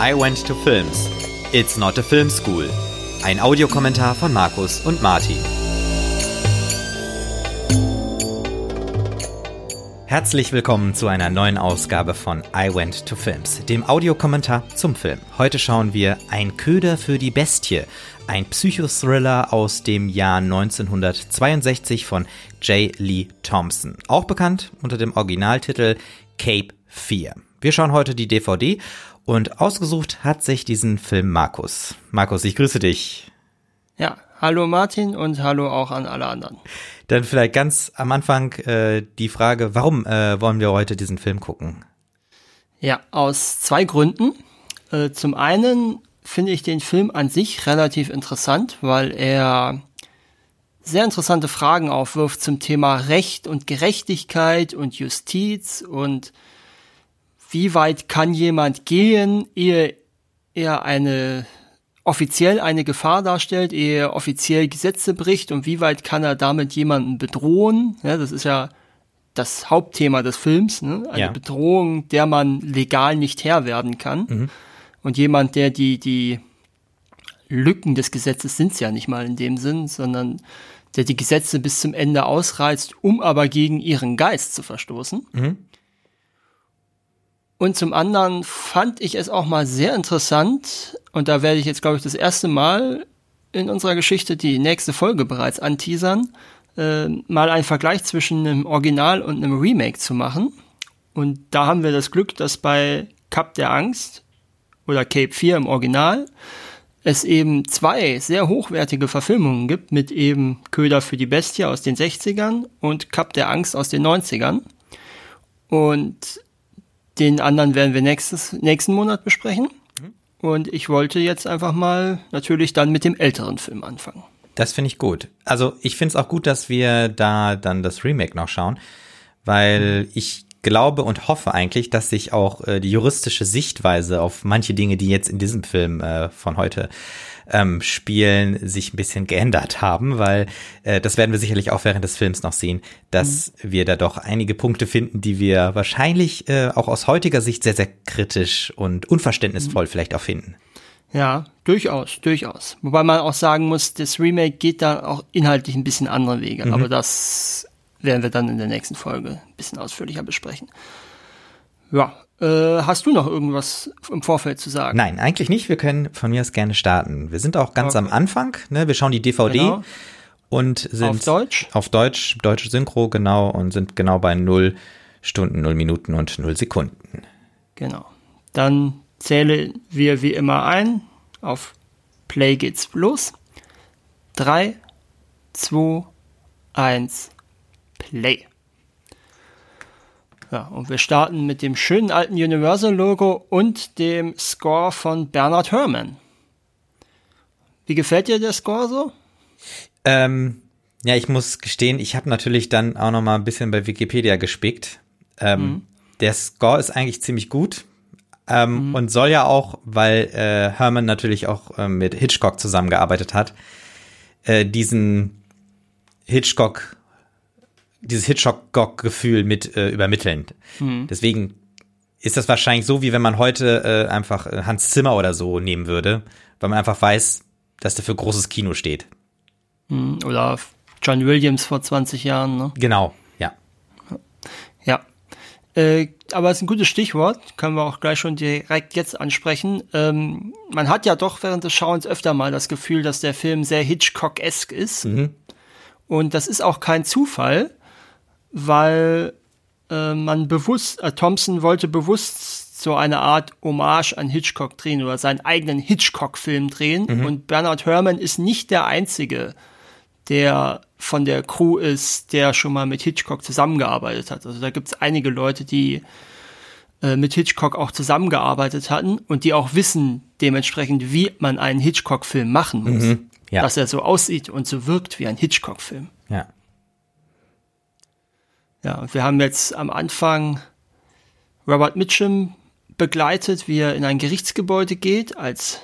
I Went to Films. It's not a film school. Ein Audiokommentar von Markus und Martin. Herzlich willkommen zu einer neuen Ausgabe von I Went to Films, dem Audiokommentar zum Film. Heute schauen wir Ein Köder für die Bestie, ein Psychothriller aus dem Jahr 1962 von J. Lee Thompson, auch bekannt unter dem Originaltitel Cape 4. Wir schauen heute die DVD und ausgesucht hat sich diesen Film Markus. Markus, ich grüße dich. Ja, hallo Martin und hallo auch an alle anderen. Dann vielleicht ganz am Anfang äh, die Frage, warum äh, wollen wir heute diesen Film gucken? Ja, aus zwei Gründen. Äh, zum einen finde ich den Film an sich relativ interessant, weil er sehr interessante Fragen aufwirft zum Thema Recht und Gerechtigkeit und Justiz und wie weit kann jemand gehen, ehe er eine offiziell eine Gefahr darstellt, ehe er offiziell Gesetze bricht und wie weit kann er damit jemanden bedrohen? Ja, das ist ja das Hauptthema des Films, ne? eine ja. Bedrohung, der man legal nicht Herr werden kann. Mhm. Und jemand, der die, die Lücken des Gesetzes sind es ja nicht mal in dem Sinn, sondern der die Gesetze bis zum Ende ausreizt, um aber gegen ihren Geist zu verstoßen. Mhm. Und zum anderen fand ich es auch mal sehr interessant, und da werde ich jetzt, glaube ich, das erste Mal in unserer Geschichte die nächste Folge bereits anteasern, äh, mal einen Vergleich zwischen einem Original und einem Remake zu machen. Und da haben wir das Glück, dass bei Cup der Angst oder Cape 4 im Original es eben zwei sehr hochwertige Verfilmungen gibt mit eben Köder für die Bestie aus den 60ern und Cup der Angst aus den 90ern. Und den anderen werden wir nächstes, nächsten Monat besprechen. Mhm. Und ich wollte jetzt einfach mal natürlich dann mit dem älteren Film anfangen. Das finde ich gut. Also ich finde es auch gut, dass wir da dann das Remake noch schauen, weil ich glaube und hoffe eigentlich, dass sich auch äh, die juristische Sichtweise auf manche Dinge, die jetzt in diesem Film äh, von heute ähm, Spielen sich ein bisschen geändert haben, weil äh, das werden wir sicherlich auch während des Films noch sehen, dass mhm. wir da doch einige Punkte finden, die wir wahrscheinlich äh, auch aus heutiger Sicht sehr, sehr kritisch und unverständnisvoll mhm. vielleicht auch finden. Ja, durchaus, durchaus. Wobei man auch sagen muss, das Remake geht da auch inhaltlich ein bisschen andere Wege, mhm. aber das werden wir dann in der nächsten Folge ein bisschen ausführlicher besprechen. Ja, hast du noch irgendwas im Vorfeld zu sagen? Nein, eigentlich nicht. Wir können von mir aus gerne starten. Wir sind auch ganz okay. am Anfang. Ne? Wir schauen die DVD genau. und sind auf Deutsch. Auf Deutsch, deutsche Synchro, genau, und sind genau bei 0 Stunden, 0 Minuten und 0 Sekunden. Genau. Dann zählen wir wie immer ein. Auf Play geht's los. 3, 2, 1, Play. Ja, und wir starten mit dem schönen alten Universal-Logo und dem Score von Bernard Herrmann. Wie gefällt dir der Score so? Ähm, ja, ich muss gestehen, ich habe natürlich dann auch noch mal ein bisschen bei Wikipedia gespickt. Ähm, mhm. Der Score ist eigentlich ziemlich gut ähm, mhm. und soll ja auch, weil äh, Herman natürlich auch äh, mit Hitchcock zusammengearbeitet hat, äh, diesen Hitchcock dieses Hitchcock-Gefühl mit äh, übermitteln. Mhm. Deswegen ist das wahrscheinlich so, wie wenn man heute äh, einfach äh, Hans Zimmer oder so nehmen würde, weil man einfach weiß, dass der für großes Kino steht. Mhm. Oder John Williams vor 20 Jahren, ne? Genau, ja. Ja. Äh, aber es ist ein gutes Stichwort, können wir auch gleich schon direkt jetzt ansprechen. Ähm, man hat ja doch während des Schauens öfter mal das Gefühl, dass der Film sehr Hitchcock-esk ist. Mhm. Und das ist auch kein Zufall, weil äh, man bewusst, äh, Thompson wollte bewusst so eine Art Hommage an Hitchcock drehen oder seinen eigenen Hitchcock-Film drehen. Mhm. Und Bernard Herrmann ist nicht der Einzige, der von der Crew ist, der schon mal mit Hitchcock zusammengearbeitet hat. Also da gibt es einige Leute, die äh, mit Hitchcock auch zusammengearbeitet hatten und die auch wissen dementsprechend, wie man einen Hitchcock-Film machen muss. Mhm, ja. Dass er so aussieht und so wirkt wie ein Hitchcock-Film. Ja. Ja, und wir haben jetzt am Anfang Robert Mitchum begleitet, wie er in ein Gerichtsgebäude geht, als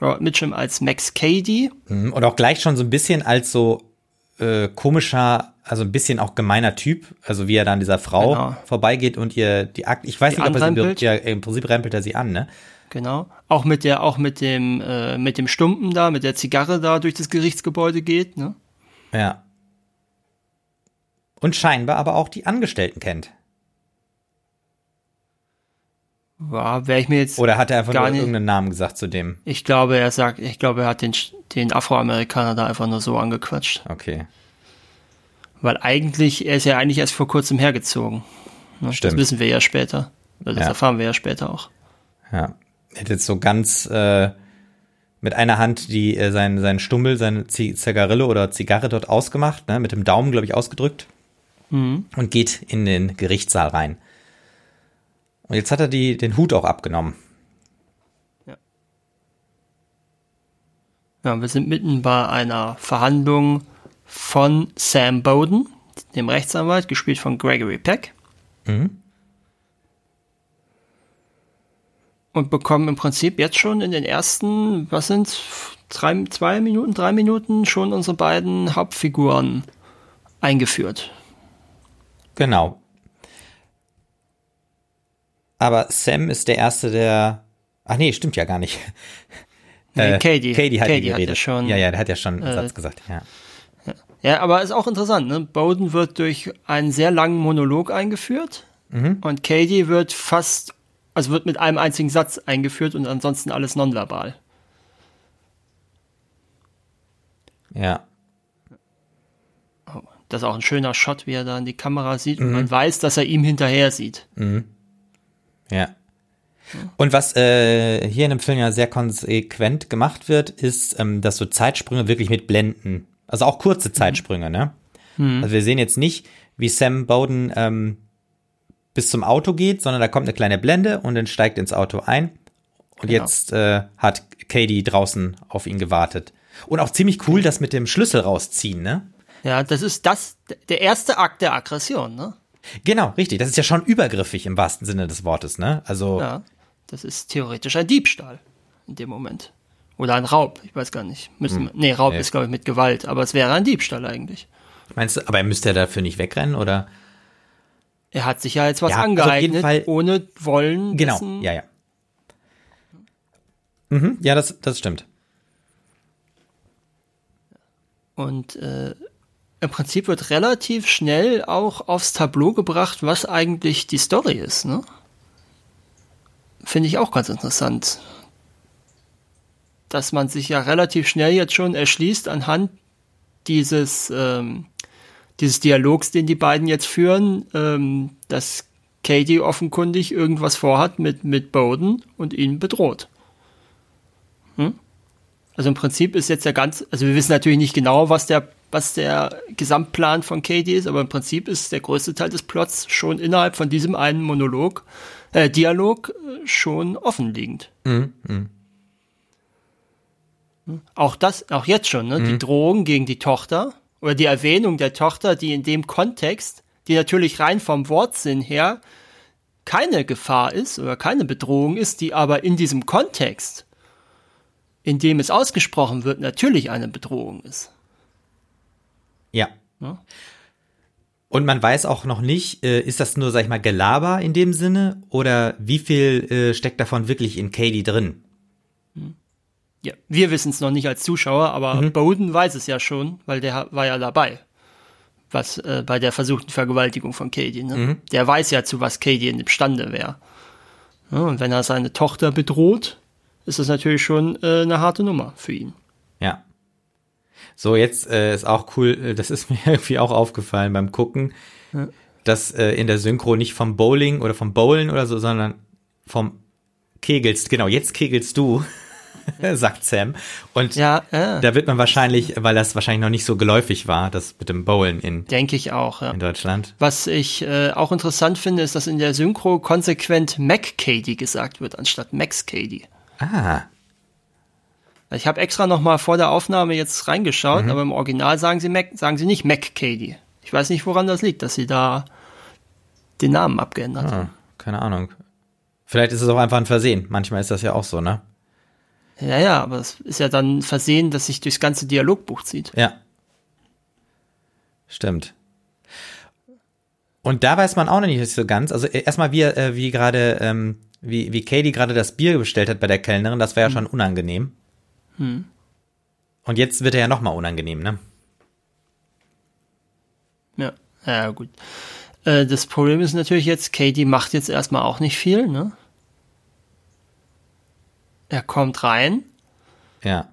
Robert Mitchum als Max Cady. Mhm, und auch gleich schon so ein bisschen als so äh, komischer, also ein bisschen auch gemeiner Typ, also wie er dann dieser Frau genau. vorbeigeht und ihr die Akte, ich weiß die nicht, ob er sie, ja, im Prinzip rempelt er sie an, ne? Genau. Auch mit der, auch mit dem, äh, mit dem Stumpen da, mit der Zigarre da durch das Gerichtsgebäude geht, ne? Ja. Und scheinbar aber auch die Angestellten kennt. War, wäre ich mir jetzt. Oder hat er einfach nur nicht- irgendeinen Namen gesagt zu dem? Ich glaube, er sagt, ich glaube, er hat den, den Afroamerikaner da einfach nur so angequatscht. Okay. Weil eigentlich, er ist ja eigentlich erst vor kurzem hergezogen. Ne? Das Stimmt. wissen wir ja später. Das Ja. erfahren wir ja später auch. Ja. Er hat jetzt so ganz äh, mit einer Hand die äh, seinen seinen Stummel, seine Zigarille oder Zigarre dort ausgemacht, ne, mit dem Daumen glaube ich ausgedrückt und geht in den Gerichtssaal rein. Und jetzt hat er die den Hut auch abgenommen. Ja, wir sind mitten bei einer Verhandlung von Sam Bowden, dem Rechtsanwalt, gespielt von Gregory Peck. Und bekommen im Prinzip jetzt schon in den ersten, was sind drei, zwei Minuten, drei Minuten schon unsere beiden Hauptfiguren eingeführt. Genau. Aber Sam ist der erste, der Ach nee, stimmt ja gar nicht. Nee, Katie. Katie hat Katie hat ja schon, ja, ja, der hat ja schon einen äh, Satz gesagt, ja. Ja, aber ist auch interessant, ne? Bowden wird durch einen sehr langen Monolog eingeführt und Katie wird fast, also wird mit einem einzigen Satz eingeführt und ansonsten alles nonverbal. Ja. Das ist auch ein schöner Shot, wie er da in die Kamera sieht und man weiß, dass er ihm hinterher sieht. Ja. Und was äh, hier in dem Film ja sehr konsequent gemacht wird, ist, ähm, dass so Zeitsprünge wirklich mit Blenden, also auch kurze Zeitsprünge, ne? Also wir sehen jetzt nicht, wie Sam Bowden ähm, bis zum Auto geht, sondern da kommt eine kleine Blende und dann steigt ins Auto ein. Und Genau. jetzt äh, hat Katie draußen auf ihn gewartet. Und auch ziemlich cool, das mit dem Schlüssel rausziehen, ne? Ja, das ist das, der erste Akt der Aggression, ne? Genau, richtig. Das ist ja schon übergriffig im wahrsten Sinne des Wortes, ne? Also Ja, das ist theoretisch ein Diebstahl in dem Moment. Oder ein Raub, ich weiß gar nicht. Müssen, Nee, Raub Nee. ist, glaube ich, mit Gewalt, aber es wäre ein Diebstahl eigentlich. meinst du, aber er müsste ja dafür nicht wegrennen, oder? Er hat sich ja jetzt was Ja, also angeeignet, Fall- ohne wollen. Genau, wissen. ja, ja. Mhm, ja, das, das stimmt. Und äh, im Prinzip wird relativ schnell auch aufs Tableau gebracht, was eigentlich die Story ist. Ne? Finde ich auch ganz interessant. Dass man sich ja relativ schnell jetzt schon erschließt anhand dieses, ähm, dieses Dialogs, den die beiden jetzt führen, ähm, dass Katie offenkundig irgendwas vorhat mit, mit Bowden und ihn bedroht. Also im Prinzip ist jetzt der ganz, also wir wissen natürlich nicht genau, was der, was der Gesamtplan von Katie ist, aber im Prinzip ist der größte Teil des Plots schon innerhalb von diesem einen Monolog, äh, Dialog äh, schon offenliegend. Auch das, auch jetzt schon, ne? Die Drohung gegen die Tochter oder die Erwähnung der Tochter, die in dem Kontext, die natürlich rein vom Wortsinn her keine Gefahr ist oder keine Bedrohung ist, die aber in diesem Kontext in dem es ausgesprochen wird, natürlich eine Bedrohung ist. Ja. Ja. Und man weiß auch noch nicht, äh, ist das nur, sag ich mal, Gelaber in dem Sinne oder wie viel äh, steckt davon wirklich in Katie drin? Ja, wir wissen es noch nicht als Zuschauer, aber Bowden weiß es ja schon, weil der war ja dabei. Was äh, bei der versuchten Vergewaltigung von Katie. Ne? Der weiß ja, zu was Katie imstande wäre. Ja, und wenn er seine Tochter bedroht, ist das natürlich schon äh, eine harte Nummer für ihn. Ja. So, jetzt äh, ist auch cool, äh, das ist mir irgendwie auch aufgefallen beim Gucken, dass äh, in der Synchro nicht vom Bowling oder vom Bowlen oder so, sondern vom Kegelst, genau, jetzt kegelst du, sagt Sam. Und Ja, äh, da wird man wahrscheinlich, weil das wahrscheinlich noch nicht so geläufig war, das mit dem Bowlen in, denke ich auch. Ja. in Deutschland. Was ich äh, auch interessant finde, ist, dass in der Synchro konsequent Mac Katie gesagt wird, anstatt Max Katie. Ah, Ich habe extra noch mal vor der Aufnahme jetzt reingeschaut, aber im Original sagen sie Mac, sagen sie nicht Mac Katie. Ich weiß nicht, woran das liegt, dass sie da den Namen abgeändert haben. ah, keine Ahnung. Vielleicht ist es auch einfach ein Versehen. Manchmal ist das ja auch so, ne? Ja, ja, aber es ist ja dann Versehen, dass sich durchs ganze Dialogbuch zieht. Ja. Stimmt. Und da weiß man auch noch nicht so ganz. Also äh, erstmal, wie, äh, wie gerade, ähm, wie, wie Katie gerade das Bier bestellt hat bei der Kellnerin, das war ja schon unangenehm. Hm. Und jetzt wird er ja nochmal unangenehm, ne? Ja, ja gut. Äh, das Problem ist natürlich jetzt, Katie macht jetzt erstmal auch nicht viel, ne? Er kommt rein. Ja.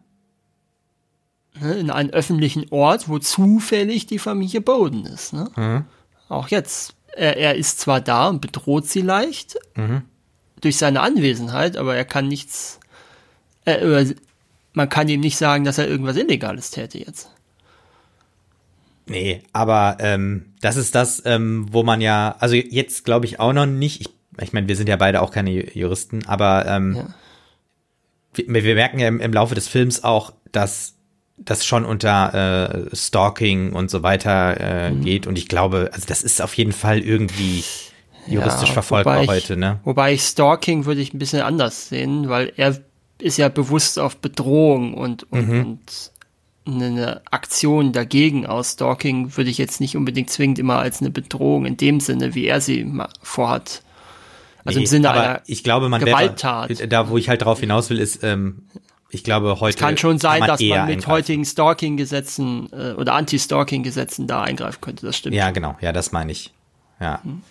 Ne, in einen öffentlichen Ort, wo zufällig die Familie Bowden ist, ne? Mhm. Auch jetzt. Er, er ist zwar da und bedroht sie leicht mhm. durch seine Anwesenheit, aber er kann nichts. Äh, man kann ihm nicht sagen, dass er irgendwas Illegales täte jetzt. Nee, aber ähm, das ist das, ähm, wo man ja, also jetzt glaube ich auch noch nicht, ich, ich meine, wir sind ja beide auch keine Juristen, aber ähm, ja. wir, wir, merken ja im, im, Laufe des Films auch, dass das schon unter äh, Stalking und so weiter äh, mhm. geht und ich glaube, also das ist auf jeden Fall irgendwie juristisch ja, verfolgbar ich, heute, ne? Wobei ich Stalking würde ich ein bisschen anders sehen, weil er ist ja bewusst auf Bedrohung und, und, mhm. und eine Aktion dagegen aus Stalking würde ich jetzt nicht unbedingt zwingend immer als eine Bedrohung in dem Sinne, wie er sie vorhat. Also nee, im Sinne einer ich glaube, man Gewalttat. Wäre, da, wo ich halt drauf hinaus will, ist, ähm, ich glaube, heute. Es kann schon sein, man dass man mit eingreifen. heutigen Stalking-Gesetzen äh, oder Anti-Stalking-Gesetzen da eingreifen könnte. Das stimmt. Ja, genau. Ja, das meine ich. Ja. Hm.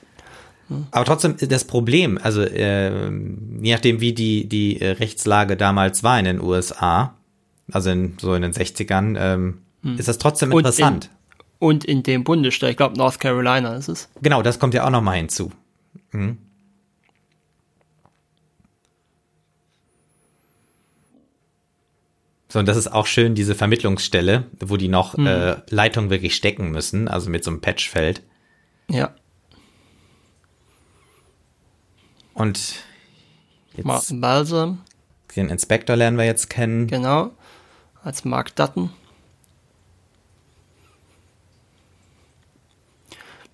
Aber trotzdem das Problem, also äh, je nachdem, wie die, die äh, Rechtslage damals war in den USA, also in, so in den 60ern, ähm, hm. ist das trotzdem interessant. Und in, und in dem Bundesstaat, ich glaube North Carolina ist es. Genau, das kommt ja auch noch mal hinzu. Mhm. So, und das ist auch schön, diese Vermittlungsstelle, wo die noch mhm. äh, Leitung wirklich stecken müssen, also mit so einem Patchfeld. Ja. Und jetzt Martin Balsam. Den Inspektor lernen wir jetzt kennen. Genau als Mark Dutton.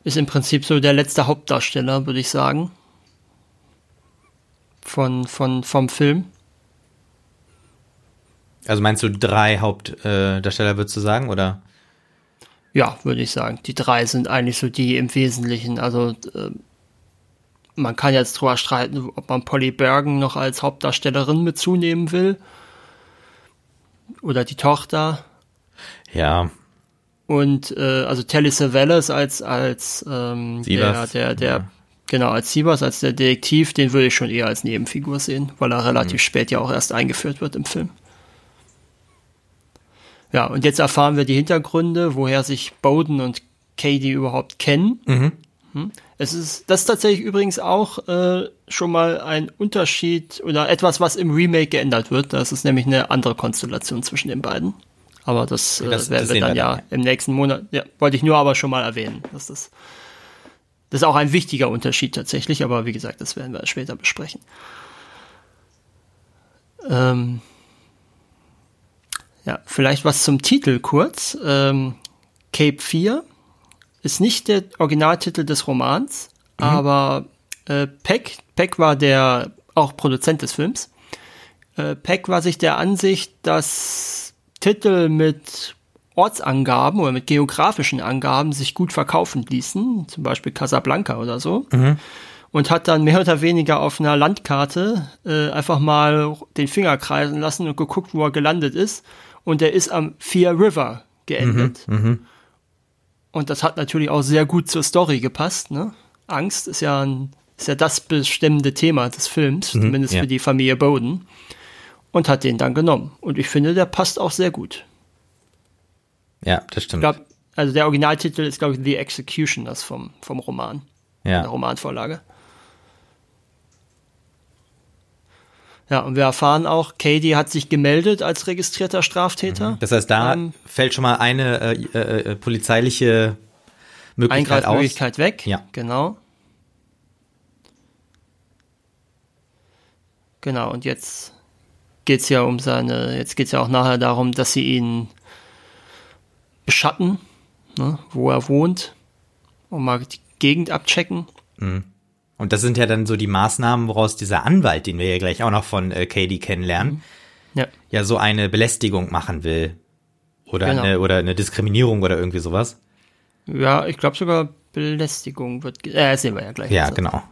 Ist im Prinzip so der letzte Hauptdarsteller, würde ich sagen. Von, von, vom Film. Also meinst du drei Hauptdarsteller, würdest du sagen, oder? Ja, würde ich sagen. Die drei sind eigentlich so die im Wesentlichen. Also äh, man kann jetzt drüber streiten, ob man Polly Bergen noch als Hauptdarstellerin mitzunehmen will oder die Tochter. Ja. Und äh, also Telly Savalas als als ähm, der der der ja. genau als Siebers als der Detektiv, den würde ich schon eher als Nebenfigur sehen, weil er relativ mhm. spät ja auch erst eingeführt wird im Film. Ja, und jetzt erfahren wir die Hintergründe, woher sich Bowden und Katie überhaupt kennen. Mhm. Hm? Es ist das ist tatsächlich übrigens auch äh, schon mal ein Unterschied oder etwas, was im Remake geändert wird. Das ist nämlich eine andere Konstellation zwischen den beiden. Aber das, äh, das werden wir dann ja im nächsten Monat. Ja, wollte ich nur aber schon mal erwähnen. Dass das, das ist auch ein wichtiger Unterschied tatsächlich, aber wie gesagt, das werden wir später besprechen. Ähm, ja, vielleicht was zum Titel kurz. Ähm, Cape 4 ist nicht der Originaltitel des Romans, mhm. aber äh, Peck, Peck war der auch Produzent des Films. Äh, Peck war sich der Ansicht, dass Titel mit Ortsangaben oder mit geografischen Angaben sich gut verkaufen ließen, zum Beispiel Casablanca oder so. Mhm. Und hat dann mehr oder weniger auf einer Landkarte äh, einfach mal den Finger kreisen lassen und geguckt, wo er gelandet ist. Und er ist am Fear River geendet. Mhm, mh. Und das hat natürlich auch sehr gut zur Story gepasst. Ne? Angst ist ja, ein, ist ja das bestimmende Thema des Films, mhm, zumindest ja. für die Familie Bowden. Und hat den dann genommen. Und ich finde, der passt auch sehr gut. Ja, das stimmt. Glaub, also der Originaltitel ist, glaube ich, The Executioners vom, vom Roman. Ja. Der Romanvorlage. Ja, und wir erfahren auch, Katie hat sich gemeldet als registrierter Straftäter. Mhm. Das heißt, da ähm, fällt schon mal eine äh, äh, äh polizeiliche Möglichkeit aus. Möglichkeit weg. Ja. Genau. Genau, und jetzt geht's ja um seine, jetzt geht's ja auch nachher darum, dass sie ihn beschatten, ne, wo er wohnt und mal die Gegend abchecken. Mhm. Und das sind ja dann so die Maßnahmen, woraus dieser Anwalt, den wir ja gleich auch noch von äh, Katie kennenlernen, ja. ja so eine Belästigung machen will. Oder, genau. eine, oder eine Diskriminierung oder irgendwie sowas. Ja, ich glaube sogar Belästigung wird, äh, sehen wir ja gleich. Ja, genau.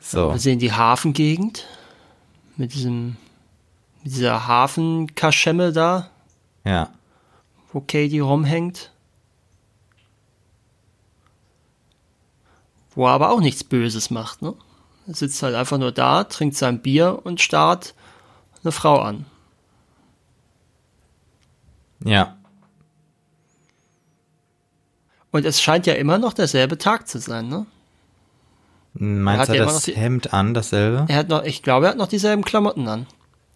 So. Wir sehen die Hafengegend mit diesem, mit dieser Hafenkaschemme da, Ja. wo Katie rumhängt. Wo er aber auch nichts Böses macht, ne? Er sitzt halt einfach nur da, trinkt sein Bier und starrt eine Frau an. Ja. Und es scheint ja immer noch derselbe Tag zu sein, ne? Meinst hat du ja das die- Hemd an, dasselbe? Er hat noch, ich glaube, er hat noch dieselben Klamotten an.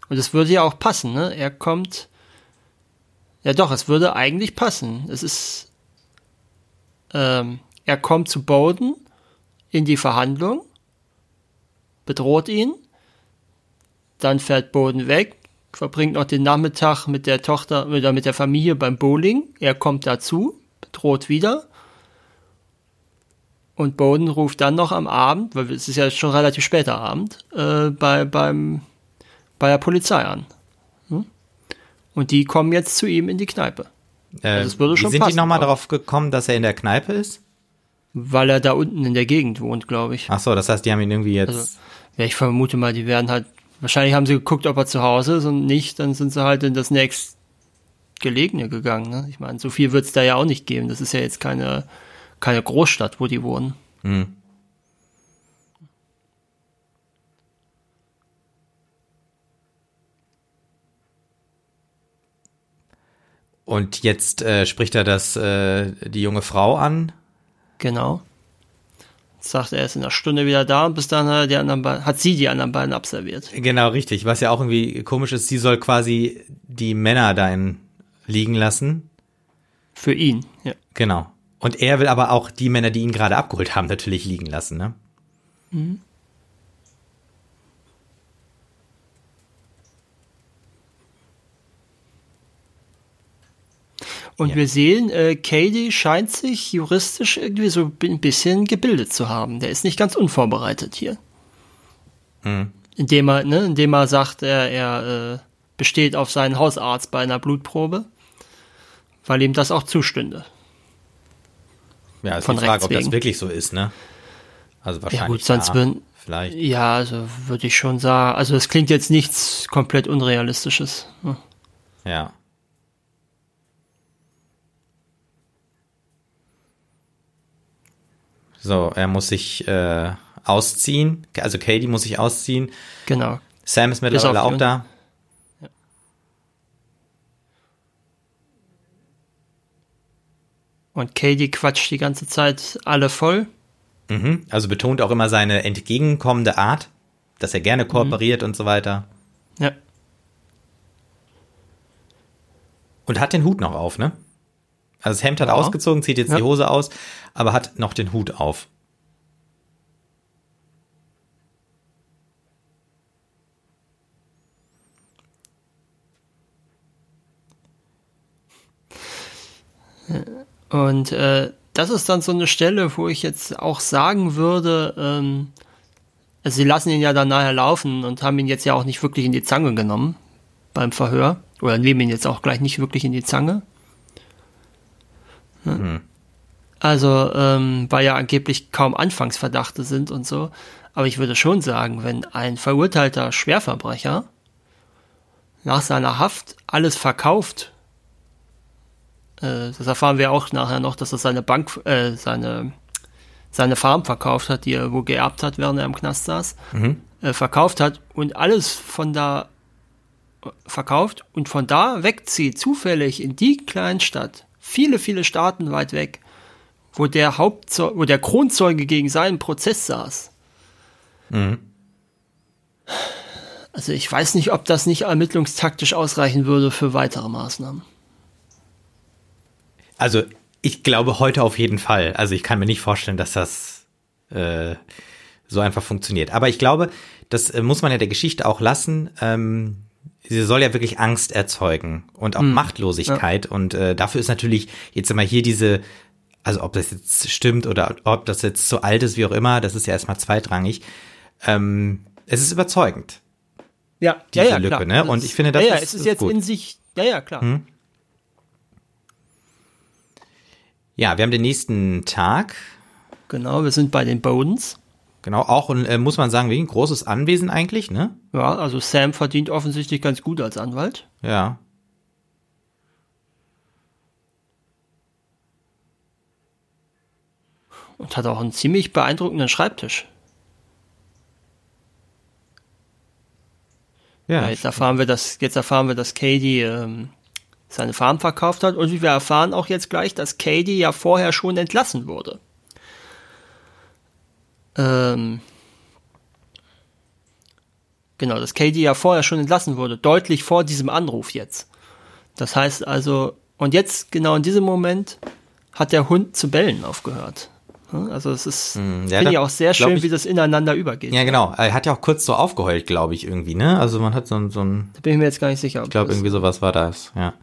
Und es würde ja auch passen, ne? Er kommt. Ja doch, es würde eigentlich passen. Es ist. Ähm, er kommt zu Bowden in die Verhandlung, bedroht ihn, dann fährt Bowden weg, verbringt noch den Nachmittag mit der Tochter oder mit der Familie beim Bowling. Er kommt dazu, bedroht wieder. Und Bowden ruft dann noch am Abend, weil es ist ja schon relativ später Abend, äh, bei, beim, bei der Polizei an. Hm? Und die kommen jetzt zu ihm in die Kneipe, Äh, das würde schon wie sind passen, die nochmal darauf gekommen, dass er in der Kneipe ist? Weil er da unten in der Gegend wohnt, glaube ich. Ach so, das heißt, die haben ihn irgendwie jetzt. Also, ja, ich vermute mal, die werden halt, wahrscheinlich haben sie geguckt, ob er zu Hause ist und nicht, dann sind sie halt in das nächstgelegene gegangen. Ne? Ich meine, so viel wird es da ja auch nicht geben. Das ist ja jetzt keine, keine Großstadt, wo die wohnen. hm. Und jetzt äh, spricht er das äh, die junge Frau an. Genau. Sagt er, er ist in einer Stunde wieder da und bis dann hat, die anderen beiden, hat sie die anderen beiden abserviert. Genau, richtig. Was ja auch irgendwie komisch ist, sie soll quasi die Männer dahin liegen lassen. Für ihn, ja. Genau. Und er will aber auch die Männer, die ihn gerade abgeholt haben, natürlich liegen lassen, ne? Und Ja. wir sehen, äh, Cady scheint sich juristisch irgendwie so ein bisschen gebildet zu haben. Der ist nicht ganz unvorbereitet hier. Indem er, ne, indem er sagt, er, er äh, besteht auf seinen Hausarzt bei einer Blutprobe, weil ihm das auch zustünde. Ja, ist Von die Frage, ob das wirklich so ist, ne? Also wahrscheinlich. gut, sonst ja, würden- Vielleicht. Ja, also würde ich schon sagen. Also es klingt jetzt nichts komplett Unrealistisches. ne? Ja. So, er muss sich äh, ausziehen. Also Katie muss sich ausziehen. Genau. Sam ist mittlerweile auch da. Und Cady quatscht die ganze Zeit alle voll. Mhm. Also betont auch immer seine entgegenkommende Art, dass er Mhm. gerne kooperiert und so weiter. Ja. Und hat den Hut noch auf, ne? Also das Hemd hat Ja. ausgezogen, zieht jetzt Ja. die Hose aus, aber hat noch den Hut auf. Und äh, das ist dann so eine Stelle, wo ich jetzt auch sagen würde, ähm, also sie lassen ihn ja dann nachher laufen und haben ihn jetzt ja auch nicht wirklich in die Zange genommen beim Verhör. Oder nehmen ihn jetzt auch gleich nicht wirklich in die Zange. Ne? Also, ähm, weil ja angeblich kaum Anfangsverdachte sind und so. Aber ich würde schon sagen, wenn ein verurteilter Schwerverbrecher nach seiner Haft alles verkauft, äh, das erfahren wir auch nachher noch, dass er seine Bank, äh, seine, seine Farm verkauft hat, die er wo geerbt hat, während er im Knast saß, äh, verkauft hat und alles von da äh, verkauft und von da wegzieht, zufällig in die Kleinstadt, viele, viele Staaten weit weg, wo der Hauptzeuge, wo der Kronzeuge gegen seinen Prozess saß. Also ich weiß nicht, ob das nicht ermittlungstaktisch ausreichen würde für weitere Maßnahmen. Also ich glaube heute auf jeden Fall. Also ich kann mir nicht vorstellen, dass das äh, so einfach funktioniert. Aber ich glaube, das äh, muss man ja der Geschichte auch lassen. Ähm, sie soll ja wirklich Angst erzeugen und auch Machtlosigkeit. Und äh, dafür ist natürlich jetzt immer hier diese, also ob das jetzt stimmt oder ob das jetzt zu alt ist, wie auch immer, das ist ja erstmal zweitrangig. Ähm, es ist überzeugend. Ja, Diese ja, ja, Lücke, klar. ne? Und ich finde, das ja, ja, ist- es ist ist jetzt gut. in sich, ja, ja, klar. Ja, wir haben den nächsten Tag. Genau, wir sind bei den Bowdens. Genau, auch äh, muss man sagen, wegen großes Anwesen eigentlich, ne? Ja, also Sam verdient offensichtlich ganz gut als Anwalt. Ja. Und hat auch einen ziemlich beeindruckenden Schreibtisch. Ja. Jetzt erfahren wir, dass, jetzt erfahren wir, dass Katie ähm, seine Farm verkauft hat und wir erfahren auch jetzt gleich, dass Katie ja vorher schon entlassen wurde. Ähm, genau, dass Katie ja vorher schon entlassen wurde, deutlich vor diesem Anruf jetzt. Das heißt also, und jetzt genau in diesem Moment hat der Hund zu bellen aufgehört. Also es ist, hm, ja, finde ich auch sehr schön, ich, wie das ineinander übergeht. Ja, genau. Er hat ja auch kurz so aufgeheult, glaube ich, irgendwie, ne? Also man hat so, so ein. Da bin ich mir jetzt gar nicht sicher. Ich glaube, irgendwie sowas war das, ja.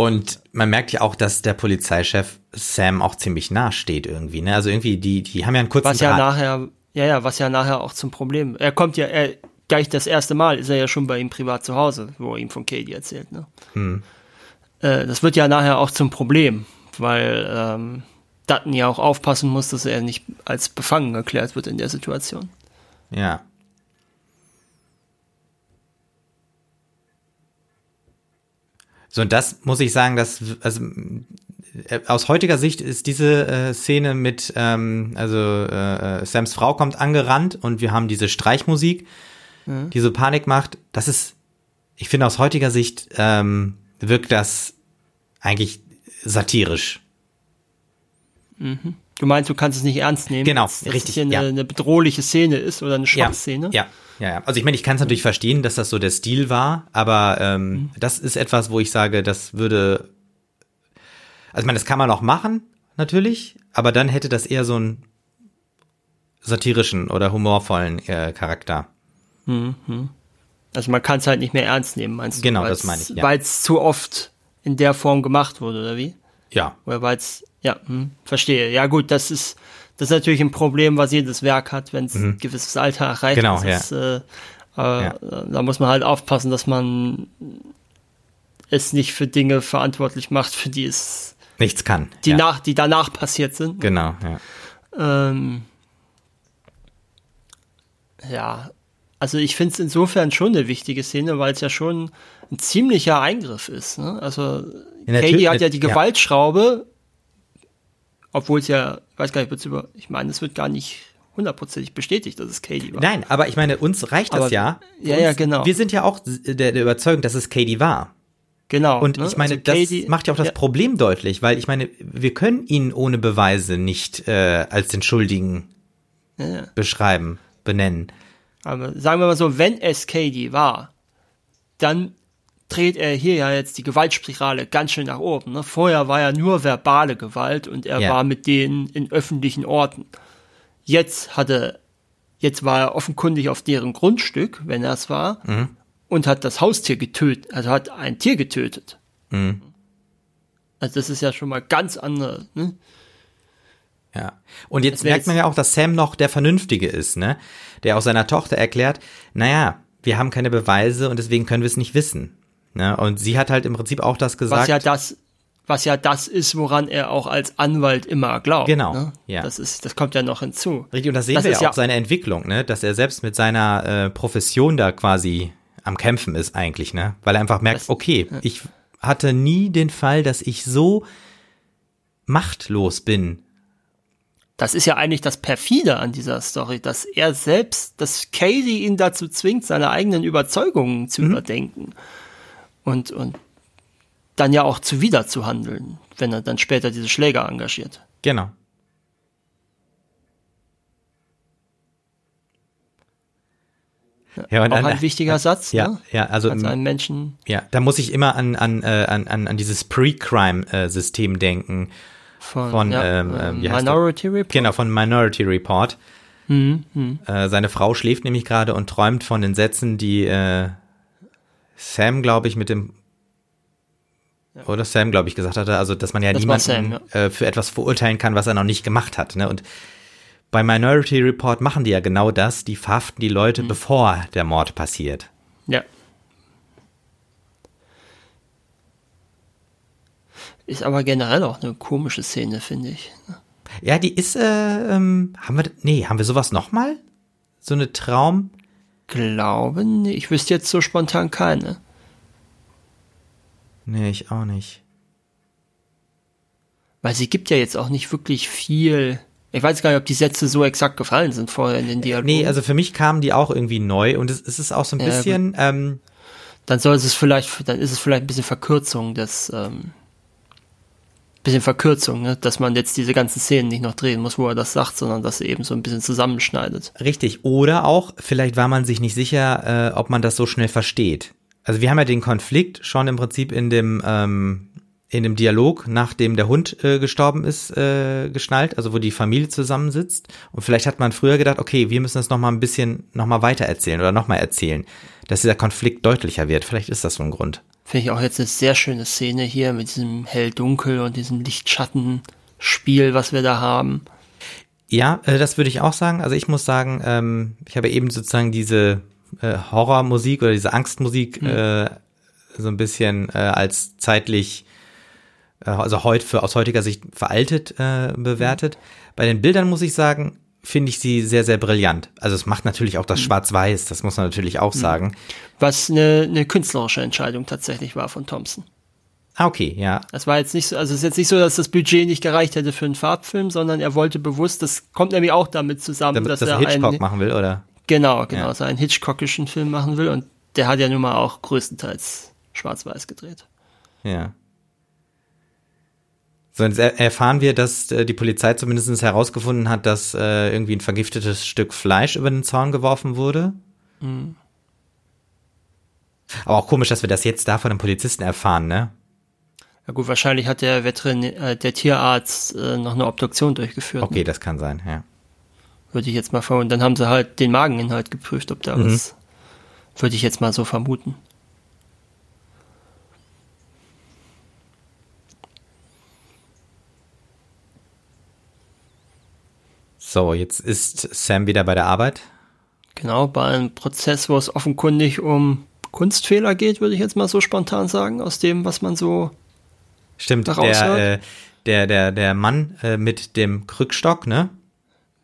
Und man merkt ja auch, dass der Polizeichef Sam auch ziemlich nah steht irgendwie, ne? Also irgendwie, die, die haben ja einen kurzen Was ja Draht. nachher, ja, ja, was ja nachher auch zum Problem. Er kommt ja, er, gleich das erste Mal ist er ja schon bei ihm privat zu Hause, wo er ihm von Katie erzählt, ne? Hm. Äh, das wird ja nachher auch zum Problem, weil ähm, Dutton ja auch aufpassen muss, dass er nicht als befangen erklärt wird in der Situation. Ja. So, und das muss ich sagen, dass, also äh, aus heutiger Sicht ist diese äh, Szene mit, ähm, also äh, Sams Frau kommt angerannt und wir haben diese Streichmusik, mhm. die so Panik macht. Das ist, ich finde aus heutiger Sicht ähm, wirkt das eigentlich satirisch. Mhm. Du meinst, du kannst es nicht ernst nehmen, genau, dass, dass richtig, es eine, ja. eine bedrohliche Szene ist oder eine Schwachszene. Ja, ja, ja. Also ich meine, ich kann es natürlich verstehen, dass das so der Stil war, aber ähm, mhm. das ist etwas, wo ich sage, das würde. Also ich meine, das kann man auch machen, natürlich, aber dann hätte das eher so einen satirischen oder humorvollen äh, Charakter. Mhm. Also man kann es halt nicht mehr ernst nehmen, meinst du? Genau, das meine ich. Ja. Weil es zu oft in der Form gemacht wurde, oder wie? Ja. Oder weil es ja, hm, verstehe. Ja gut, das ist das ist natürlich ein Problem, was jedes Werk hat, wenn es mhm. ein gewisses Alter erreicht. Genau, ja. Ist, äh, äh, ja. Da muss man halt aufpassen, dass man es nicht für Dinge verantwortlich macht, für die es nichts kann. Die ja. nach, die danach passiert sind. Genau, ja. Ähm, ja, also ich finde es insofern schon eine wichtige Szene, weil es ja schon ein ziemlicher Eingriff ist. Ne? Also ja, Katie hat ja die Gewaltschraube obwohl es ja, ich weiß gar nicht, über, ich meine, es wird gar nicht hundertprozentig bestätigt, dass es Katie war. Nein, aber ich meine, uns reicht das aber, ja. Ja, uns, ja, genau. Wir sind ja auch der, der Überzeugung, dass es Katie war. Genau. Und ne? ich meine, also das Katie, macht ja auch das ja. Problem deutlich, weil ich meine, wir können ihn ohne Beweise nicht äh, als den Schuldigen ja. beschreiben, benennen. Aber sagen wir mal so, wenn es Katie war, dann dreht er hier ja jetzt die Gewaltspirale ganz schön nach oben. Ne? Vorher war ja nur verbale Gewalt und er ja. war mit denen in öffentlichen Orten. Jetzt hatte, jetzt war er offenkundig auf deren Grundstück, wenn er es war, mhm. und hat das Haustier getötet, also hat ein Tier getötet. Mhm. Also das ist ja schon mal ganz andere. Ne? Ja. Und jetzt merkt man ja auch, dass Sam noch der Vernünftige ist, ne? Der auch seiner Tochter erklärt, naja, wir haben keine Beweise und deswegen können wir es nicht wissen. Ne? Und sie hat halt im Prinzip auch das gesagt. Was ja das, was ja das ist, woran er auch als Anwalt immer glaubt. Genau. Ne? Ja. Das ist, das kommt ja noch hinzu. Richtig, und das sehen das wir ja auch ja seine Entwicklung, ne? Dass er selbst mit seiner äh, Profession da quasi am Kämpfen ist eigentlich, ne? Weil er einfach merkt, das, okay, ja. ich hatte nie den Fall, dass ich so machtlos bin. Das ist ja eigentlich das perfide an dieser Story, dass er selbst, dass Casey ihn dazu zwingt, seine eigenen Überzeugungen zu mhm. überdenken und, und dann ja auch zuwider zu handeln, wenn er dann später diese Schläger engagiert. Genau. Ja, und auch an, ein wichtiger Satz, ja, ne? ja, also als einen Menschen. Ja, da muss ich immer an an äh, an, an dieses Pre-Crime-System denken von, von ja, ähm, ähm Minority Report. Genau, von Minority Report. Mhm, mh. äh, seine Frau schläft nämlich gerade und träumt von den Sätzen, die äh, Sam, glaube ich, mit dem ja. oder Sam, glaube ich, gesagt hatte, also dass man ja das niemanden Sam, ja. Äh, für etwas verurteilen kann, was er noch nicht gemacht hat. Ne? Und bei Minority Report machen die ja genau das, die verhaften die Leute, mhm. bevor der Mord passiert. Ja. Ist aber generell auch eine komische Szene, finde ich. Ja, die ist, äh, ähm, haben wir, nee, haben wir sowas nochmal? So eine Traum? Glaube, nee, ich wüsste jetzt so spontan keine. Nee, ich auch nicht. Weil sie gibt ja jetzt auch nicht wirklich viel. Ich weiß gar nicht, ob die Sätze so exakt gefallen sind vorher in den Dialogen. Nee, also für mich kamen die auch irgendwie neu und es, es ist auch so ein Ja, bisschen, ähm, dann soll es vielleicht, dann ist es vielleicht ein bisschen Verkürzung des, ähm, bisschen Verkürzung, ne? dass man jetzt diese ganzen Szenen nicht noch drehen muss, wo er das sagt, sondern dass er eben so ein bisschen zusammenschneidet. Richtig. Oder auch, vielleicht war man sich nicht sicher, äh, ob man das so schnell versteht. Also wir haben ja den Konflikt schon im Prinzip in dem, ähm, in dem Dialog, nachdem der Hund äh, gestorben ist, äh, geschnallt, also wo die Familie zusammensitzt. Und vielleicht hat man früher gedacht, okay, wir müssen das noch mal ein bisschen noch mal weiter erzählen oder noch mal erzählen, dass dieser Konflikt deutlicher wird. Vielleicht ist das so ein Grund. Finde ich auch jetzt eine sehr schöne Szene hier mit diesem Hell-Dunkel und diesem Licht-Schatten-Spiel, was wir da haben. Ja, äh, das würde ich auch sagen. Also ich muss sagen, ähm, ich habe eben sozusagen diese äh, Horrormusik oder diese Angstmusik äh, so ein bisschen als zeitlich, also heute für aus heutiger Sicht veraltet bewertet. Bei den Bildern muss ich sagen, finde ich sie sehr, sehr brillant. Also es macht natürlich auch das Schwarz-Weiß, das muss man natürlich auch sagen. Was eine, eine künstlerische Entscheidung tatsächlich war von Thompson. Ah, okay, ja. Das war jetzt nicht so, also es ist jetzt nicht so, dass das Budget nicht gereicht hätte für einen Farbfilm, sondern er wollte bewusst, das kommt nämlich auch damit zusammen, Damit, dass dass er er Hitchcock einen, machen will, oder? genau, genau, Ja. dass er einen Hitchcockischen Film machen will und der hat ja nun mal auch größtenteils schwarz-weiß gedreht. Ja. So, jetzt er- erfahren wir, dass äh, die Polizei zumindest herausgefunden hat, dass äh, irgendwie ein vergiftetes Stück Fleisch über den Zaun geworfen wurde. Aber auch komisch, dass wir das jetzt da von einem Polizisten erfahren, ne? Ja gut, wahrscheinlich hat der Veterinär, äh, der Tierarzt äh, noch eine Obduktion durchgeführt. Okay, das kann sein, ja. Würde ich jetzt mal vermuten. Dann haben sie halt den Mageninhalt geprüft, ob da Mhm. was. Würde ich jetzt mal so vermuten. So, jetzt ist Sam wieder bei der Arbeit. Genau, bei einem Prozess, wo es offenkundig um Kunstfehler geht, würde ich jetzt mal so spontan sagen, aus dem, was man so. Stimmt, der, äh, der, der, der Mann äh, mit dem Krückstock, ne?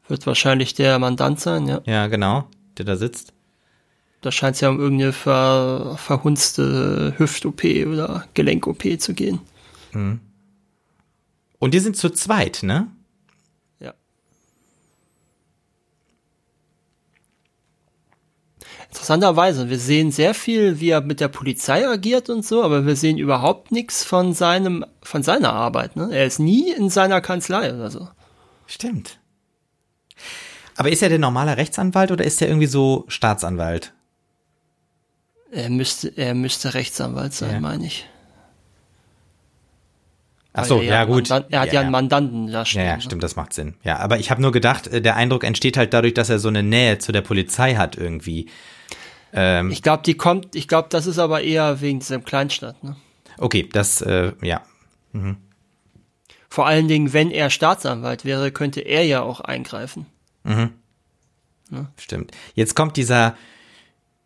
Wird wahrscheinlich der Mandant sein, ja. Ja, genau, der da sitzt. Da scheint es ja um irgendeine ver, verhunzte Hüft-OP oder Gelenk-OP zu gehen. Und die sind zu zweit, ne? Interessanterweise, wir sehen sehr viel, wie er mit der Polizei agiert und so, aber wir sehen überhaupt nichts von seinem, von seiner Arbeit. Ne? Er ist nie in seiner Kanzlei oder so. Stimmt. Aber ist er denn normaler Rechtsanwalt oder ist er irgendwie so Staatsanwalt? Er müsste, er müsste Rechtsanwalt sein, Ja. meine ich. Ach so, ja gut. Mandan- er hat ja, einen Mandanten da Ja, stehen. ja, ne? stimmt, das macht Sinn. Ja, aber ich habe nur gedacht, äh, der Eindruck entsteht halt dadurch, dass er so eine Nähe zu der Polizei hat irgendwie. Ähm, Ich glaube, die kommt, ich glaube, das ist aber eher wegen diesem Kleinstadt. Ne? okay, das, äh, ja. Vor allen Dingen, wenn er Staatsanwalt wäre, könnte er ja auch eingreifen. Stimmt. Jetzt kommt dieser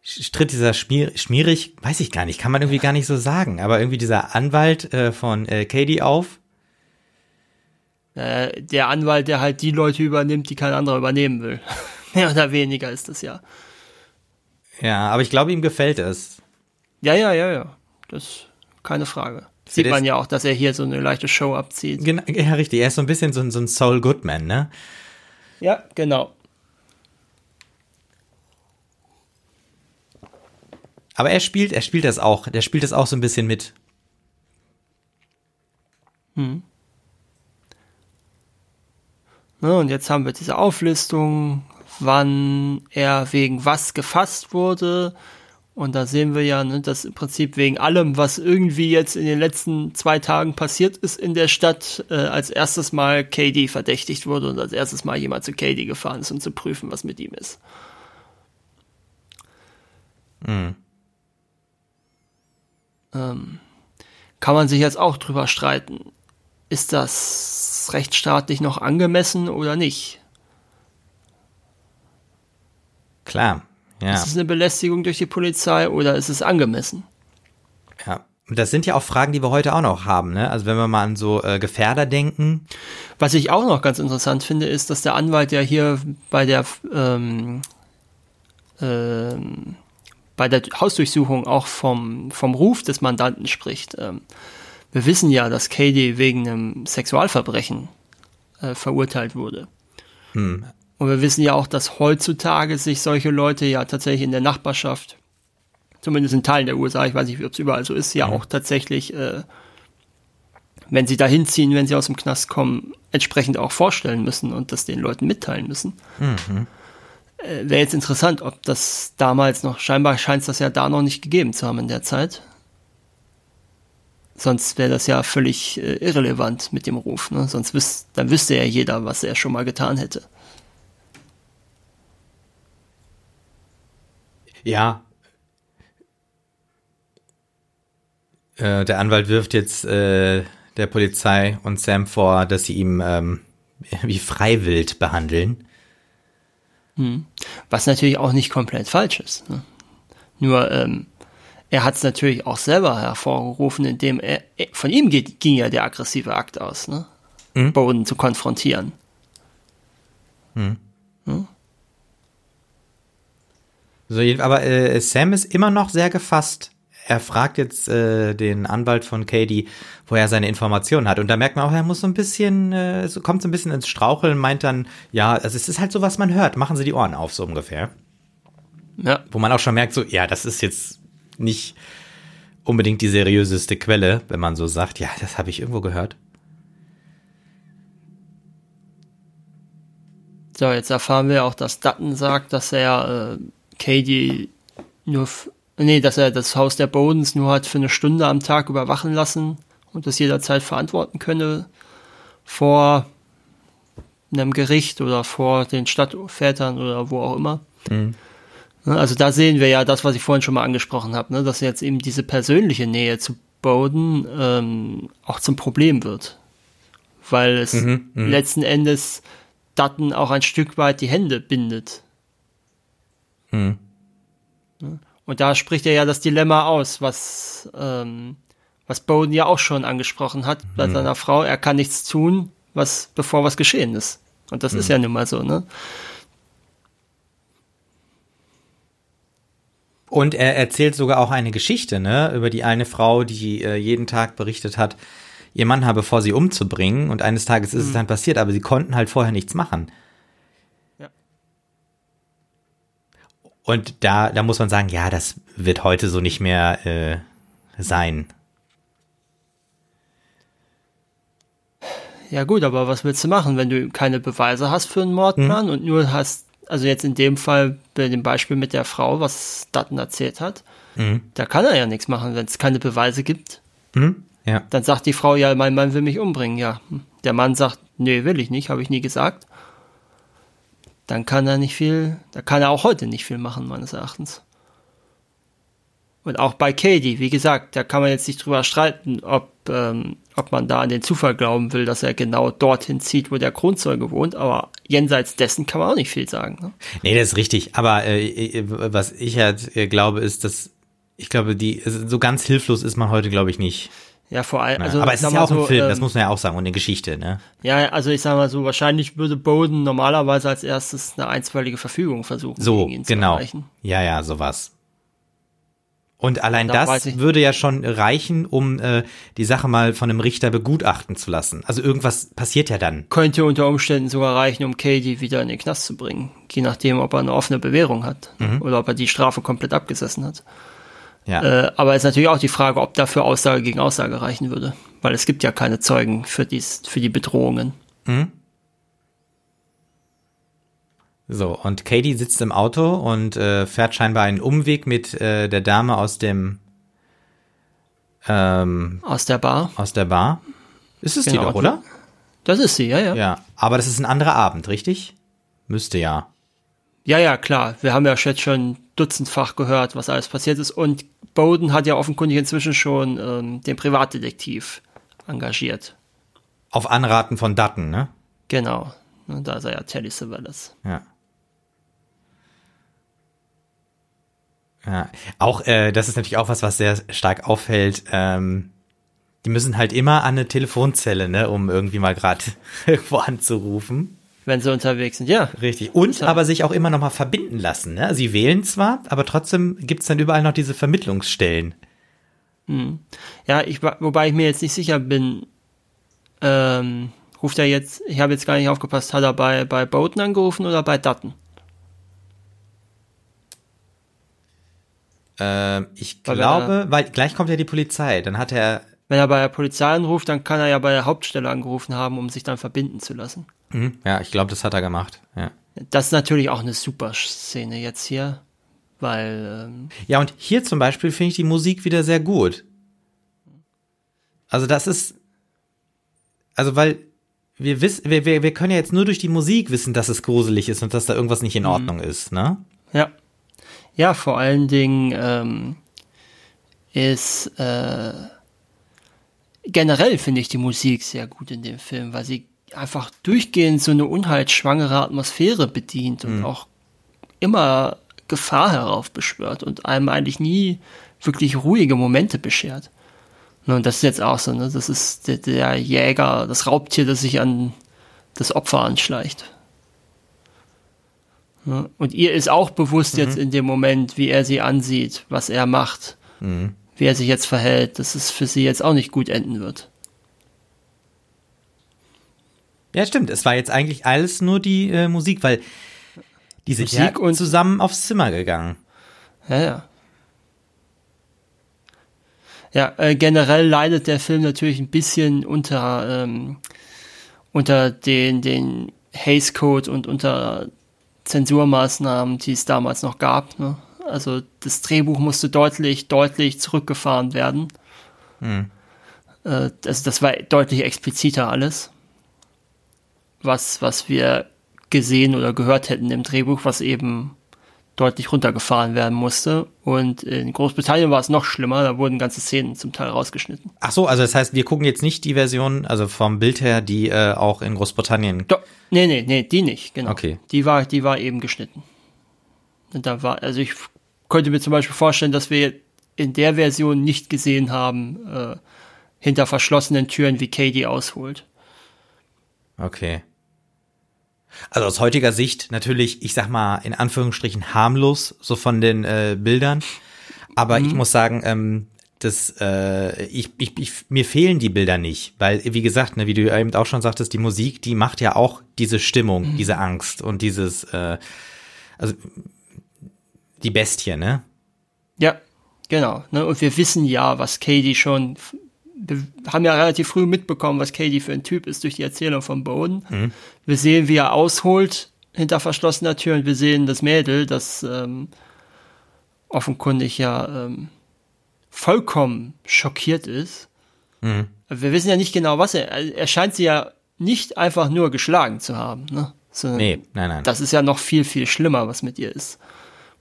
Stritt, dieser Schmier, schmierig, weiß ich gar nicht, kann man irgendwie gar nicht so sagen, aber irgendwie dieser Anwalt äh, von äh, Katie auf. Äh, der Anwalt, der halt die Leute übernimmt, die kein anderer übernehmen will. Mehr oder weniger ist das ja. Ja, aber ich glaube, ihm gefällt es. Ja, ja, ja, ja. Das keine Frage. Sieht man ja auch, dass er hier so eine leichte Show abzieht. Genau, ja, richtig. Er ist so ein bisschen so, ein- so ein Saul Goodman, ne? Ja, genau. Aber er spielt, er spielt das auch. Der spielt das auch so ein bisschen mit. Ne, und jetzt haben wir diese Auflistung, wann er wegen was gefasst wurde. Und da sehen wir ja, ne, dass im Prinzip wegen allem, was irgendwie jetzt in den letzten zwei Tagen passiert ist in der Stadt, äh, als erstes Mal Katie verdächtigt wurde und als erstes Mal jemand zu Katie gefahren ist, um zu prüfen, was mit ihm ist. Ähm, kann man sich jetzt auch drüber streiten. Ist das rechtsstaatlich noch angemessen oder nicht? Klar. Ja. Ist es eine Belästigung durch die Polizei oder ist es angemessen? ja. Und das sind ja auch Fragen, die wir heute auch noch haben. Ne? Also wenn wir mal an so äh, Gefährder denken. Was ich auch noch ganz interessant finde, ist, dass der Anwalt ja hier bei der ähm, ähm, bei der Hausdurchsuchung auch vom, vom Ruf des Mandanten spricht. Ähm, wir wissen ja, dass Katie wegen einem Sexualverbrechen äh, verurteilt wurde. Hm. Und wir wissen ja auch, dass heutzutage sich solche Leute ja tatsächlich in der Nachbarschaft zumindest in Teilen der USA, ich weiß nicht, ob es überall so ist, ja mhm. auch tatsächlich, äh, wenn sie da hinziehen, wenn sie aus dem Knast kommen, entsprechend auch vorstellen müssen und das den Leuten mitteilen müssen. Mhm. Äh, Wäre jetzt interessant, ob das damals noch, scheinbar scheint es das ja da noch nicht gegeben zu haben in der Zeit. Sonst wäre das ja völlig äh, irrelevant mit dem Ruf. Ne? Sonst wüs dann wüsste ja jeder, was er schon mal getan hätte. Ja, Äh, der Anwalt wirft jetzt äh, der Polizei und Sam vor, dass sie ihm ähm, wie freiwillig behandeln. Hm. Was natürlich auch nicht komplett falsch ist. Ne? Nur ähm, er hat es natürlich auch selber hervorgerufen, indem er, von ihm geht, ging ja der aggressive Akt aus, ne? Hm? Boden zu konfrontieren. Hm. So, aber äh, Sam ist immer noch sehr gefasst er fragt jetzt äh, den Anwalt von Katie, wo er seine Informationen hat. Und da merkt man auch, er muss so ein bisschen, äh, so, kommt so ein bisschen ins Straucheln, meint dann, ja, also es ist halt so, was man hört, machen Sie die Ohren auf, so ungefähr. Ja. Wo man auch schon merkt, so, ja, das ist jetzt nicht unbedingt die seriöseste Quelle, wenn man so sagt, ja, das habe ich irgendwo gehört. So, jetzt erfahren wir auch, dass Dutton sagt, dass er äh, Katie nur Nee, dass er das Haus der Bodens nur hat für eine Stunde am Tag überwachen lassen und das jederzeit verantworten könne vor einem Gericht oder vor den Stadtvätern oder wo auch immer. Mhm. Ne, also da sehen wir ja das, was ich vorhin schon mal angesprochen habe, ne, dass jetzt eben diese persönliche Nähe zu Bowden ähm, auch zum Problem wird. Weil es mhm, mhm. letzten Endes Dutton auch ein Stück weit die Hände bindet. Mhm. Und da spricht er ja das Dilemma aus, was, ähm, was Bowden ja auch schon angesprochen hat bei mhm. seiner Frau. Er kann nichts tun, was, bevor was geschehen ist. Und das mhm. ist ja nun mal so, ne? Und er erzählt sogar auch eine Geschichte, ne, über die eine Frau, die äh, jeden Tag berichtet hat, ihr Mann habe vor, sie umzubringen und eines Tages ist mhm. es dann passiert, aber sie konnten halt vorher nichts machen. Und da, da muss man sagen, ja, das wird heute so nicht mehr äh, sein. Ja gut, aber was willst du machen, wenn du keine Beweise hast für einen Mordplan mhm. und nur hast, also jetzt in dem Fall bei dem Beispiel mit der Frau, was Dutton erzählt hat, mhm. da kann er ja nichts machen, wenn es keine Beweise gibt. Mhm. Ja. Dann sagt die Frau, ja, mein Mann will mich umbringen, ja. Der Mann sagt, nee, will ich nicht, habe ich nie gesagt dann kann er nicht viel, da kann er auch heute nicht viel machen, meines Erachtens. Und auch bei Katie, wie gesagt, da kann man jetzt nicht drüber streiten, ob, ähm, ob man da an den Zufall glauben will, dass er genau dorthin zieht, wo der Kronzeuge wohnt, aber jenseits dessen kann man auch nicht viel sagen. Ne? Nee, das ist richtig. Aber äh, äh was ich halt äh, glaube, ist, dass ich glaube, die so ganz hilflos ist man heute, glaube ich, nicht. Ja, vor allem. Also, aber es ist ja auch so, ein Film, ähm, das muss man ja auch sagen, und eine Geschichte, ne? Ja, also ich sag mal so, wahrscheinlich würde Bowden normalerweise als erstes eine einstweilige Verfügung versuchen. So, genau. Ja, ja, sowas. Und allein da das würde ja schon reichen, um äh, die Sache mal von einem Richter begutachten zu lassen. Also irgendwas passiert ja dann. Könnte unter Umständen sogar reichen, um Katie wieder in den Knast zu bringen. Je nachdem, ob er eine offene Bewährung hat mhm. oder ob er die Strafe komplett abgesessen hat. Ja. Äh, aber es ist natürlich auch die Frage, ob dafür Aussage gegen Aussage reichen würde. Weil es gibt ja keine Zeugen für, dies, für die Bedrohungen. Mhm. So, und Katie sitzt im Auto und äh, fährt scheinbar einen Umweg mit äh, der Dame aus dem ähm, aus der Bar. Aus der Bar. Ist es genau. die doch, oder? Das ist sie, ja, ja. Ja, aber das ist ein anderer Abend, richtig? Müsste ja. Ja, ja, klar. Wir haben ja jetzt schon dutzendfach gehört, was alles passiert ist. Und Bowden hat ja offenkundig inzwischen schon ähm, den Privatdetektiv engagiert. Auf Anraten von Dutton, ne? Genau. Da ist er ja Telly Savalas. Ja. Ja, auch äh, das ist natürlich auch was, was sehr stark auffällt. Ähm, die müssen halt immer an eine Telefonzelle, ne, um irgendwie mal gerade irgendwo anzurufen. Wenn sie unterwegs sind, ja. Richtig. Und aber sich auch immer noch mal verbinden lassen. Ne? Sie wählen zwar, aber trotzdem gibt's dann überall noch diese Vermittlungsstellen. Hm. Ja, ich, wobei ich mir jetzt nicht sicher bin, ähm, ruft er jetzt, ich habe jetzt gar nicht aufgepasst, hat er bei, bei Bowden angerufen oder bei Dutton? Ähm, ich weil glaube, er, weil gleich kommt ja die Polizei, dann hat er. Wenn er bei der Polizei anruft, dann kann er ja bei der Hauptstelle angerufen haben, um sich dann verbinden zu lassen. Mhm. Ja, ich glaube, das hat er gemacht, ja. Das ist natürlich auch eine super Szene jetzt hier, weil. Ähm, ja, und hier zum Beispiel finde ich die Musik wieder sehr gut. Also das ist, also weil wir wissen, wir, wir, wir können ja jetzt nur durch die Musik wissen, dass es gruselig ist und dass da irgendwas nicht in mhm. Ordnung mhm. ist, ne? Ja. Ja, vor allen Dingen ähm, ist äh, generell finde ich die Musik sehr gut in dem Film, weil sie einfach durchgehend so eine unheilsschwangere Atmosphäre bedient und mhm. auch immer Gefahr heraufbeschwört und einem eigentlich nie wirklich ruhige Momente beschert. Und das ist jetzt auch so, ne? Das ist der, der Jäger, das Raubtier, das sich an das Opfer anschleicht. Und ihr ist auch bewusst mhm. jetzt in dem Moment, wie er sie ansieht, was er macht, mhm. wie er sich jetzt verhält, dass es für sie jetzt auch nicht gut enden wird. Ja, stimmt. Es war jetzt eigentlich alles nur die äh, Musik, weil die sind Musik ja und zusammen aufs Zimmer gegangen. Ja, ja. Ja, äh, generell leidet der Film natürlich ein bisschen unter, ähm, unter den, den Haze Code und unter Zensurmaßnahmen, die es damals noch gab. Ne? Also das Drehbuch musste deutlich, deutlich zurückgefahren werden. Mhm. Äh, also das war deutlich expliziter alles, was, was wir gesehen oder gehört hätten im Drehbuch, was eben deutlich runtergefahren werden musste. Und in Großbritannien war es noch schlimmer, da wurden ganze Szenen zum Teil rausgeschnitten. Ach so, also das heißt, wir gucken jetzt nicht die Version, also vom Bild her, die äh, auch in Großbritannien. Do nee, nee, nee, die nicht, genau. Okay. Die war, die war eben geschnitten. Und da war, also ich könnte mir zum Beispiel vorstellen, dass wir in der Version nicht gesehen haben, äh, hinter verschlossenen Türen, wie Katie ausholt. Okay. Also aus heutiger Sicht natürlich, ich sag mal, in Anführungsstrichen harmlos, so von den äh, Bildern. Aber mhm. ich muss sagen, ähm, das, äh, ich, ich, ich, mir fehlen die Bilder nicht, weil, wie gesagt, ne, wie du eben auch schon sagtest, die Musik, die macht ja auch diese Stimmung, mhm. diese Angst und dieses, äh, also die Bestie, ne? Ja, genau. Ne? Und wir wissen ja, was Katie schon wir haben ja relativ früh mitbekommen, was Katie für ein Typ ist durch die Erzählung von Boden. Mhm. Wir sehen, wie er ausholt hinter verschlossener Tür und wir sehen das Mädel, das ähm, offenkundig ja ähm, vollkommen schockiert ist. Mhm. Wir wissen ja nicht genau, was er. Er scheint sie ja nicht einfach nur geschlagen zu haben. Ne? Sondern nee, nein, nein. Das ist ja noch viel, viel schlimmer, was mit ihr ist.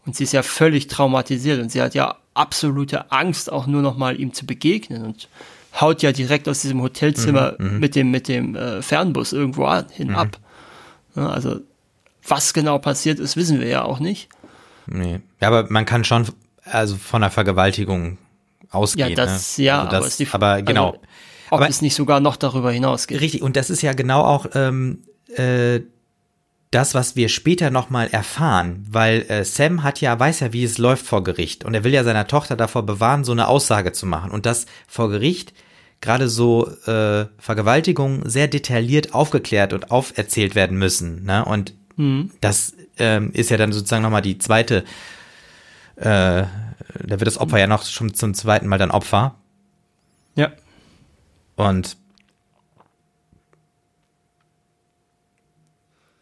Und sie ist ja völlig traumatisiert und sie hat ja absolute Angst, auch nur noch mal ihm zu begegnen. Und haut ja direkt aus diesem Hotelzimmer mhm, mhm, mit dem, mit dem äh, Fernbus irgendwo an, hin mhm. ab. Ja, also, was genau passiert ist, wissen wir ja auch nicht. Nee. Ja, aber man kann schon also von einer Vergewaltigung ausgehen. Ja, das, ne? ja, also das, aber, die, aber genau. Also, ob aber, es nicht sogar noch darüber hinausgeht. Richtig, und das ist ja genau auch ähm, äh, das, was wir später nochmal erfahren, weil äh, Sam hat ja, weiß ja, wie es läuft vor Gericht und er will ja seiner Tochter davor bewahren, so eine Aussage zu machen und dass vor Gericht gerade so äh, Vergewaltigungen sehr detailliert aufgeklärt und auferzählt werden müssen. Ne? Und mhm. das ähm, ist ja dann sozusagen nochmal die zweite, äh, da wird das Opfer ja noch schon zum zweiten Mal dann Opfer. Ja. Und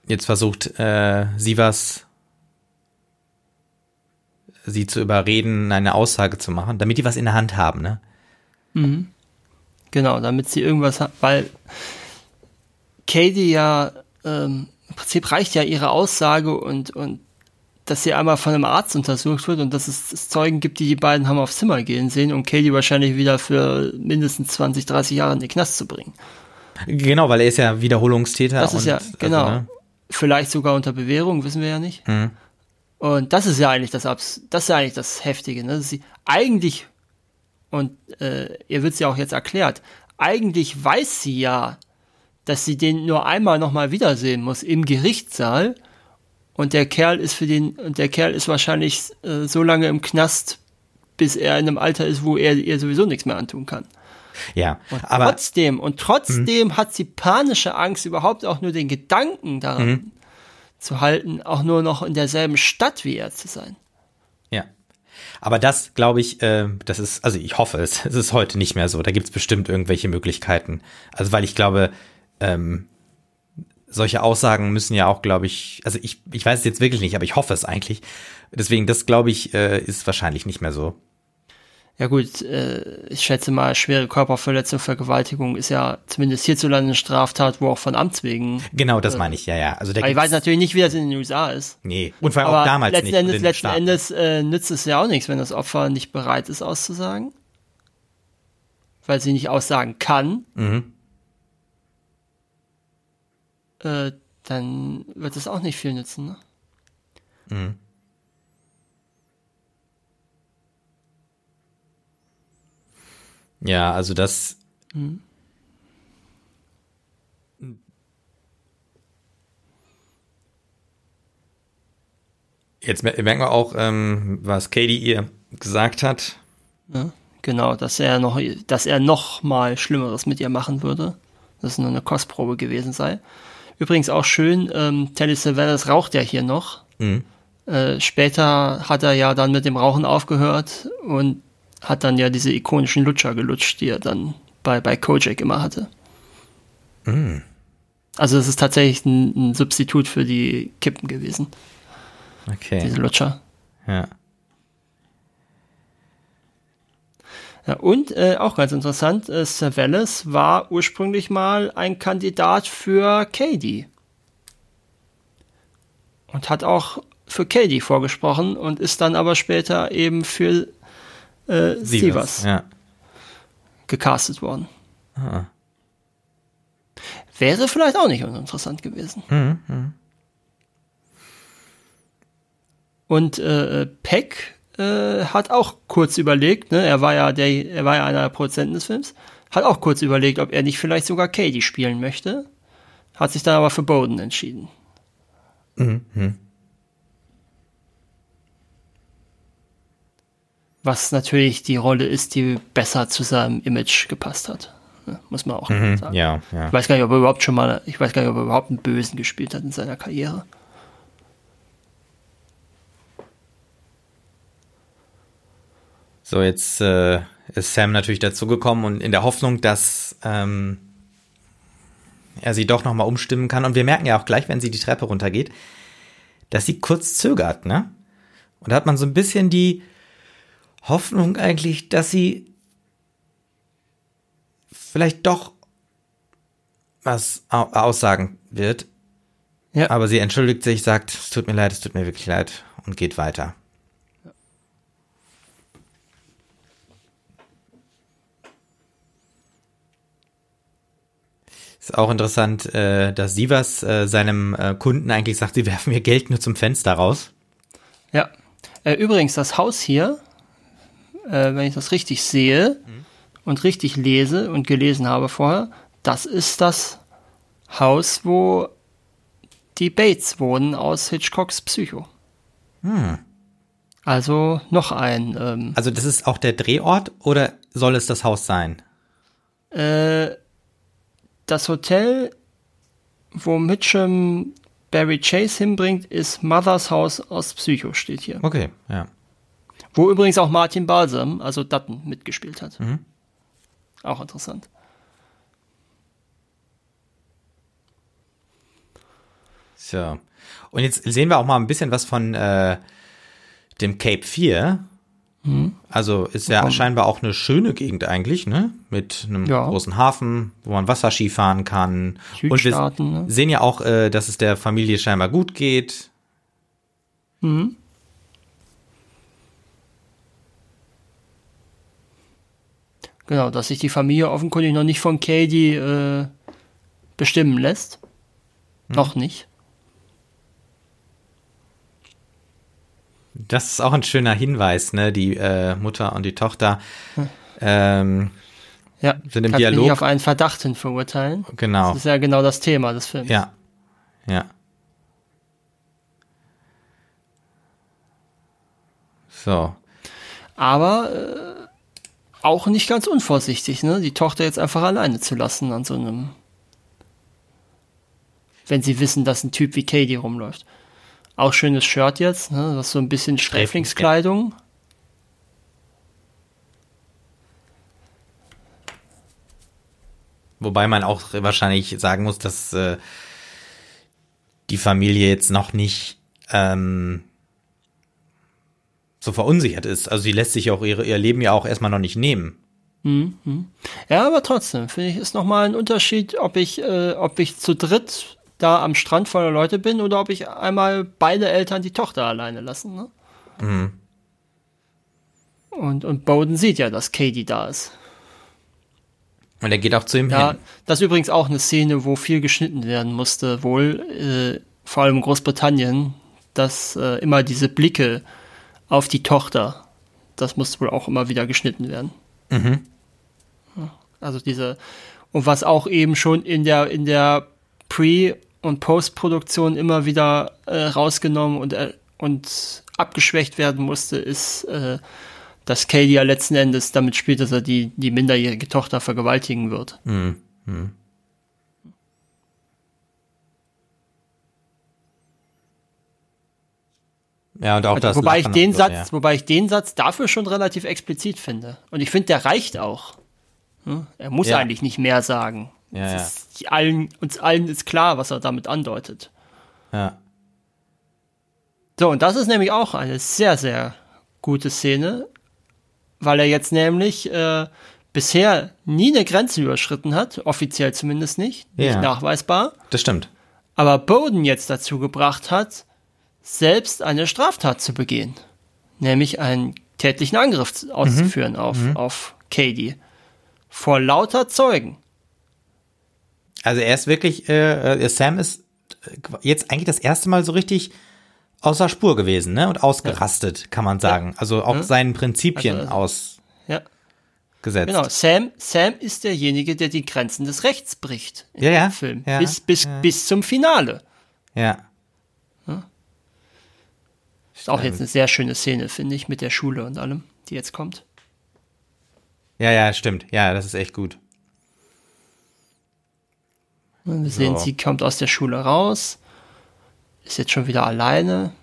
Jetzt versucht äh, Sivas sie zu überreden, eine Aussage zu machen, damit die was in der Hand haben, ne? Mhm. Genau, damit sie irgendwas hat, weil Katie ja ähm, im Prinzip reicht ja ihre Aussage und, und dass sie einmal von einem Arzt untersucht wird und dass es, Zeugen gibt, die die beiden haben aufs Zimmer gehen sehen, um Katie wahrscheinlich wieder für mindestens 20, 30 Jahre in den Knast zu bringen. Genau, weil er ist ja Wiederholungstäter. Das ist ja, also, genau. Also, ne? Vielleicht sogar unter Bewährung, wissen wir ja nicht. Mhm. Und das ist ja eigentlich das, das ist ja eigentlich das Heftige. Ne? Sie eigentlich, und äh, ihr wird es ja auch jetzt erklärt, eigentlich weiß sie ja, dass sie den nur einmal nochmal wiedersehen muss im Gerichtssaal. Und der Kerl ist für den, und der Kerl ist wahrscheinlich äh, so lange im Knast, bis er in einem Alter ist, wo er ihr sowieso nichts mehr antun kann. Ja, und aber trotzdem und trotzdem mh. hat sie panische Angst, überhaupt auch nur den Gedanken daran mh. zu halten, auch nur noch in derselben Stadt wie er zu sein. Ja. Aber das, glaube ich, äh, das ist, also ich hoffe es, es ist heute nicht mehr so. Da gibt es bestimmt irgendwelche Möglichkeiten. Also weil ich glaube, ähm, solche Aussagen müssen ja auch, glaube ich, also ich, ich weiß es jetzt wirklich nicht, aber ich hoffe es eigentlich. Deswegen, das glaube ich, äh, ist wahrscheinlich nicht mehr so. Ja gut, äh, ich schätze mal, schwere Körperverletzung, Vergewaltigung ist ja zumindest hierzulande eine Straftat, wo auch von Amts wegen. Genau, das äh, meine ich, ja, ja. Also ich weiß natürlich nicht, wie das in den USA ist. Nee, und vor allem auch damals letzten nicht. Endes, letzten Endes äh, nützt es ja auch nichts, wenn das Opfer nicht bereit ist, auszusagen. Weil sie nicht aussagen kann. Mhm. Äh, dann wird es auch nicht viel nützen, ne? Mhm. Ja, also das. Mhm. Jetzt merken wir auch, ähm, was Katie ihr gesagt hat. Ja, genau, dass er noch, dass er noch mal Schlimmeres mit ihr machen würde. Dass es nur eine Kostprobe gewesen sei. Übrigens auch schön, ähm, Telly Savalas raucht ja hier noch. Mhm. Äh, später hat er ja dann mit dem Rauchen aufgehört und hat dann ja diese ikonischen Lutscher gelutscht, die er dann bei, bei Kojak immer hatte. Mm. Also es ist tatsächlich ein, ein, Substitut für die Kippen gewesen. Okay. Diese Lutscher. Ja. Ja, und äh, auch ganz interessant, äh, Savalas war ursprünglich mal ein Kandidat für Katie. Und hat auch für Katie vorgesprochen und ist dann aber später eben für äh, Sievers, ja. gecastet worden. Ah. Wäre vielleicht auch nicht uninteressant gewesen. Mhm, mh. Und äh, Peck äh, hat auch kurz überlegt, ne, er war ja der, er war ja einer der Produzenten des Films, hat auch kurz überlegt, ob er nicht vielleicht sogar Katie spielen möchte, hat sich dann aber für Bowden entschieden. Mhm. Was natürlich die Rolle ist, die besser zu seinem Image gepasst hat. Muss man auch mhm, sagen. Ja, ja. Ich weiß gar nicht, ob er überhaupt schon mal, ich weiß gar nicht, ob er überhaupt einen Bösen gespielt hat in seiner Karriere. So, jetzt äh, ist Sam natürlich dazugekommen und in der Hoffnung, dass ähm, er sie doch nochmal umstimmen kann. Und wir merken ja auch gleich, wenn sie die Treppe runtergeht, dass sie kurz zögert, ne? Und da hat man so ein bisschen die, Hoffnung eigentlich, dass sie vielleicht doch was aussagen wird. Ja. Aber sie entschuldigt sich, sagt, es tut mir leid, es tut mir wirklich leid und geht weiter. Ist auch interessant, äh, dass Sivas äh, seinem äh, Kunden eigentlich sagt, sie werfen mir Geld nur zum Fenster raus. Ja. übrigens, das Haus hier äh, wenn ich das richtig sehe mhm. und richtig lese und gelesen habe vorher, das ist das Haus, wo die Bates wohnen aus Hitchcocks Psycho. Hm. Also noch ein. Ähm, also das ist auch der Drehort oder soll es das Haus sein? Äh, das Hotel, wo Mitchum Barry Chase hinbringt, ist Mothers House aus Psycho, steht hier. Okay, ja. Wo übrigens auch Martin Balsam, also Dutton, mitgespielt hat. Mhm. Auch interessant. So. Und jetzt sehen wir auch mal ein bisschen was von äh, dem Cape 4. Mhm. Also ist ja scheinbar auch eine schöne Gegend eigentlich, ne? Mit einem ja. großen Hafen, wo man Wasserski fahren kann. Und wir ne? sehen ja auch, äh, dass es der Familie scheinbar gut geht. Mhm. Genau, dass sich die Familie offenkundig noch nicht von Katie äh, bestimmen lässt. Hm. Noch nicht. das ist auch ein schöner Hinweis, ne? Die äh, Mutter und die Tochter ähm, Ja, Sind im Dialog. nicht auf einen Verdacht hin verurteilen. genau. Das ist ja genau das Thema des Films. Ja, ja. So, Aber äh, auch nicht ganz unvorsichtig, ne? Die Tochter jetzt einfach alleine zu lassen an so einem. Wenn sie wissen, dass ein Typ wie Katie rumläuft. Auch schönes Shirt jetzt, ne? Das ist so ein bisschen Sträflingskleidung. wobei man auch wahrscheinlich sagen muss, dass äh, die Familie jetzt noch nicht ähm, so verunsichert ist. Also sie lässt sich auch ihre, ihr Leben ja auch erstmal noch nicht nehmen. Ja, aber trotzdem, finde ich, ist nochmal ein Unterschied, ob ich, äh, ob ich zu dritt da am Strand voller Leute bin oder ob ich einmal beide Eltern die Tochter alleine lassen. Ne? Mhm. Und, und Bowden sieht ja, dass Katie da ist. Und er geht auch zu ihm Ja, hin. das ist übrigens auch eine Szene, wo viel geschnitten werden musste, wohl, äh, vor allem in Großbritannien, dass äh, immer diese Blicke auf die Tochter, das musste wohl auch immer wieder geschnitten werden. Mhm. Also diese, und was auch eben schon in der, in der Pre- und Postproduktion immer wieder äh, rausgenommen und, äh, und abgeschwächt werden musste, ist, äh, dass Katie ja letzten Endes damit spielt, dass er die, die minderjährige Tochter vergewaltigen wird. Mhm. Mhm. Ja, und auch das. wobei ich Lachen den und so, Satz, ja. wobei ich den Satz dafür schon relativ explizit finde. Und ich finde, der reicht auch. Hm? Er muss Ja. eigentlich nicht mehr sagen. Ja, ja. Ist, allen, uns allen ist klar, was er damit andeutet. Ja. So, und das ist nämlich auch eine sehr, sehr gute Szene, weil er jetzt nämlich äh, bisher nie eine Grenze überschritten hat, offiziell zumindest nicht, nicht nachweisbar, Das stimmt. aber Bowden jetzt dazu gebracht hat, selbst eine Straftat zu begehen, nämlich einen tätlichen Angriff zu- auszuführen auf, auf Katie. Vor lauter Zeugen. Also er ist wirklich, äh, äh, Sam ist äh, jetzt eigentlich das erste Mal so richtig außer Spur gewesen, ne? Und ausgerastet, kann man sagen. Also auch seinen Prinzipien Also- Ja, ausgesetzt. genau. Sam, Sam ist derjenige, der die Grenzen des Rechts bricht in Ja, ja, dem Film. ja, bis, bis, ja. bis zum Finale. Ja. Ist auch jetzt eine sehr schöne Szene, finde ich, mit der Schule und allem, die jetzt kommt. Ja, ja, stimmt. Ja, das ist echt gut. Und Wir sehen, So. sie kommt aus der Schule raus, ist jetzt schon wieder alleine.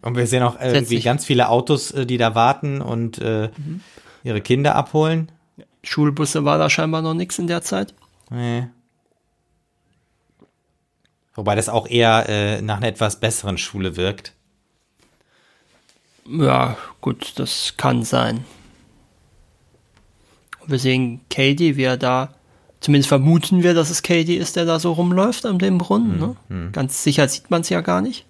Und wir sehen auch irgendwie sich- ganz viele Autos, äh, die da warten und äh, Mhm. ihre Kinder abholen. Schulbusse war da scheinbar noch nichts in der Zeit. Nee. Wobei das auch eher äh, nach einer etwas besseren Schule wirkt. Ja, gut, das kann sein. Wir sehen Katie, wie er da, zumindest vermuten wir, dass es Katie ist, der da so rumläuft an dem Brunnen. Ne? Ganz sicher sieht man es ja gar nicht.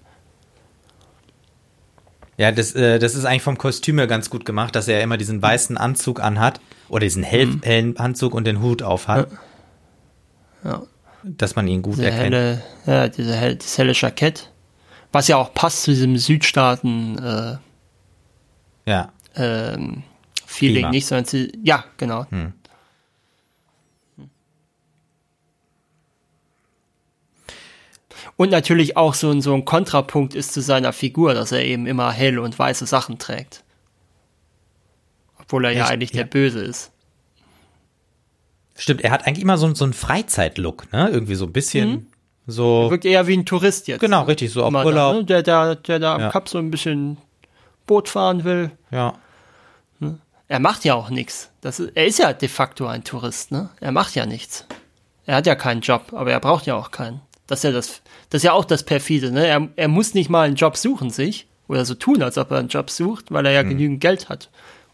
Ja, das, äh, das ist eigentlich vom Kostüm her ganz gut gemacht, dass er immer diesen weißen Anzug anhat oder diesen hell, Mhm. hellen Anzug und den Hut aufhat. Ja. Dass man ihn gut erkennt. helle, ja, diese hell, das helle Jackett. Was ja auch passt zu diesem Südstaaten äh, Ja. ähm, Feeling Klima. nicht, sondern zu, ja, genau. Hm. Und natürlich auch so ein, so ein Kontrapunkt ist zu seiner Figur, dass er eben immer helle und weiße Sachen trägt. Obwohl er ja Echt? eigentlich Ja. der Böse ist. Stimmt, er hat eigentlich immer so, so einen Freizeitlook, ne? Irgendwie so ein bisschen so. Wirkt eher wie ein Tourist jetzt. Genau, richtig, so auf Immer Urlaub. Da, ne? Der, der, der da am Ja. Kap so ein bisschen Boot fahren will. Ja. Er macht ja auch nichts. Das ist, er ist ja de facto ein Tourist, ne? Er macht ja nichts. Er hat ja keinen Job, aber er braucht ja auch keinen. Das ist ja das, das ist ja auch das perfide, ne? Er, er muss nicht mal einen Job suchen sich oder so tun, als ob er einen Job sucht, weil er ja genügend Geld hat,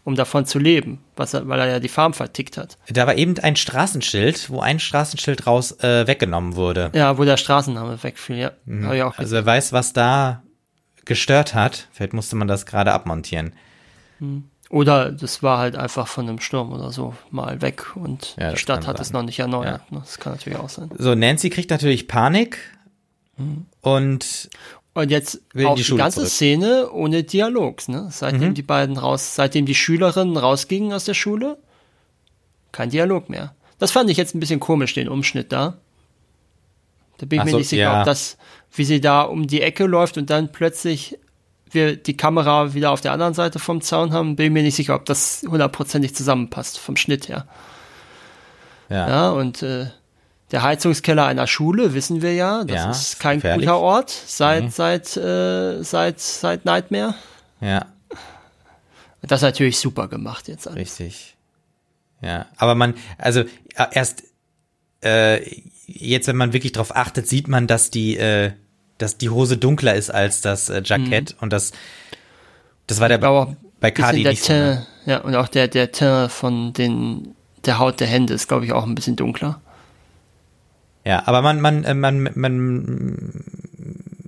um davon zu leben, was er, weil er ja die Farm vertickt hat. Da war eben ein Straßenschild, wo ein Straßenschild raus äh, weggenommen wurde. Ja, wo der Straßenname wegfiel, ja. Auch Also er weiß, was da gestört hat. Vielleicht musste man das gerade abmontieren. Oder das war halt einfach von einem Sturm oder so mal weg und Ja, die Stadt hat sein. es noch nicht erneuert. ne? Das kann natürlich auch sein. So, Nancy kriegt natürlich Panik Mhm. und Und jetzt Will auch die die, ganze zurück. Szene ohne Dialogs, ne? Seitdem Mhm. die beiden raus, seitdem die Schülerinnen rausgingen aus der Schule, kein Dialog mehr. Das fand ich jetzt ein bisschen komisch, den Umschnitt da. Da bin ich Ach mir so, nicht sicher, ja. ob das, wie sie da um die Ecke läuft und dann plötzlich wir die Kamera wieder auf der anderen Seite vom Zaun haben, bin ich mir nicht sicher, ob das hundertprozentig zusammenpasst vom Schnitt her. Ja. Ja, und äh, der Heizungskeller einer Schule, wissen wir ja, das Ja, ist kein gefährlich. guter Ort seit, Nee. seit, äh, seit, seit Nightmare. ja. Das ist natürlich super gemacht jetzt. alles. Richtig. Ja, aber man, also äh, erst äh, jetzt, wenn man wirklich drauf achtet, sieht man, dass die, äh, dass die Hose dunkler ist als das äh, Jackett und das, das war der auch bei Cardi der nicht so. Ne? Teint, ja, und auch der, der Teint von den, der Haut der Hände ist, glaube ich, auch ein bisschen dunkler. Ja, aber man, man, äh, man, man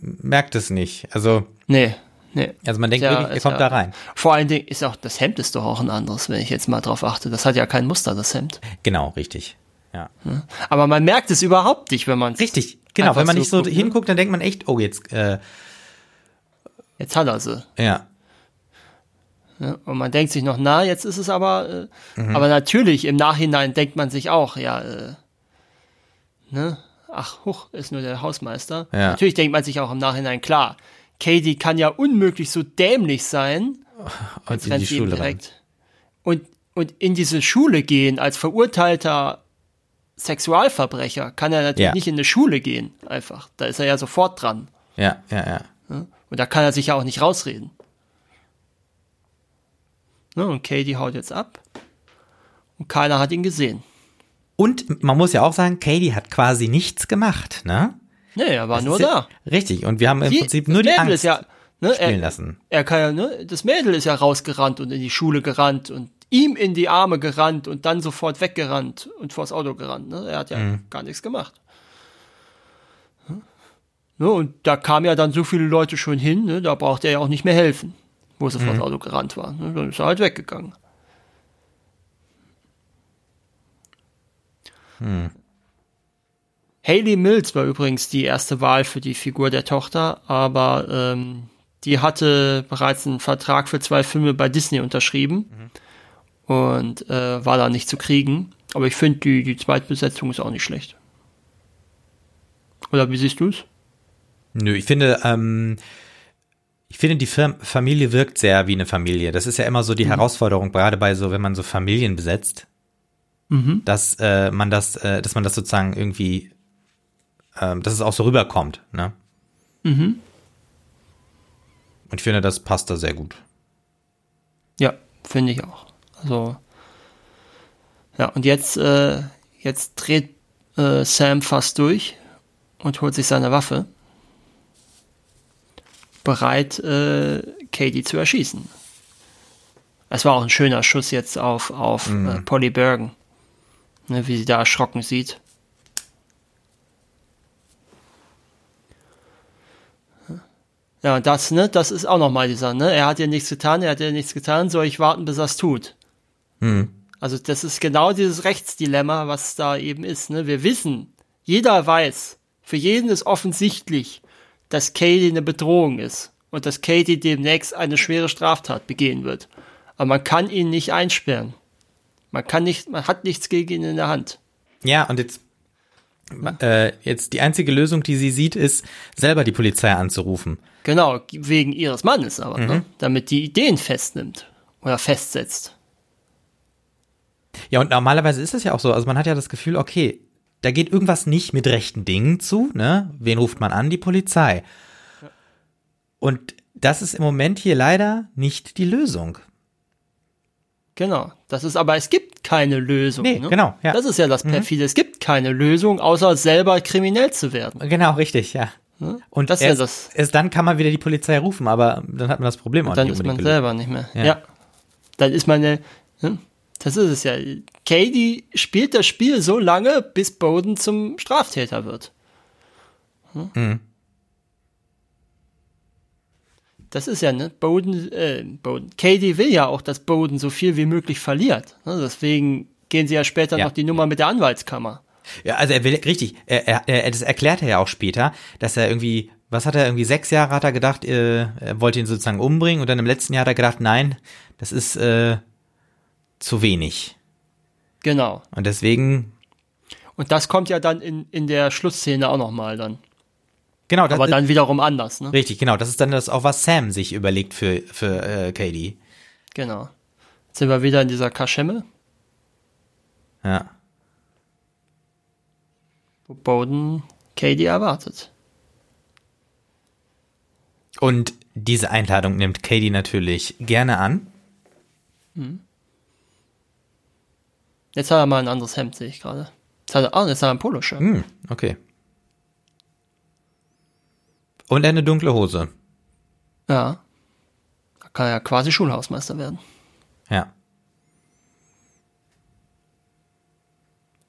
merkt es nicht. Also, Nee, nee. also man denkt Ja, wirklich, er kommt ja- da rein. Vor allen Dingen ist auch, das Hemd ist doch auch ein anderes, wenn ich jetzt mal drauf achte. Das hat ja kein Muster, das Hemd. Genau, richtig. Ja. Aber man merkt es überhaupt nicht, wenn man Richtig, genau. Wenn man so nicht so guckt, ne? hinguckt, dann denkt man echt, oh, jetzt, äh, Jetzt hat er sie. ja. Ne? Und man denkt sich noch, na, jetzt ist es aber, äh, Mhm. aber natürlich im Nachhinein denkt man sich auch, ja, äh, ne, ach, huch, ist nur der Hausmeister. Ja. Natürlich denkt man sich auch im Nachhinein, klar, Katie kann ja unmöglich so dämlich sein, Und in rennt die sie Schule rein. direkt. Und, und in diese Schule gehen als verurteilter Sexualverbrecher kann er natürlich Ja. nicht in eine Schule gehen, einfach. Da ist er ja sofort dran. Ja, ja, ja. Und da kann er sich ja auch nicht rausreden. Ne, und Katie haut jetzt ab. Und keiner hat ihn gesehen. Und man muss ja auch sagen, Katie hat quasi nichts gemacht, ne? Nee, er war nur Das da. ja- Richtig. Und wir haben im Die- Prinzip nur die das Mädel Angst ist ja, ne, spielen er, lassen. er kann ja, ne, das Mädel ist ja rausgerannt und in die Schule gerannt und ihm in die Arme gerannt und dann sofort weggerannt und vors Auto gerannt. Ne? Er hat ja Mhm. gar nichts gemacht. Hm? Ne, und da kamen ja dann so viele Leute schon hin, ne, da braucht er ja auch nicht mehr helfen, wo sie Mhm. vors Auto gerannt war. Ne? Dann ist er halt weggegangen. Hm. Hayley Mills war übrigens die erste Wahl für die Figur der Tochter, aber ähm, die hatte bereits einen Vertrag für zwei Filme bei Disney unterschrieben und äh, war da nicht zu kriegen. Aber ich finde, die, die Zweitbesetzung ist auch nicht schlecht. Oder wie siehst du es? Nö, ich finde, ähm, ich finde, die Fam Familie wirkt sehr wie eine Familie. Das ist ja immer so Mhm. die Herausforderung, gerade bei so, wenn man so Familien besetzt, Mhm. dass äh, man das, äh, dass man das sozusagen irgendwie, ähm, dass es auch so rüberkommt, ne? Mhm. Und ich finde, das passt da sehr gut. Ja, finde ich auch. Also, ja, und jetzt, äh, jetzt dreht äh, Sam fast durch und holt sich seine Waffe. Bereit, äh, Katie zu erschießen. Es war auch ein schöner Schuss jetzt auf, auf äh, Polly Bergen. Ne, wie sie da erschrocken sieht. Ja, das, ne, das ist auch nochmal dieser, ne, er hat ja nichts getan, er hat ja nichts getan, soll ich warten, bis er es tut. Hm. Also das ist genau dieses Rechtsdilemma, was da eben ist, ne. Wir wissen, jeder weiß, für jeden ist offensichtlich, dass Katie eine Bedrohung ist und dass Katie demnächst eine schwere Straftat begehen wird. Aber man kann ihn nicht einsperren. Man kann nicht, man hat nichts gegen ihn in der Hand. Ja, und jetzt, äh, jetzt die einzige Lösung, die sie sieht, ist, selber die Polizei anzurufen. Genau, wegen ihres Mannes aber, Mhm. ne? damit die Ideen festnimmt oder festsetzt. Ja, und normalerweise ist es ja auch so. Also man hat ja das Gefühl, okay, da geht irgendwas nicht mit rechten Dingen zu, ne? Wen ruft man an? Die Polizei. Und das ist im Moment hier leider nicht die Lösung. Genau. Das ist aber, es gibt keine Lösung. Nee, ne? genau, ja. Das ist ja das perfide. Es gibt keine Lösung, außer selber kriminell zu werden. Genau, richtig, ja. Und Das ist ja erst, das- erst dann kann man wieder die Polizei rufen, aber dann hat man das Problem auch Dann nicht ist man selber nicht mehr. Ja. Ja. Dann ist man ne? das ist es ja. Katie spielt das Spiel so lange, bis Bowden zum Straftäter wird. Hm? Mhm. Das ist ja, ne? Bowden, äh, Bowden. Katie will ja auch, dass Bowden so viel wie möglich verliert. Ne? Deswegen gehen sie ja später Ja. noch die Nummer mit der Anwaltskammer. Ja, also er will, richtig, er, er, er, das erklärt er ja auch später, dass er irgendwie was hat er irgendwie sechs Jahre hat er gedacht, äh, er wollte ihn sozusagen umbringen und dann im letzten Jahr hat er gedacht, nein, das ist äh, zu wenig. Genau. Und deswegen. Und das kommt ja dann in, in der Schlussszene auch nochmal dann. Genau, das, aber dann wiederum anders, ne? Richtig, genau. Das ist dann das auch, was Sam sich überlegt für, für äh, Katie. Genau. Jetzt sind wir wieder in dieser Kaschemme. Ja. Wo Bowden Katie erwartet. Und diese Einladung nimmt Katie natürlich gerne an. Hm. Jetzt hat er mal ein anderes Hemd, sehe ich gerade. Jetzt hat er, oh, jetzt hat er ein Poloshirt. Hm, okay. Und eine dunkle Hose. Ja. Da kann er ja quasi Schulhausmeister werden. Ja.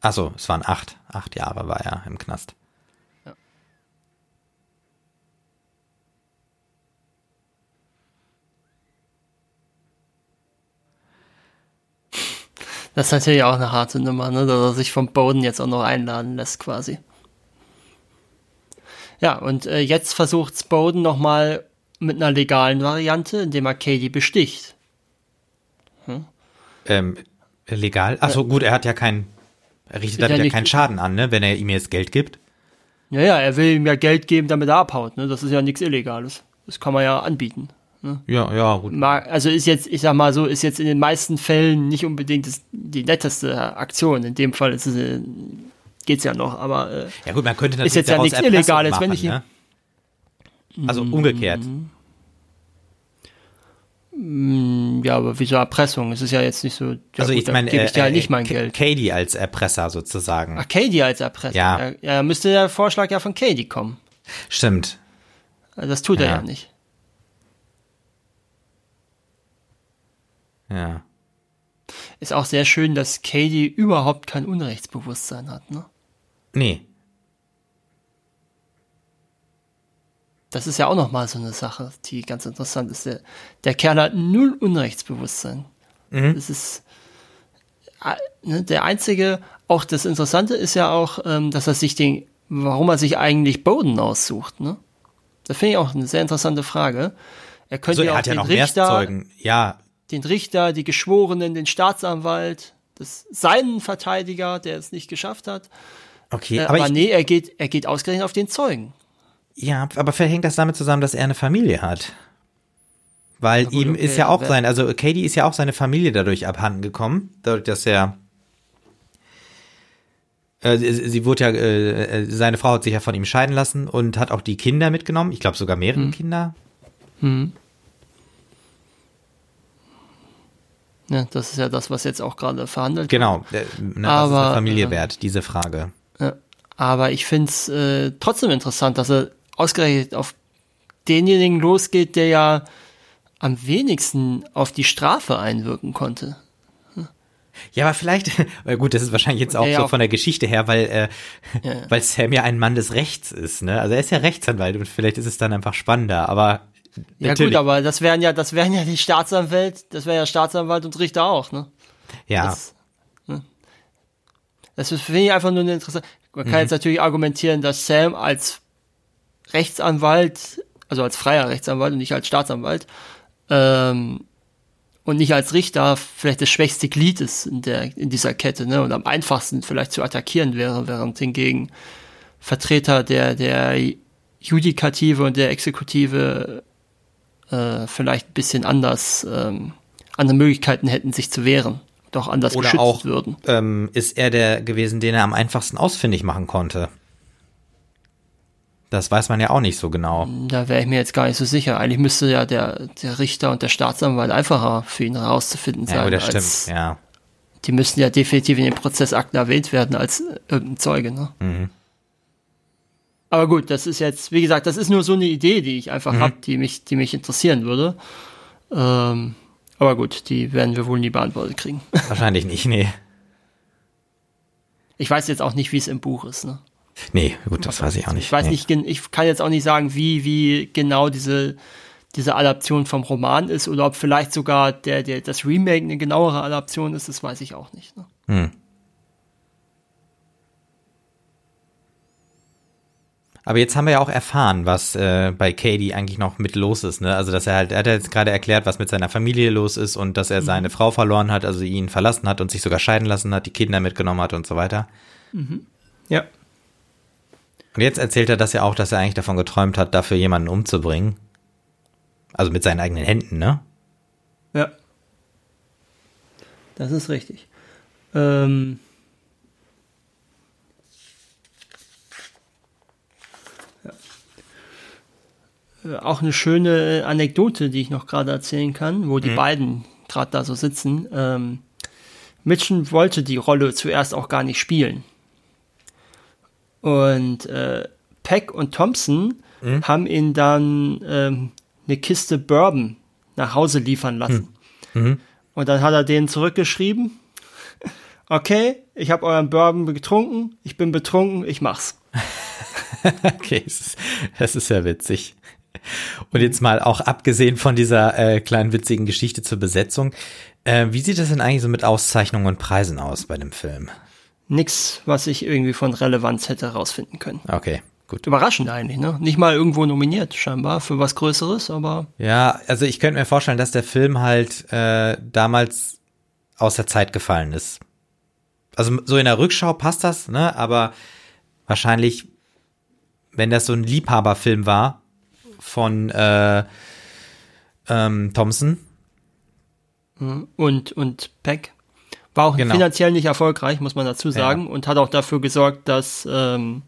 Achso, es waren acht. Acht Jahre war er im Knast. Ja. Das ist natürlich auch eine harte Nummer, ne? dass er sich vom Boden jetzt auch noch einladen lässt, quasi. Ja, und äh, jetzt versucht Spoden nochmal mit einer legalen Variante, indem er Katie besticht. Hm? Ähm, legal? Achso, gut, er hat ja keinen, er richtet damit ja, ja keinen Schaden an, ne, wenn er ihm jetzt Geld gibt. Ja, ja, er will ihm ja Geld geben, damit er abhaut, ne? Das ist ja nichts Illegales. Das kann man ja anbieten. Ne? Ja, ja, gut. Also ist jetzt, ich sag mal so, ist jetzt in den meisten Fällen nicht unbedingt das, die netteste Aktion. In dem Fall ist es eine geht's ja noch, aber äh, ja gut, man könnte natürlich ist jetzt ja nichts Illegales, machen, wenn ich ne? also umgekehrt. Mm, ja, aber wieso Erpressung? Es ist ja jetzt nicht so. Ja also gut, ich meine, gebe ich dir äh, halt nicht mein Geld. Katie als Erpresser sozusagen. Ach, Katie als Erpresser. Ja. ja. Ja, müsste der Vorschlag ja von Katie kommen. Stimmt. Also das tut ja. er ja nicht. Ja. Ist auch sehr schön, dass Katie überhaupt kein Unrechtsbewusstsein hat, ne? Nee. Das ist ja auch nochmal so eine Sache, die ganz interessant ist. Der, der Kerl hat null Unrechtsbewusstsein. Mhm. Das ist äh, ne, der einzige, auch das Interessante ist ja auch, ähm, dass er sich den, warum er sich eigentlich Bowden aussucht, ne? Das finde ich auch eine sehr interessante Frage. Er könnte so, er ja auch den ja Richter, ja. den Richter, die Geschworenen, den Staatsanwalt, das, seinen Verteidiger, der es nicht geschafft hat, Okay, äh, aber, aber ich, nee, er geht, er geht ausgerechnet auf den Zeugen. Ja, aber vielleicht hängt das damit zusammen, dass er eine Familie hat. Weil gut, ihm okay, ist ja auch sein, also Katie ist ja auch seine Familie dadurch abhanden gekommen, dadurch, dass er äh, sie, sie wurde ja, äh, seine Frau hat sich ja von ihm scheiden lassen und hat auch die Kinder mitgenommen. Ich glaube sogar mehrere hm. Kinder. Hm. Ja, das ist ja das, was jetzt auch gerade verhandelt genau. wird. Genau, was ist eine Familie äh, wert, diese Frage. Aber ich finde es äh, trotzdem interessant, dass er ausgerechnet auf denjenigen losgeht, der ja am wenigsten auf die Strafe einwirken konnte. Ja, aber vielleicht, gut, das ist wahrscheinlich jetzt auch ja, so auch von der Geschichte her, weil, äh, ja. weil Sam ja ein Mann des Rechts ist, ne? Also er ist ja Rechtsanwalt und vielleicht ist es dann einfach spannender, aber. Ja natürlich. gut, aber das wären ja, das wären ja die Staatsanwalt, das wäre ja Staatsanwalt und Richter auch, ne? Ja. Das, ne? das finde ich einfach nur eine interessante. Man kann mhm. jetzt natürlich argumentieren, dass Sam als Rechtsanwalt, also als freier Rechtsanwalt und nicht als Staatsanwalt, ähm, und nicht als Richter vielleicht das schwächste Glied ist in, der, in dieser Kette ne, und am einfachsten vielleicht zu attackieren wäre, während hingegen Vertreter der, der Judikative und der Exekutive äh, vielleicht ein bisschen anders ähm, andere Möglichkeiten hätten, sich zu wehren doch anders Oder geschützt auch, würden. Ähm, ist er der gewesen, den er am einfachsten ausfindig machen konnte? Das weiß man ja auch nicht so genau. Da wäre ich mir jetzt gar nicht so sicher. Eigentlich müsste ja der, der Richter und der Staatsanwalt einfacher für ihn herauszufinden sein. Ja, das stimmt, ja. Die müssten ja definitiv in den Prozessakten erwähnt werden als irgendein Zeuge, ne? Mhm. Aber gut, das ist jetzt, wie gesagt, das ist nur so eine Idee, die ich einfach mhm. habe, die mich, die mich interessieren würde. Ähm, aber gut, die werden wir wohl nie beantwortet kriegen. Wahrscheinlich nicht, nee. Ich weiß jetzt auch nicht, wie es im Buch ist, ne? Nee, gut, das weiß ich auch nicht. Ich weiß nee. nicht, ich kann jetzt auch nicht sagen, wie, wie genau diese, diese Adaption vom Roman ist oder ob vielleicht sogar der, der, das Remake eine genauere Adaption ist, das weiß ich auch nicht. Ne? Hm. Aber jetzt haben wir ja auch erfahren, was äh, bei Katie eigentlich noch mit los ist. Ne? Also dass er halt, er hat jetzt gerade erklärt, was mit seiner Familie los ist und dass er mhm. seine Frau verloren hat, also ihn verlassen hat und sich sogar scheiden lassen hat, die Kinder mitgenommen hat und so weiter. Mhm. Ja. Und jetzt erzählt er das ja auch, dass er eigentlich davon geträumt hat, dafür jemanden umzubringen. Also mit seinen eigenen Händen, ne? Ja. Das ist richtig. Ähm, auch eine schöne Anekdote, die ich noch gerade erzählen kann, wo die mhm. beiden gerade da so sitzen. Ähm, Mitchen wollte die Rolle zuerst auch gar nicht spielen. Und äh, Peck und Thompson mhm. haben ihn dann ähm, eine Kiste Bourbon nach Hause liefern lassen. Mhm. mhm. Und dann hat er denen zurückgeschrieben, okay, ich habe euren Bourbon getrunken, ich bin betrunken, ich mach's. okay, das ist ja witzig. Und jetzt mal auch abgesehen von dieser äh, kleinen witzigen Geschichte zur Besetzung, äh, wie sieht das denn eigentlich so mit Auszeichnungen und Preisen aus bei dem Film? Nix, was ich irgendwie von Relevanz hätte herausfinden können. Okay, gut. Überraschend eigentlich, ne? Nicht mal irgendwo nominiert, scheinbar, für was Größeres, aber. Ja, also ich könnte mir vorstellen, dass der Film halt äh, damals aus der Zeit gefallen ist. Also so in der Rückschau passt das, ne? Aber wahrscheinlich, wenn das so ein Liebhaberfilm war von äh, ähm, Thompson. Und, und Peck. War auch genau. finanziell nicht erfolgreich, muss man dazu sagen, ja. und hat auch dafür gesorgt, dass, ähm,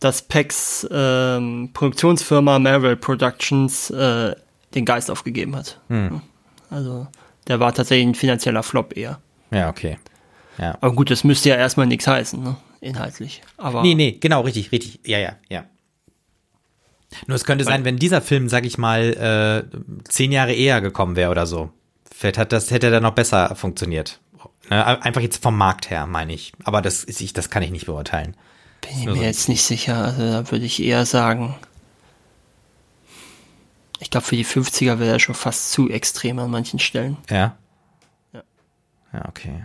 dass Pecks ähm, Produktionsfirma Marvel Productions äh, den Geist aufgegeben hat. Hm. Also der war tatsächlich ein finanzieller Flop eher. Ja, okay. Ja. Aber gut, das müsste ja erstmal nichts heißen, ne? inhaltlich. Aber nee, nee, genau, richtig, richtig. Ja, ja, ja. Nur es könnte sein, wenn dieser Film, sag ich mal, äh, zehn Jahre eher gekommen wäre oder so. Vielleicht hat das, hätte er dann noch besser funktioniert. Ne, einfach jetzt vom Markt her, meine ich. Aber das ist ich, das kann ich nicht beurteilen. Bin ich mir so jetzt nicht sicher. Also da würde ich eher sagen, ich glaube, für die 50er wäre er schon fast zu extrem an manchen Stellen. Ja. Ja, ja okay.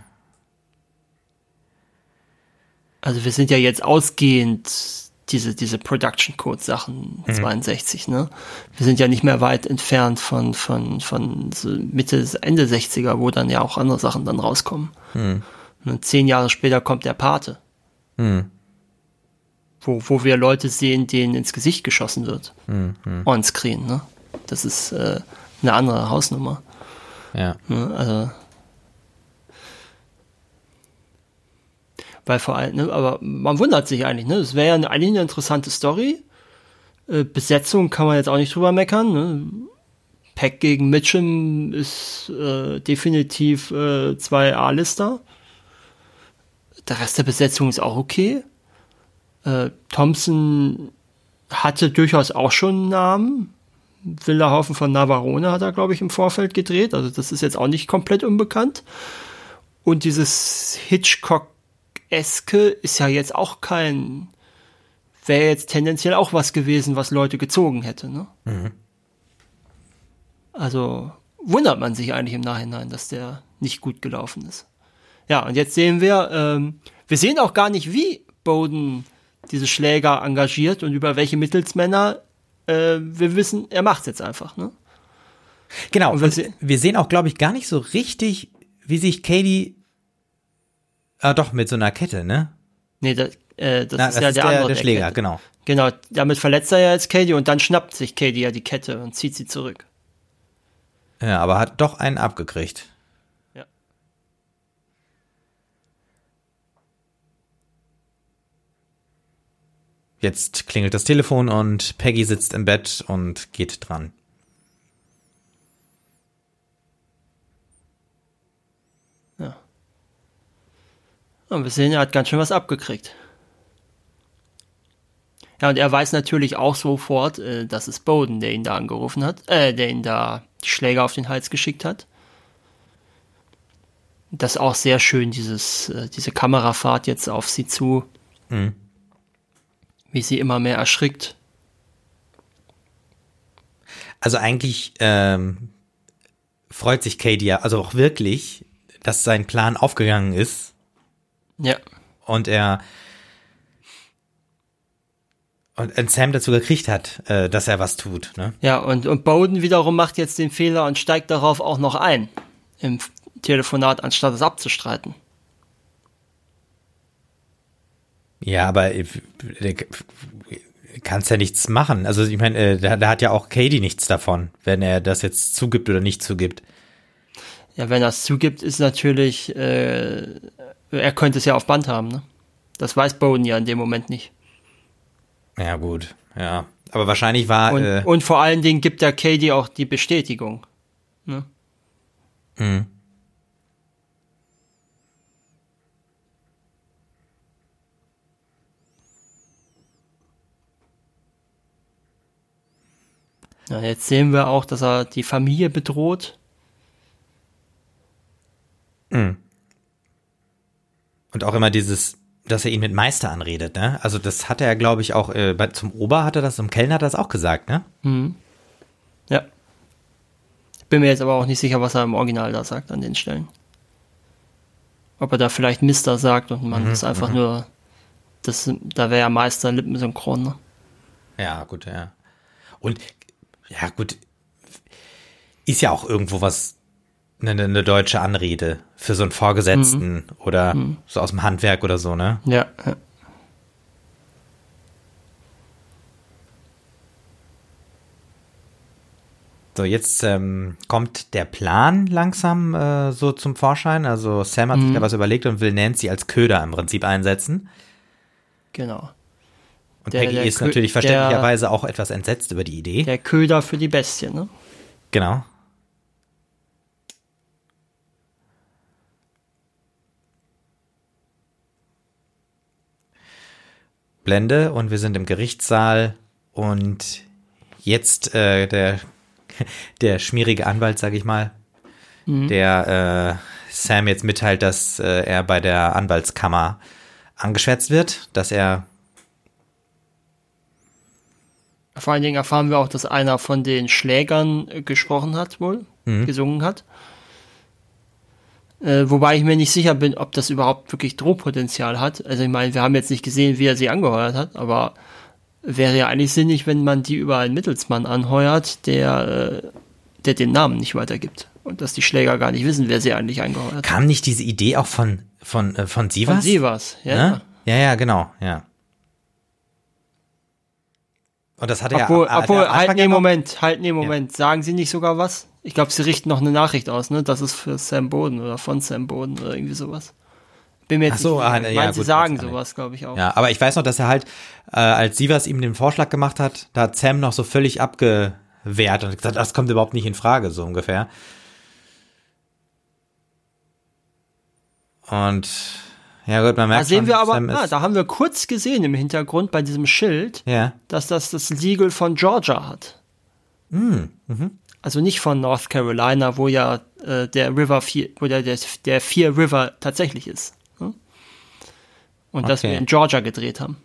Also wir sind ja jetzt ausgehend diese, diese Production Code Sachen mhm. 62, ne? Wir sind ja nicht mehr weit entfernt von, von, von so Mitte, Ende 60er, wo dann ja auch andere Sachen dann rauskommen. Mhm. Und zehn Jahre später kommt der Pate. Mhm. Wo, wo wir Leute sehen, denen ins Gesicht geschossen wird. Mhm. On screen, ne? Das ist äh, eine andere Hausnummer. Ja. Ne? Also Weil vor allem, ne, aber man wundert sich eigentlich, ne? Es wäre ja eine, eigentlich eine interessante Story. Äh, Besetzung kann man jetzt auch nicht drüber meckern. Ne? Peck gegen Mitchum ist äh, definitiv äh, zwei A-Lister. Der Rest der Besetzung ist auch okay. Äh, Thompson hatte durchaus auch schon einen Namen. Wilderhaufen von Navarone hat er, glaube ich, im Vorfeld gedreht. Also das ist jetzt auch nicht komplett unbekannt. Und dieses Hitchcock Eske ist ja jetzt auch kein, wäre jetzt tendenziell auch was gewesen, was Leute gezogen hätte, ne? Mhm. Also wundert man sich eigentlich im Nachhinein, dass der nicht gut gelaufen ist. Ja, und jetzt sehen wir, ähm, wir sehen auch gar nicht, wie Bowden diese Schläger engagiert und über welche Mittelsmänner. Äh, wir wissen, er macht's jetzt einfach, ne? Genau, und wir, se wir sehen auch, glaube ich, gar nicht so richtig, wie sich Katie Ah, doch, mit so einer Kette, ne? Nee, das, äh, das Na, ist das ja ist der, der andere. Der Schläger, Kette. genau. Genau, damit verletzt er ja jetzt Katie und dann schnappt sich Katie ja die Kette und zieht sie zurück. Ja, aber hat doch einen abgekriegt. Ja. Jetzt klingelt das Telefon und Peggy sitzt im Bett und geht dran. Und wir sehen, er hat ganz schön was abgekriegt. Ja, und er weiß natürlich auch sofort, äh, dass es Bowden, der ihn da angerufen hat, äh, der ihn da die Schläger auf den Hals geschickt hat. Das ist auch sehr schön, dieses, äh, diese Kamerafahrt jetzt auf sie zu. Mhm. Wie sie immer mehr erschrickt. Also eigentlich ähm, freut sich Katie ja, also auch wirklich, dass sein Plan aufgegangen ist ja. Und er und Sam dazu gekriegt hat, äh, dass er was tut. Ne? Ja, und, und Bowden wiederum macht jetzt den Fehler und steigt darauf auch noch ein im Telefonat, anstatt es abzustreiten. Ja, aber äh, kannst ja nichts machen. Also ich meine, äh, da, da hat ja auch Katie nichts davon, wenn er das jetzt zugibt oder nicht zugibt. Ja, wenn er es zugibt, ist natürlich, äh, er könnte es ja auf Band haben, ne? Das weiß Bowden ja in dem Moment nicht. Ja, gut, ja. Aber wahrscheinlich war. Und, äh, und vor allen Dingen gibt der Katie auch die Bestätigung. Ne? Mhm. Ja, jetzt sehen wir auch, dass er die Familie bedroht. Mhm. Und auch immer dieses, dass er ihn mit Meister anredet, ne? Also das hat er, glaube ich, auch äh, bei, zum Ober hat er das, zum Kellner hat er das auch gesagt, ne? Mhm. Ja. Bin mir jetzt aber auch nicht sicher, was er im Original da sagt an den Stellen. Ob er da vielleicht Mister sagt und man mhm, ist einfach mhm. nur, das, da wäre ja Meister lippensynchron, ne? Ja, gut, ja. Und, ja, gut, ist ja auch irgendwo was eine, eine deutsche Anrede für so einen Vorgesetzten mhm. oder mhm. so aus dem Handwerk oder so, ne? Ja. ja. So, jetzt ähm, kommt der Plan langsam äh, so zum Vorschein. Also Sam hat mhm. sich da was überlegt und will Nancy als Köder im Prinzip einsetzen. Genau. Und der, Peggy der ist Kö natürlich verständlicherweise der, auch etwas entsetzt über die Idee. Der Köder für die Bestie, ne? Genau. Blende und wir sind im Gerichtssaal und jetzt äh, der, der schmierige Anwalt, sag ich mal, mhm. der äh, Sam jetzt mitteilt, dass äh, er bei der Anwaltskammer angeschwärzt wird, dass er vor allen Dingen erfahren wir auch, dass einer von den Schlägern gesprochen hat, wohl, mhm. gesungen hat. Äh, wobei ich mir nicht sicher bin, ob das überhaupt wirklich Drohpotenzial hat. Also ich meine, wir haben jetzt nicht gesehen, wie er sie angeheuert hat, aber wäre ja eigentlich sinnig, wenn man die über einen Mittelsmann anheuert, der, äh, der den Namen nicht weitergibt. Und dass die Schläger gar nicht wissen, wer sie eigentlich angeheuert hat. Kam nicht diese Idee auch von, von, äh, von Sivas? Von Sivas, ja. Ne? Ja, ja, genau, ja. Und das hat er obwohl, ja. Obwohl, halt nee, Moment, halt nee, Moment. Ja. Sagen Sie nicht sogar was? Ich glaube, Sie richten noch eine Nachricht aus, ne? Das ist für Sam Boden oder von Sam Boden oder irgendwie sowas. Bin mir jetzt Ach so, nicht, ah, ne, ja, gut, Sie sagen sowas, glaube ich auch. Ja, aber ich weiß noch, dass er halt, äh, als Sivas ihm den Vorschlag gemacht hat, da hat Sam noch so völlig abgewehrt und gesagt, das kommt überhaupt nicht in Frage, so ungefähr. Und ja gut, man merkt Da sehen schon, wir aber, ah, da haben wir kurz gesehen im Hintergrund bei diesem Schild, ja. dass das das Siegel von Georgia hat. Mm, mhm. Also nicht von North Carolina, wo ja äh, der River 4, wo der, der, der Fear River tatsächlich ist. Hm? Und okay. dass wir in Georgia gedreht haben.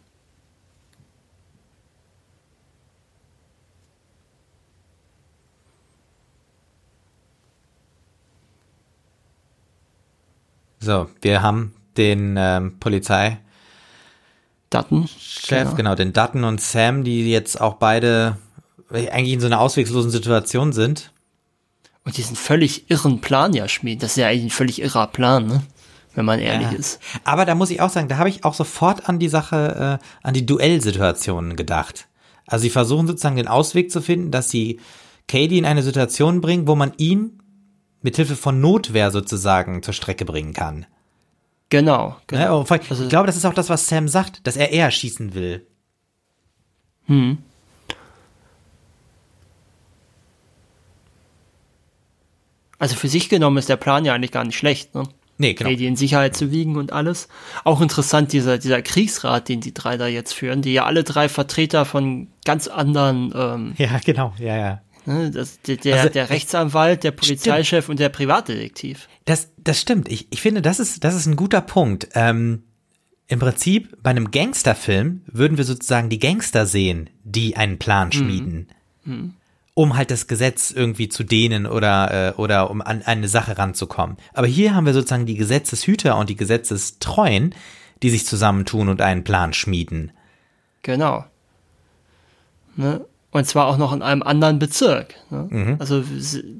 So, wir haben den ähm, Polizei Dutton, Chef, genau. genau, den Dutton und Sam, die jetzt auch beide eigentlich in so einer ausweglosen Situation sind. Und diesen völlig irren Plan ja schmieden. Das ist ja eigentlich ein völlig irrer Plan, ne? wenn man ehrlich ja. ist. Aber da muss ich auch sagen, da habe ich auch sofort an die Sache, äh, an die Duellsituationen gedacht. Also sie versuchen sozusagen den Ausweg zu finden, dass sie Katie in eine Situation bringen, wo man ihn mithilfe von Notwehr sozusagen zur Strecke bringen kann. Genau. genau. Ja, also, ich glaube, das ist auch das, was Sam sagt, dass er eher schießen will. Hm. Also für sich genommen ist der Plan ja eigentlich gar nicht schlecht, ne? Nee, genau. Die in Sicherheit zu wiegen und alles. Auch interessant, dieser, dieser Kriegsrat, den die drei da jetzt führen, die ja alle drei Vertreter von ganz anderen. Ähm, ja, genau, ja, ja. Ne, das, der, der, also, der Rechtsanwalt, der Polizeichef stimmt. und der Privatdetektiv. Das, das stimmt. Ich, ich finde, das ist, das ist ein guter Punkt. Ähm, Im Prinzip, bei einem Gangsterfilm würden wir sozusagen die Gangster sehen, die einen Plan mhm. schmieden. Mhm. Um halt das Gesetz irgendwie zu dehnen oder, äh, oder um an eine Sache ranzukommen. Aber hier haben wir sozusagen die Gesetzeshüter und die Gesetzestreuen, die sich zusammentun und einen Plan schmieden. Genau. Ne? Und zwar auch noch in einem anderen Bezirk. Ne? Mhm. Also sie,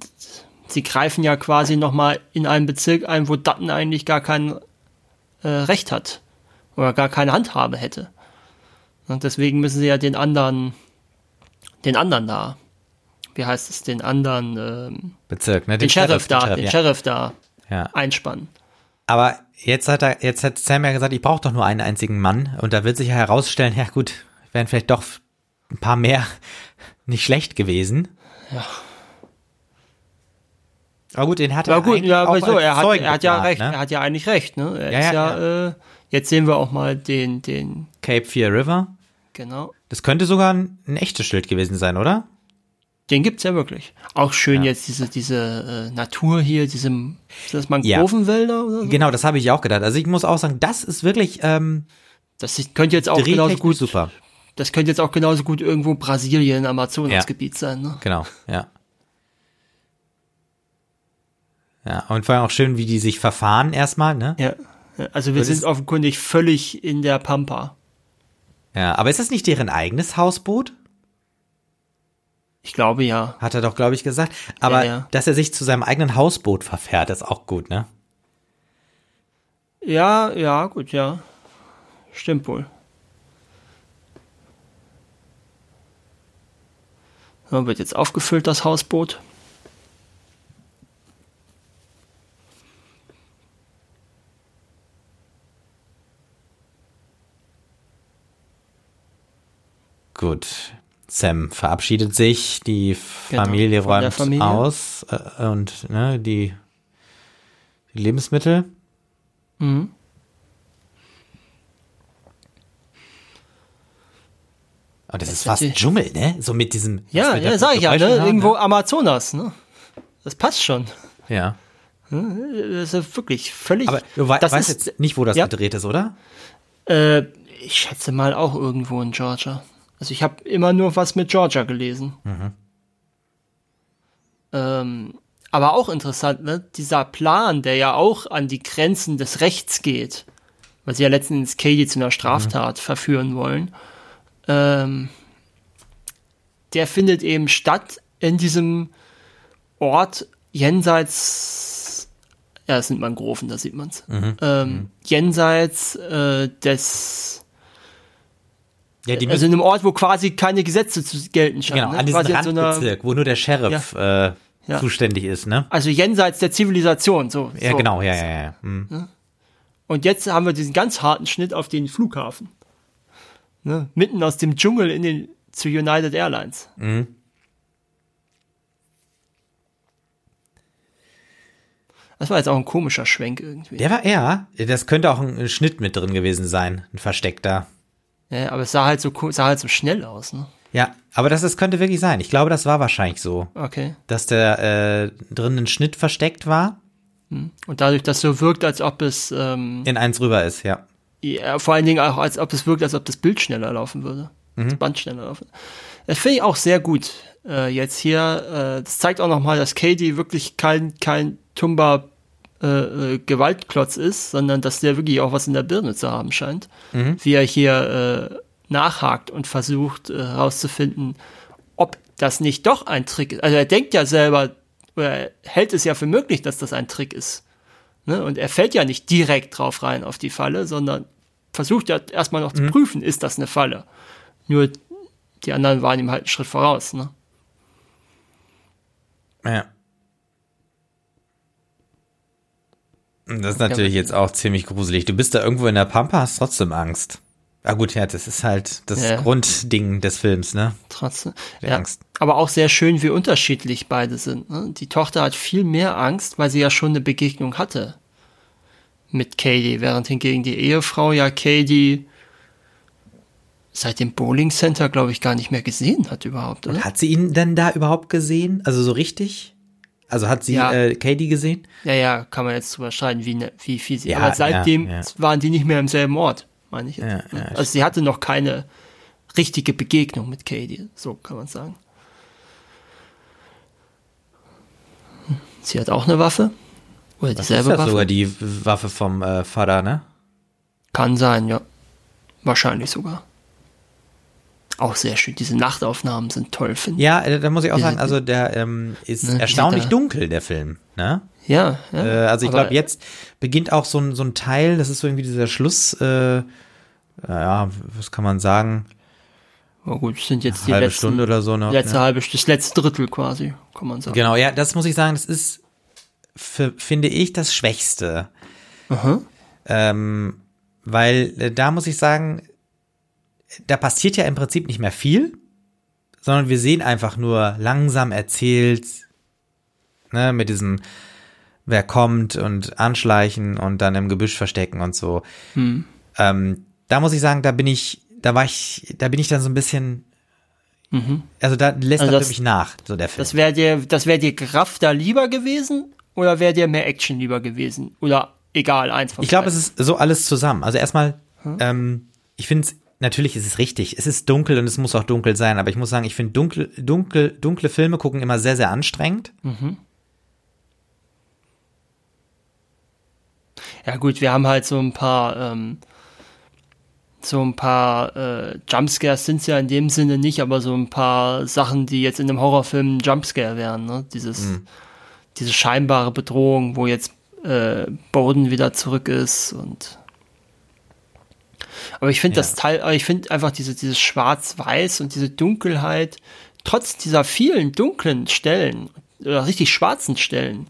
sie, greifen ja quasi nochmal in einen Bezirk ein, wo Dutton eigentlich gar kein äh, Recht hat oder gar keine Handhabe hätte. Und deswegen müssen sie ja den anderen, den anderen da, wie heißt es, den anderen ähm, Bezirk, ne? Den, den Sheriff, Sheriff, da, den Sheriff, den ja. Sheriff da ja. einspannen. Aber jetzt hat er, jetzt hat Sam ja gesagt, ich brauche doch nur einen einzigen Mann. Und da wird sich ja herausstellen, ja gut, wären vielleicht doch ein paar mehr nicht schlecht gewesen. Ja. Aber gut, den hat er ja, gut, ja, aber so, er hat, er hat ja recht, ne? er hat ja eigentlich recht, ne? Er ja, ist ja, ja, Äh, jetzt sehen wir auch mal den, den Cape Fear River. Genau. Das könnte sogar ein, ein echtes Schild gewesen sein, oder? Den gibt's ja wirklich. Auch schön ja. jetzt diese, diese äh, Natur hier, diese, das Mangrovenwälder ja. oder so? Genau, das habe ich auch gedacht. Also ich muss auch sagen, das ist wirklich, ähm, das könnte jetzt auch genauso gut, super. Das könnte jetzt auch genauso gut irgendwo Brasilien, Amazonasgebiet ja. sein, ne? Genau, ja. Ja, und vor allem auch schön, wie die sich verfahren erstmal, ne? Ja. Also wir das sind offenkundig völlig in der Pampa. Ja, aber ist das nicht deren eigenes Hausboot? Ich glaube ja. Hat er doch, glaube ich, gesagt. Aber ja, ja. dass er sich zu seinem eigenen Hausboot verfährt, ist auch gut, ne? Ja, ja, gut, ja. Stimmt wohl. Ja, wird jetzt aufgefüllt, das Hausboot. Gut. Sam verabschiedet sich, die genau, Familie räumt Familie. aus äh, und ne, die, die Lebensmittel. Mhm. Aber das, das ist fast die... Dschungel, ne? So mit diesem. Ja, ja, sag ich ja, ne? Haben, Irgendwo ne? Amazonas, ne? Das passt schon. Ja. Das ist wirklich völlig. Aber du we weißt ist, jetzt nicht, wo das ja. gedreht ist, oder? Äh, ich schätze mal auch irgendwo in Georgia. Also ich habe immer nur was mit Georgia gelesen. Mhm. Ähm, aber auch interessant, ne? Dieser Plan, der ja auch an die Grenzen des Rechts geht, weil sie ja letztendlich Katie zu einer Straftat mhm. verführen wollen, ähm, der findet eben statt in diesem Ort jenseits, ja, es sind Mangroven, da sieht man's, mhm. ähm, mhm. jenseits äh, des ja, also in einem Ort, wo quasi keine Gesetze zu gelten scheinen. Genau, ne? an diesem Randbezirk, so wo nur der Sheriff ja. Äh, ja. zuständig ist, ne? Also jenseits der Zivilisation, so. Ja, so. genau, ja, ja, ja. Mhm. Und jetzt haben wir diesen ganz harten Schnitt auf den Flughafen. Ne? Mitten aus dem Dschungel in den, zu United Airlines. Mhm. Das war jetzt auch ein komischer Schwenk irgendwie. Der war, ja, das könnte auch ein Schnitt mit drin gewesen sein, ein versteckter. Ja, aber es sah halt so sah halt so schnell aus, ne? Ja, aber das, das könnte wirklich sein. Ich glaube, das war wahrscheinlich so. Okay. Dass der äh, drin ein Schnitt versteckt war. Hm. Und dadurch, dass so wirkt, als ob es ähm, in eins rüber ist, ja. Ja, vor allen Dingen auch, als ob es wirkt, als ob das Bild schneller laufen würde. Mhm. Das Band schneller laufen. Das finde ich auch sehr gut. Äh, jetzt hier, äh, das zeigt auch nochmal, dass Katie wirklich kein, kein Tumba äh, äh, Gewaltklotz ist, sondern dass der wirklich auch was in der Birne zu haben scheint. Mhm. Wie er hier äh, nachhakt und versucht äh, herauszufinden, ob das nicht doch ein Trick ist. Also er denkt ja selber, oder er hält es ja für möglich, dass das ein Trick ist. Ne? Und er fällt ja nicht direkt drauf rein auf die Falle, sondern versucht ja erstmal noch mhm. zu prüfen, ist das eine Falle. Nur die anderen waren ihm halt einen Schritt voraus. Ne? Ja. Das ist natürlich jetzt auch ziemlich gruselig. Du bist da irgendwo in der Pampa, hast trotzdem Angst. Ah gut, ja, das ist halt das ja. Grundding des Films, ne? Trotzdem. Ja, Angst. Aber auch sehr schön, wie unterschiedlich beide sind. Ne? Die Tochter hat viel mehr Angst, weil sie ja schon eine Begegnung hatte mit Katie, während hingegen die Ehefrau ja Katie seit dem Bowling Center, glaube ich, gar nicht mehr gesehen hat überhaupt. Oder? Und hat sie ihn denn da überhaupt gesehen? Also so richtig? Also hat sie ja. äh, Katie gesehen? Ja, ja, kann man jetzt drüber streiten, wie, ne, wie viel sie. Ja, aber seitdem ja, waren die nicht mehr im selben Ort, meine ich jetzt. Ne? also sie hatte noch keine richtige Begegnung mit Katie, so kann man sagen. Sie hat auch eine Waffe. Oder dieselbe das ist ja Waffe. sogar die Waffe vom äh, Vater, ne? Kann sein, ja. Wahrscheinlich sogar. Auch sehr schön. Diese Nachtaufnahmen sind toll, finde ich. Ja, äh, da muss ich auch sagen, also der ähm, ist Ne, erstaunlich dunkel, der Film. Ne? Ja, ja. Äh, also ich glaube, jetzt beginnt auch so ein, so ein Teil, das ist so irgendwie dieser Schluss, äh, ja, was kann man sagen, Oh gut, es sind jetzt die halbe letzten, Stunde oder so noch. letzte ne? halbe, das letzte Drittel quasi, kann man sagen. Genau, ja, das muss ich sagen, das ist, für, finde ich, das Schwächste. Aha. Ähm, weil äh, da muss ich sagen, da passiert ja im Prinzip nicht mehr viel, sondern wir sehen einfach nur langsam erzählt, ne, mit diesem, wer kommt und anschleichen und dann im Gebüsch verstecken und so. Hm. Ähm, da muss ich sagen, da bin ich, da war ich, da bin ich dann so ein bisschen, also da lässt Also das- für mich nach, so der Film. Das wäre dir, das wäre dir Kraft da lieber gewesen oder wäre dir mehr Action lieber gewesen? Oder egal, eins von Ich glaube, es ist so alles zusammen. Also erstmal, ähm, ich finde es, natürlich ist es richtig. Es ist dunkel und es muss auch dunkel sein, aber ich muss sagen, ich finde dunkel, dunkel, dunkle Filme gucken immer sehr, sehr anstrengend. Ja gut, wir haben halt so ein paar, ähm, so ein paar äh, Jumpscares sind es ja in dem Sinne nicht, aber so ein paar Sachen, die jetzt in einem Horrorfilm ein Jumpscare wären. Ne? Dieses, diese scheinbare Bedrohung, wo jetzt äh, Bowden wieder zurück ist und aber ich finde Ja. das Teil, aber ich finde einfach diese, dieses Schwarz-Weiß und diese Dunkelheit, trotz dieser vielen dunklen Stellen oder richtig schwarzen Stellen,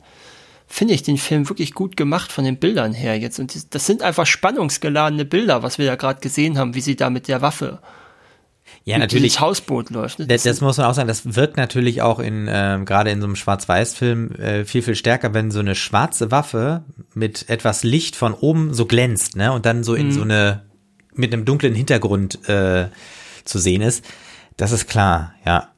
finde ich den Film wirklich gut gemacht von den Bildern her jetzt. Und das sind einfach spannungsgeladene Bilder, was wir da gerade gesehen haben, wie sie da mit der Waffe Ja, natürlich. Hausboot läuft. ne? Das, das muss man auch sagen, das wirkt natürlich auch in, ähm, gerade in so einem Schwarz-Weiß-Film äh, viel, viel stärker, wenn so eine schwarze Waffe mit etwas Licht von oben so glänzt, ne? Und dann so in so eine, mit einem dunklen Hintergrund äh, zu sehen ist. Das ist klar, ja.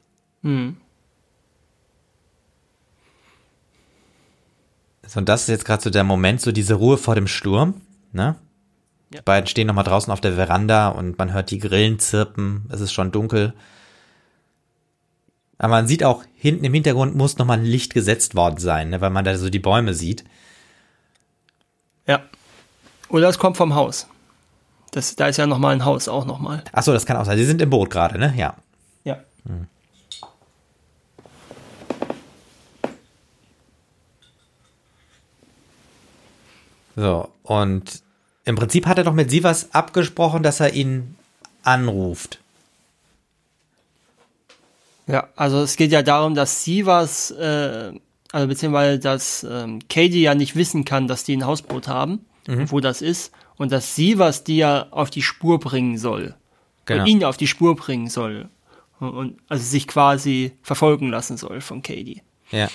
So, und das ist jetzt gerade so der Moment, so diese Ruhe vor dem Sturm, ne? Die beiden stehen nochmal draußen auf der Veranda und man hört die Grillen zirpen, es ist schon dunkel. Aber man sieht auch, hinten im Hintergrund muss nochmal ein Licht gesetzt worden sein, ne, weil man da so die Bäume sieht. Ja. Oder es kommt vom Haus. Das, da ist ja noch mal ein Haus auch noch mal. Ach so, das kann auch sein. Sie sind im Boot gerade, ne? Ja. Ja. So, und im Prinzip hat er doch mit Sivas abgesprochen, dass er ihn anruft. Ja, also es geht ja darum, dass sie was, äh, also beziehungsweise dass ähm, Katie ja nicht wissen kann, dass die ein Hausboot haben, wo das ist, und dass sie was die ja auf die Spur bringen soll. Genau. Und ihn auf die Spur bringen soll. Und, und also sich quasi verfolgen lassen soll von Katie. Ja.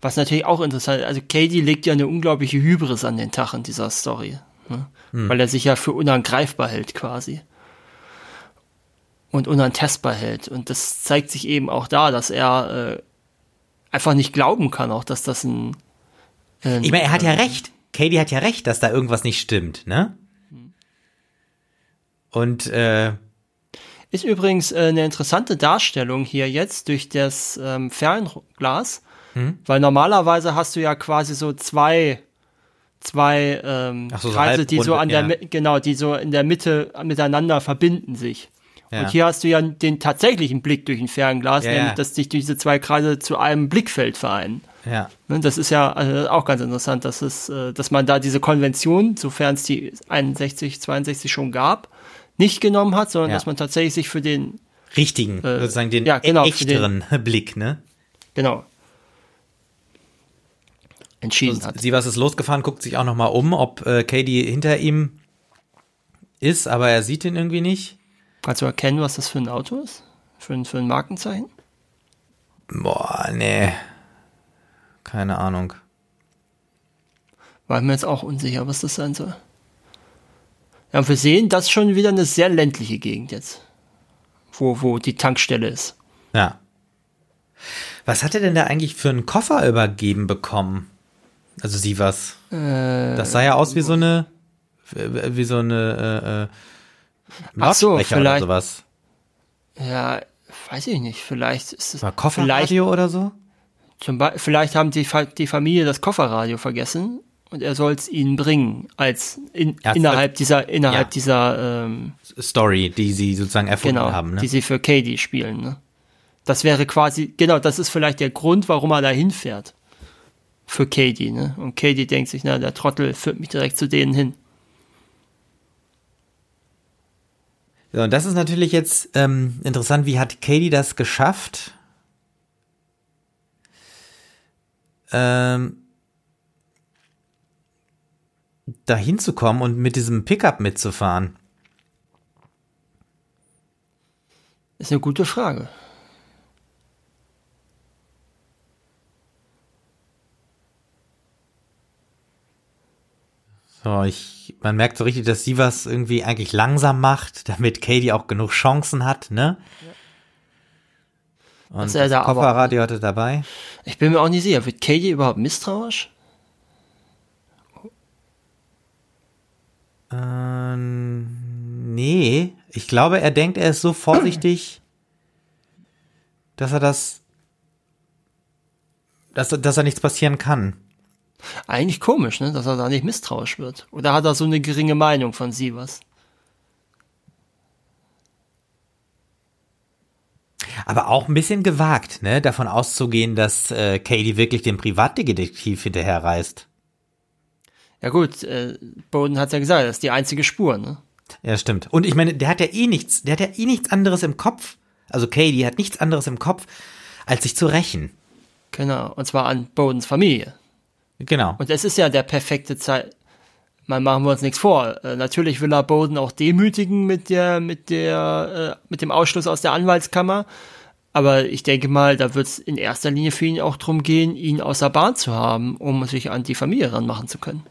Was natürlich auch interessant ist, also Katie legt ja eine unglaubliche Hybris an den Tag in dieser Story. Ne? Weil er sich ja für unangreifbar hält quasi. Und unantastbar hält. Und das zeigt sich eben auch da, dass er äh, einfach nicht glauben kann, auch dass das ein. ein Ich meine, er hat ja recht. Katie hat ja recht, dass da irgendwas nicht stimmt, ne? Und äh, Ist übrigens äh, eine interessante Darstellung hier jetzt durch das ähm, Fernglas, weil normalerweise hast du ja quasi so zwei, zwei ähm, so, so Kreise, die so an der, ja. Genau, die so in der Mitte miteinander verbinden sich. Ja. Und hier hast du ja den tatsächlichen Blick durch ein Fernglas, Ja, nämlich dass sich diese zwei Kreise zu einem Blickfeld vereinen. ja. Ne, Das ist ja also auch ganz interessant, dass es, äh, dass man da diese Konvention, sofern es die 61, 62 schon gab, nicht genommen hat, sondern Ja. dass man tatsächlich sich für den, richtigen, sozusagen den ja, genau, echteren Blick, ne? genau, entschieden hat. Sivas ist losgefahren, guckt sich auch noch mal um, ob äh, Katie hinter ihm ist, aber er sieht ihn irgendwie nicht. Kannst du erkennen, was das für ein Auto ist? Für ein, für ein Markenzeichen? Boah, nee. Keine Ahnung. War mir jetzt auch unsicher, was das sein soll. Ja, und wir sehen, das ist schon wieder eine sehr ländliche Gegend jetzt. Wo, wo die Tankstelle ist. Ja. Was hat er denn da eigentlich für einen Koffer übergeben bekommen? Also Sivas. Äh, Das sah ja aus wie so eine, wie so eine, äh, Ach so, Lautsprecher oder sowas. Ja, weiß ich nicht. Vielleicht ist es. Kofferradio oder so? zum vielleicht haben die, die Familie das Kofferradio vergessen und er soll es ihnen bringen, als in, innerhalb dieser, innerhalb ja. dieser ähm, Story, die sie sozusagen erfunden genau, haben. Ne? Die sie für Katie spielen. Ne? Das wäre quasi, genau, das ist vielleicht der Grund, warum er da hinfährt. Für Katie, ne? Und Katie denkt sich, na, der Trottel führt mich direkt zu denen hin. So, und das ist natürlich jetzt ähm, interessant, wie hat Katie das geschafft? Ähm, da hinzukommen und mit diesem Pickup mitzufahren? Ist eine gute Frage. So, ich, man merkt so richtig, dass sie was irgendwie eigentlich langsam macht, damit Katie auch genug Chancen hat, ne? Ja. Und das da Kofferradio hatte dabei. Ich bin mir auch nicht sicher, wird Katie überhaupt misstrauisch? Ähm, nee, ich glaube, er denkt, er ist so vorsichtig, dass er das, dass, dass er nichts passieren kann. Eigentlich komisch, ne, dass er da nicht misstrauisch wird. Oder hat er so eine geringe Meinung von sie was? Aber auch ein bisschen gewagt, ne, davon auszugehen, dass äh, Katie wirklich den Privatdetektiv hinterherreist. Ja gut, äh, Bowden hat ja gesagt, das ist die einzige Spur, ne? Ja, stimmt. Und ich meine, der hat ja eh nichts, der hat ja eh nichts anderes im Kopf. Also Katie hat nichts anderes im Kopf, als sich zu rächen. Genau, und zwar an Bowdens Familie. Genau. Und es ist ja der perfekte Zeit. Mal machen wir uns nichts vor. Äh, natürlich will er Bowden auch demütigen mit der, mit der, äh, mit dem Ausschluss aus der Anwaltskammer. Aber ich denke mal, da wird es in erster Linie für ihn auch darum gehen, ihn aus der Bahn zu haben, um sich an die Familie ranmachen zu können.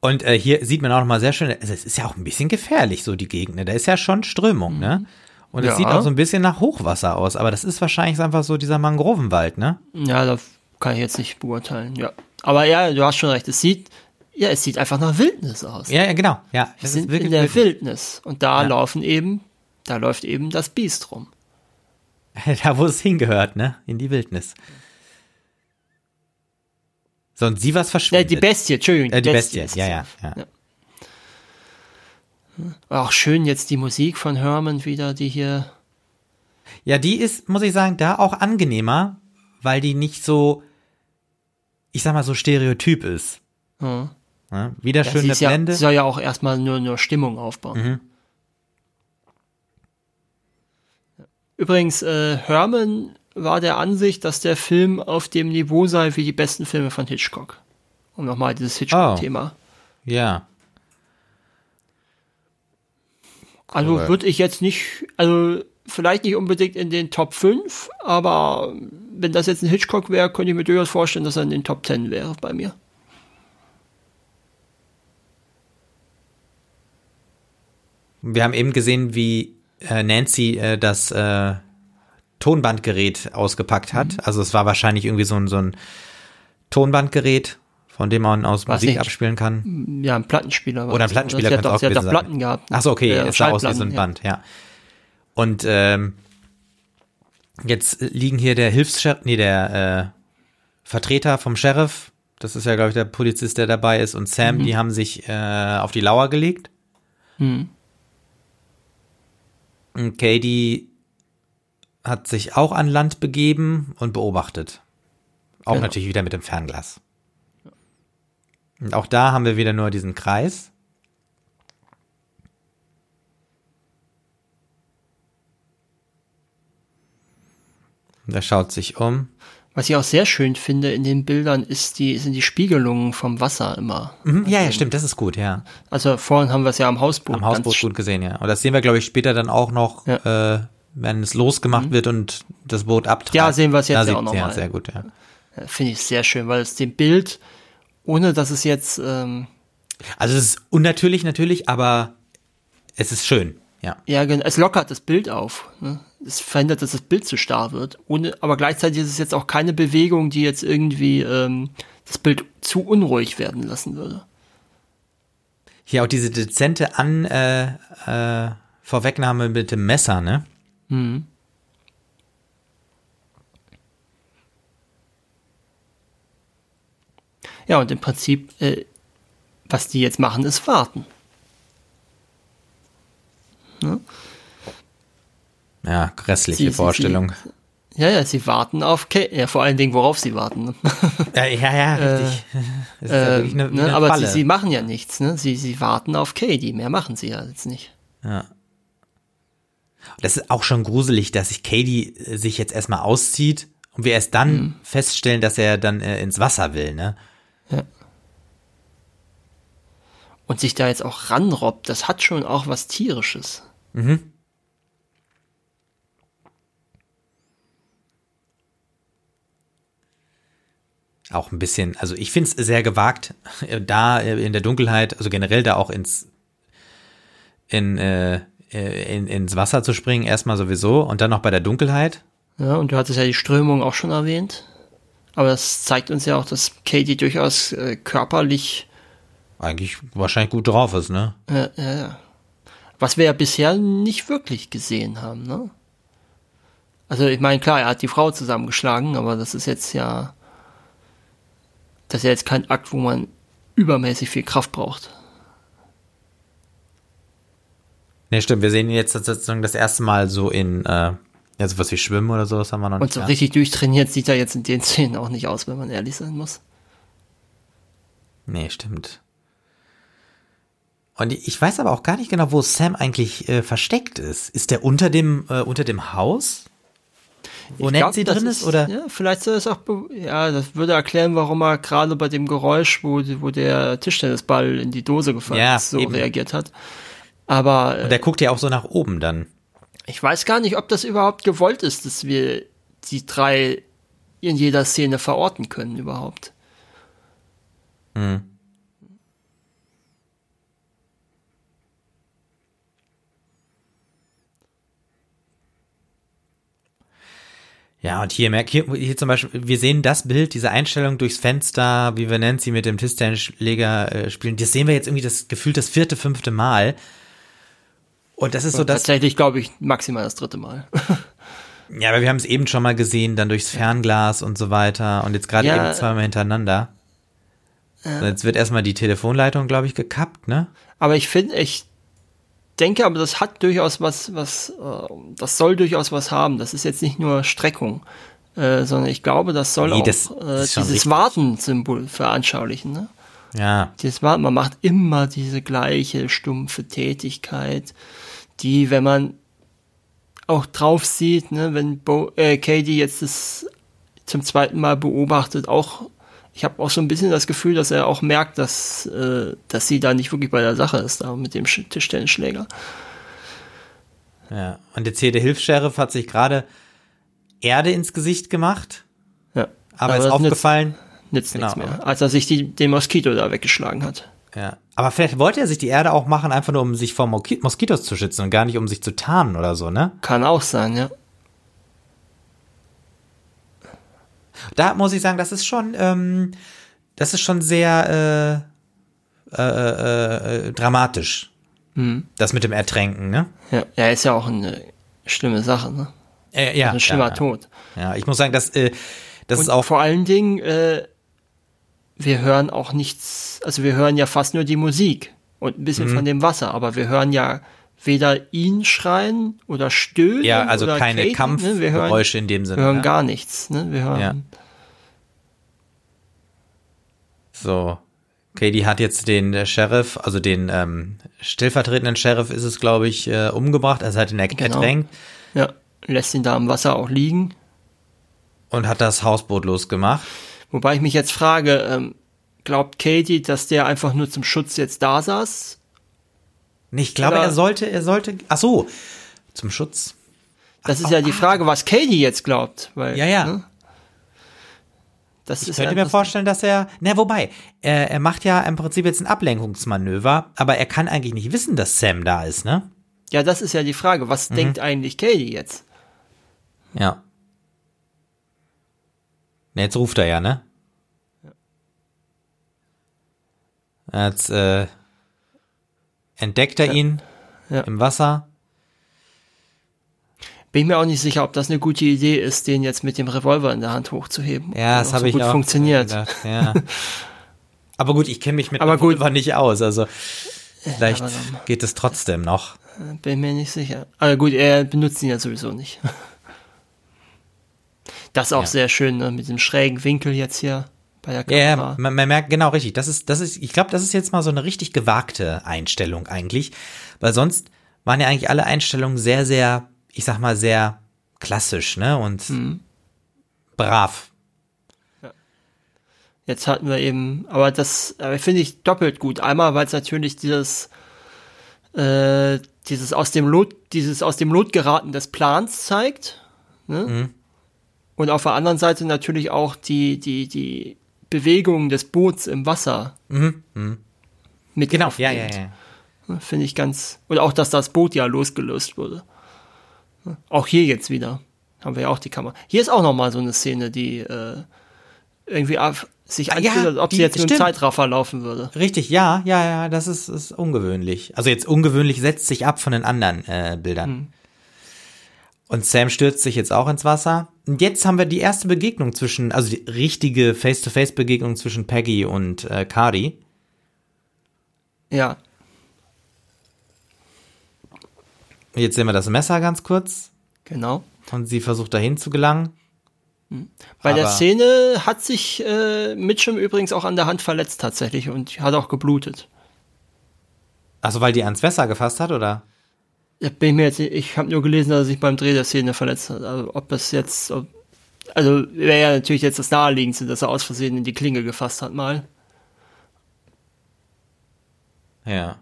Und äh, hier sieht man auch noch mal sehr schön, es ist ja auch ein bisschen gefährlich, so die Gegend. Ne? Da ist ja schon Strömung, ne? Und es ja. sieht auch so ein bisschen nach Hochwasser aus, aber das ist wahrscheinlich einfach so dieser Mangrovenwald, ne? Ja, da kann ich jetzt nicht beurteilen, ja. Aber ja, du hast schon recht, es sieht, ja, es sieht einfach nach Wildnis aus. Ja, ja genau, ja. Wir sind in der Wildnis und da ja. laufen eben, da läuft eben das Biest rum. da, wo es hingehört, ne? In die Wildnis. So, und sie was verschwindet. Äh, die Bestie, Entschuldigung. Die, äh, die Bestie, Bestie ja, ja, ja, ja. Auch schön jetzt die Musik von Herman wieder, die hier. Ja, die ist, muss ich sagen, da auch angenehmer, weil die nicht so, ich sag mal, so stereotyp ist. Mhm. Ja, wieder ja, schön eine Blende. Ja, soll ja auch erstmal nur, nur Stimmung aufbauen. Mhm. Übrigens, äh, Herman war der Ansicht, dass der Film auf dem Niveau sei wie die besten Filme von Hitchcock. Um nochmal dieses Hitchcock-Thema. Oh. Ja. Also würde ich jetzt nicht, also vielleicht nicht unbedingt in den Top 5, aber wenn das jetzt ein Hitchcock wäre, könnte ich mir durchaus vorstellen, dass er in den Top 10 wäre bei mir. Wir haben eben gesehen, wie äh, Nancy äh, das äh, Tonbandgerät ausgepackt hat. Mhm. Also es war wahrscheinlich irgendwie so ein, so ein Tonbandgerät, von dem man aus Was Musik nicht? abspielen kann. Ja, ein Plattenspieler. Oder ein Plattenspieler könnte auch hat doch Platten gehabt. Ach so, okay, es sah aus wie so ein Band, ja. Und ähm, jetzt liegen hier der Hilfs nee, der äh, Vertreter vom Sheriff, das ist ja, glaube ich, der Polizist, der dabei ist, und Sam, mhm. die haben sich äh, auf die Lauer gelegt. Mhm. Und Katie hat sich auch an Land begeben und beobachtet. Auch genau. natürlich wieder mit dem Fernglas. Und auch da haben wir wieder nur diesen Kreis. Und er schaut sich um. Was ich auch sehr schön finde in den Bildern ist die, sind die Spiegelungen vom Wasser immer. Mhm, ja, ja, stimmt, das ist gut, ja. Also vorhin haben wir es ja am Hausboot. Am Hausboot gut gesehen, ja. Und das sehen wir, glaube ich, später dann auch noch, ja. äh, wenn es losgemacht mhm. wird und das Boot abtreibt. Ja, sehen wir es jetzt ja auch nochmal. Ja, sehr gut, ja. Finde ich sehr schön, weil es dem Bild, ohne dass es jetzt. Ähm, also es ist unnatürlich natürlich, aber es ist schön, ja. Ja, es lockert das Bild auf. Ne? Es verhindert, dass das Bild zu starr wird. Ohne, aber gleichzeitig ist es jetzt auch keine Bewegung, die jetzt irgendwie ähm, das Bild zu unruhig werden lassen würde. Hier auch diese dezente An äh, äh, Vorwegnahme mit dem Messer, ne? Mhm. Ja, und im Prinzip, äh, was die jetzt machen, ist warten. Ne? Ja, grässliche sie, Vorstellung. Sie, sie, ja, ja, sie warten auf Kate. Ja, vor allen Dingen, worauf sie warten. ja, ja, ja, richtig. Äh, ja eine, eine ne, aber sie, sie, machen ja nichts, ne? Sie, sie warten auf Katie. Mehr machen sie ja jetzt nicht. Ja. Das ist auch schon gruselig, dass sich Katie äh, sich jetzt erstmal auszieht und wir erst dann mhm. feststellen, dass er dann äh, ins Wasser will, ne? Ja. Und sich da jetzt auch ranrobbt, das hat schon auch was Tierisches. Mhm. Auch ein bisschen, also ich finde es sehr gewagt, da in der Dunkelheit, also generell da auch ins in, äh, in, ins Wasser zu springen, erstmal sowieso und dann noch bei der Dunkelheit. Ja, und du hattest ja die Strömung auch schon erwähnt. Aber das zeigt uns ja auch, dass Katie durchaus äh, körperlich eigentlich wahrscheinlich gut drauf ist, ne? Ja, ja, ja. Was wir ja bisher nicht wirklich gesehen haben, ne? Also ich meine, klar, er hat die Frau zusammengeschlagen, aber das ist jetzt ja, das ist ja jetzt kein Akt, wo man übermäßig viel Kraft braucht. Ne, stimmt. Wir sehen ihn jetzt sozusagen das erste Mal so in, äh, ja, sowas wie Schwimmen oder sowas haben wir noch Und nicht. Und so richtig durchtrainiert sieht er jetzt in den Szenen auch nicht aus, wenn man ehrlich sein muss. Nee, stimmt. Und ich weiß aber auch gar nicht genau, wo Sam eigentlich äh, versteckt ist. Ist der unter dem, äh, unter dem Haus? Wo Nancy drin ist, oder? Ja, vielleicht soll es auch, ja, das würde erklären, warum er gerade bei dem Geräusch, wo, wo der Tischtennisball in die Dose gefallen ja, ist, so eben. reagiert hat. Aber. Und der guckt ja auch so nach oben dann. Ich weiß gar nicht, ob das überhaupt gewollt ist, dass wir die drei in jeder Szene verorten können überhaupt. Hm. Ja, und hier, hier, hier zum Beispiel, wir sehen das Bild, diese Einstellung durchs Fenster, wie wir Nancy mit dem Tischtennisschläger äh, spielen. Das sehen wir jetzt irgendwie das gefühlt das vierte, fünfte Mal. Und das ist so das. Tatsächlich, glaube ich, maximal das dritte Mal. ja, aber wir haben es eben schon mal gesehen, dann durchs Fernglas und so weiter. Und jetzt gerade ja, eben zweimal hintereinander. Ja. Jetzt wird erstmal die Telefonleitung, glaube ich, gekappt, ne? Aber ich finde, ich denke aber, das hat durchaus was, was, äh, das soll durchaus was haben. Das ist jetzt nicht nur Streckung, äh, sondern ich glaube, das soll nee, das auch äh, dieses Warten-Symbol veranschaulichen. Ne? Ja. Dieses Warten, man macht immer diese gleiche stumpfe Tätigkeit, die, wenn man auch drauf sieht, ne, wenn Bo äh, Katie jetzt das zum zweiten Mal beobachtet, auch ich habe auch so ein bisschen das Gefühl, dass er auch merkt, dass, äh, dass sie da nicht wirklich bei der Sache ist, da mit dem Tischtennisschläger. Ja, und jetzt hier der Hilfs-Sheriff hat sich gerade Erde ins Gesicht gemacht. Ja. Aber, aber ist aufgefallen. Nützt, nützt genau. nichts mehr, als er sich die, den Moskito da weggeschlagen hat. Ja. Aber vielleicht wollte er sich die Erde auch machen, einfach nur um sich vor Moskitos zu schützen und gar nicht um sich zu tarnen oder so, ne? Kann auch sein, ja. Da muss ich sagen, das ist schon, ähm, das ist schon sehr äh, äh, äh, dramatisch. Mhm. Das mit dem Ertränken, ne? Ja, ja, ist ja auch eine schlimme Sache, ne? Äh, ja, ein schlimmer ja, Tod. Ja, ich muss sagen, dass äh, das Und ist auch vor allen Dingen, äh, wir hören auch nichts, also wir hören ja fast nur die Musik und ein bisschen mhm. von dem Wasser, aber wir hören ja weder ihn schreien oder stöhnen. Ja, also keine Katen, Kampfgeräusche ne? in dem Sinne. Wir hören ja. gar nichts. Ne? Wir hören. Ja. So. Katie hat jetzt den Sheriff, also den ähm, stellvertretenden Sheriff ist es, glaube ich, äh, umgebracht. Also hat ihn er genau. ertränkt. Ja, lässt ihn da im Wasser auch liegen. Und hat das Hausboot losgemacht. Wobei ich mich jetzt frage, ähm, glaubt Katie, dass der einfach nur zum Schutz jetzt da saß? Ich glaube, Oder er sollte, er sollte, ach so, zum Schutz. Das ist ja die Frage, was Katie jetzt glaubt. Weil, ja, ja. Ne? Das ich könnte mir vorstellen, dass er, na wobei, er, er macht ja im Prinzip jetzt ein Ablenkungsmanöver, aber er kann eigentlich nicht wissen, dass Sam da ist, ne? Ja, das ist ja die Frage. Was mhm. denkt eigentlich Katie jetzt? Ja. Na, jetzt ruft er ja, ne? Ja. Jetzt äh, entdeckt er ja. ihn ja. im Wasser. Bin mir auch nicht sicher, ob das eine gute Idee ist, den jetzt mit dem Revolver in der Hand hochzuheben. Ja, das habe so ich gut auch funktioniert. Ja. Aber gut, ich kenne mich mit aber gut. nicht aus, also vielleicht geht es trotzdem noch. Bin mir nicht sicher. Aber gut, er benutzt ihn ja sowieso nicht. Das ist auch ja. sehr schön, ne? mit dem schrägen Winkel jetzt hier bei der Kamera. Ja, man, man merkt genau richtig. Das ist, das ist, ich glaube, das ist jetzt mal so eine richtig gewagte Einstellung eigentlich, weil sonst waren ja eigentlich alle Einstellungen sehr, sehr, ich sag mal, sehr klassisch, ne? Und mhm. brav. Ja. Jetzt hatten wir eben, aber das finde ich doppelt gut. Einmal, weil es natürlich dieses, äh, dieses aus dem Lot, dieses aus dem Lot geraten des Plans zeigt. Ne? Mhm. Und auf der anderen Seite natürlich auch die, die, die Bewegung des Boots im Wasser. Mhm. Mhm. Mit genau, ja, ja, ja. Finde ich ganz. Und auch, dass das Boot ja losgelöst wurde. Auch hier jetzt wieder. Haben wir ja auch die Kamera. Hier ist auch nochmal so eine Szene, die äh, irgendwie auf, sich anfühlt, ja, als ob sie jetzt mit einem Zeitraffer laufen würde. Richtig, ja, ja, ja, das ist, ist ungewöhnlich. Also jetzt ungewöhnlich setzt sich ab von den anderen äh, Bildern. Hm. Und Sam stürzt sich jetzt auch ins Wasser. Und jetzt haben wir die erste Begegnung zwischen, also die richtige Face-to-Face-Begegnung zwischen Peggy und äh, Cardi. Ja. Jetzt sehen wir das Messer ganz kurz. Genau. Und sie versucht dahin zu gelangen. Hm. Bei Aber der Szene hat sich äh, Mitchum übrigens auch an der Hand verletzt tatsächlich und hat auch geblutet. Achso, weil die ans Messer gefasst hat, oder? Bin ich mir jetzt, ich habe nur gelesen, dass er sich beim Dreh der Szene verletzt hat. Also ob das jetzt, ob, also wäre ja natürlich jetzt das naheliegendste, dass er aus Versehen in die Klinge gefasst hat mal. Ja.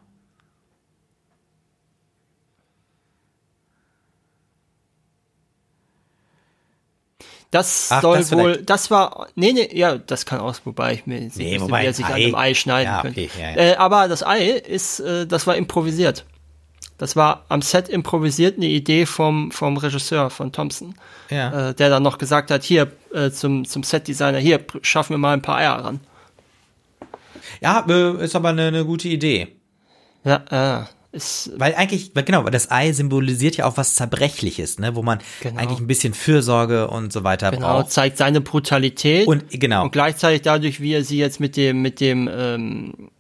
Das Ach, soll das wohl, das war, nee, nee, ja, das kann auch, wobei ich mir nee, nicht, wie er sich Ei. an dem Ei schneiden ja, könnte. Okay, ja, ja. Äh, aber das Ei ist, äh, das war improvisiert. Das war am Set improvisiert eine Idee vom, vom Regisseur von Thompson, ja. äh, der dann noch gesagt hat, hier äh, zum, zum Set-Designer, hier schaffen wir mal ein paar Eier ran. Ja, äh, ist aber eine, eine gute Idee. Ja, äh, ist, weil eigentlich, genau, weil das Ei symbolisiert ja auch was Zerbrechliches, ne, wo man genau. eigentlich ein bisschen Fürsorge und so weiter genau, braucht. Genau, zeigt seine Brutalität und genau und gleichzeitig dadurch, wie er sie jetzt mit dem mit dem ähm,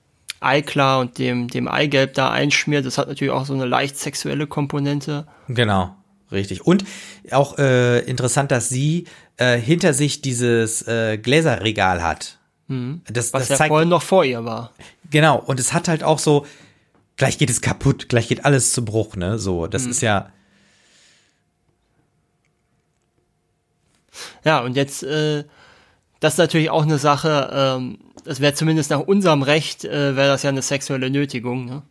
Eiklar und dem, dem Eigelb da einschmiert. Das hat natürlich auch so eine leicht sexuelle Komponente. Genau, richtig. Und auch äh, interessant, dass sie äh, hinter sich dieses äh, Gläserregal hat. Mhm. Das, Was das ja zeigt, vorhin noch vor ihr war. Genau, und es hat halt auch so, gleich geht es kaputt, gleich geht alles zu Bruch, ne? So, das mhm. ist ja. Ja, und jetzt, äh, das ist natürlich auch eine Sache, ähm, das wäre zumindest nach unserem Recht, äh, wäre das ja eine sexuelle Nötigung, ne?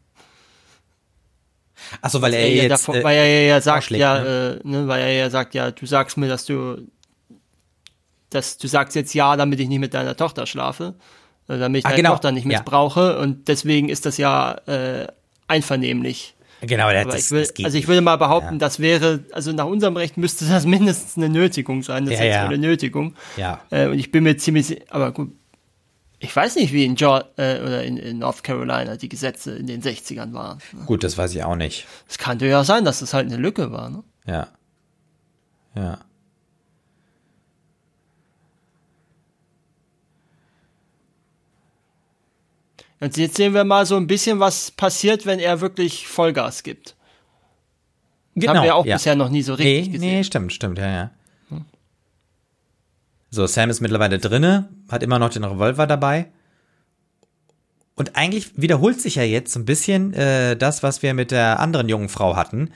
Achso, weil er, jetzt, davon, äh, weil er ja sagt, ja, ne? Äh, ne, weil er ja sagt, ja, du sagst mir, dass du, dass du sagst jetzt ja, damit ich nicht mit deiner Tochter schlafe, äh, damit ich ah, deine genau. Tochter nicht missbrauche ja. und deswegen ist das ja äh, einvernehmlich. Genau, das, das, ich will, das Also ich würde mal behaupten, ja. das wäre, also nach unserem Recht müsste das mindestens eine Nötigung sein, eine ja, sexuelle Nötigung. Ja. Äh, und ich bin mir ziemlich, aber gut, ich weiß nicht, wie in, Georgia, äh, oder in, in, North Carolina die Gesetze in den 60ern waren. Ne? Gut, das weiß ich auch nicht. Es kann durchaus sein, dass das halt eine Lücke war. Ne? Ja. Ja. Und jetzt sehen wir mal so ein bisschen, was passiert, wenn er wirklich Vollgas gibt. Genau, haben wir auch ja. bisher noch nie so richtig nee, gesehen. Nee, stimmt, stimmt, ja, ja. So, Sam ist mittlerweile drinne, hat immer noch den Revolver dabei. Und eigentlich wiederholt sich ja jetzt so ein bisschen äh, das, was wir mit der anderen jungen Frau hatten.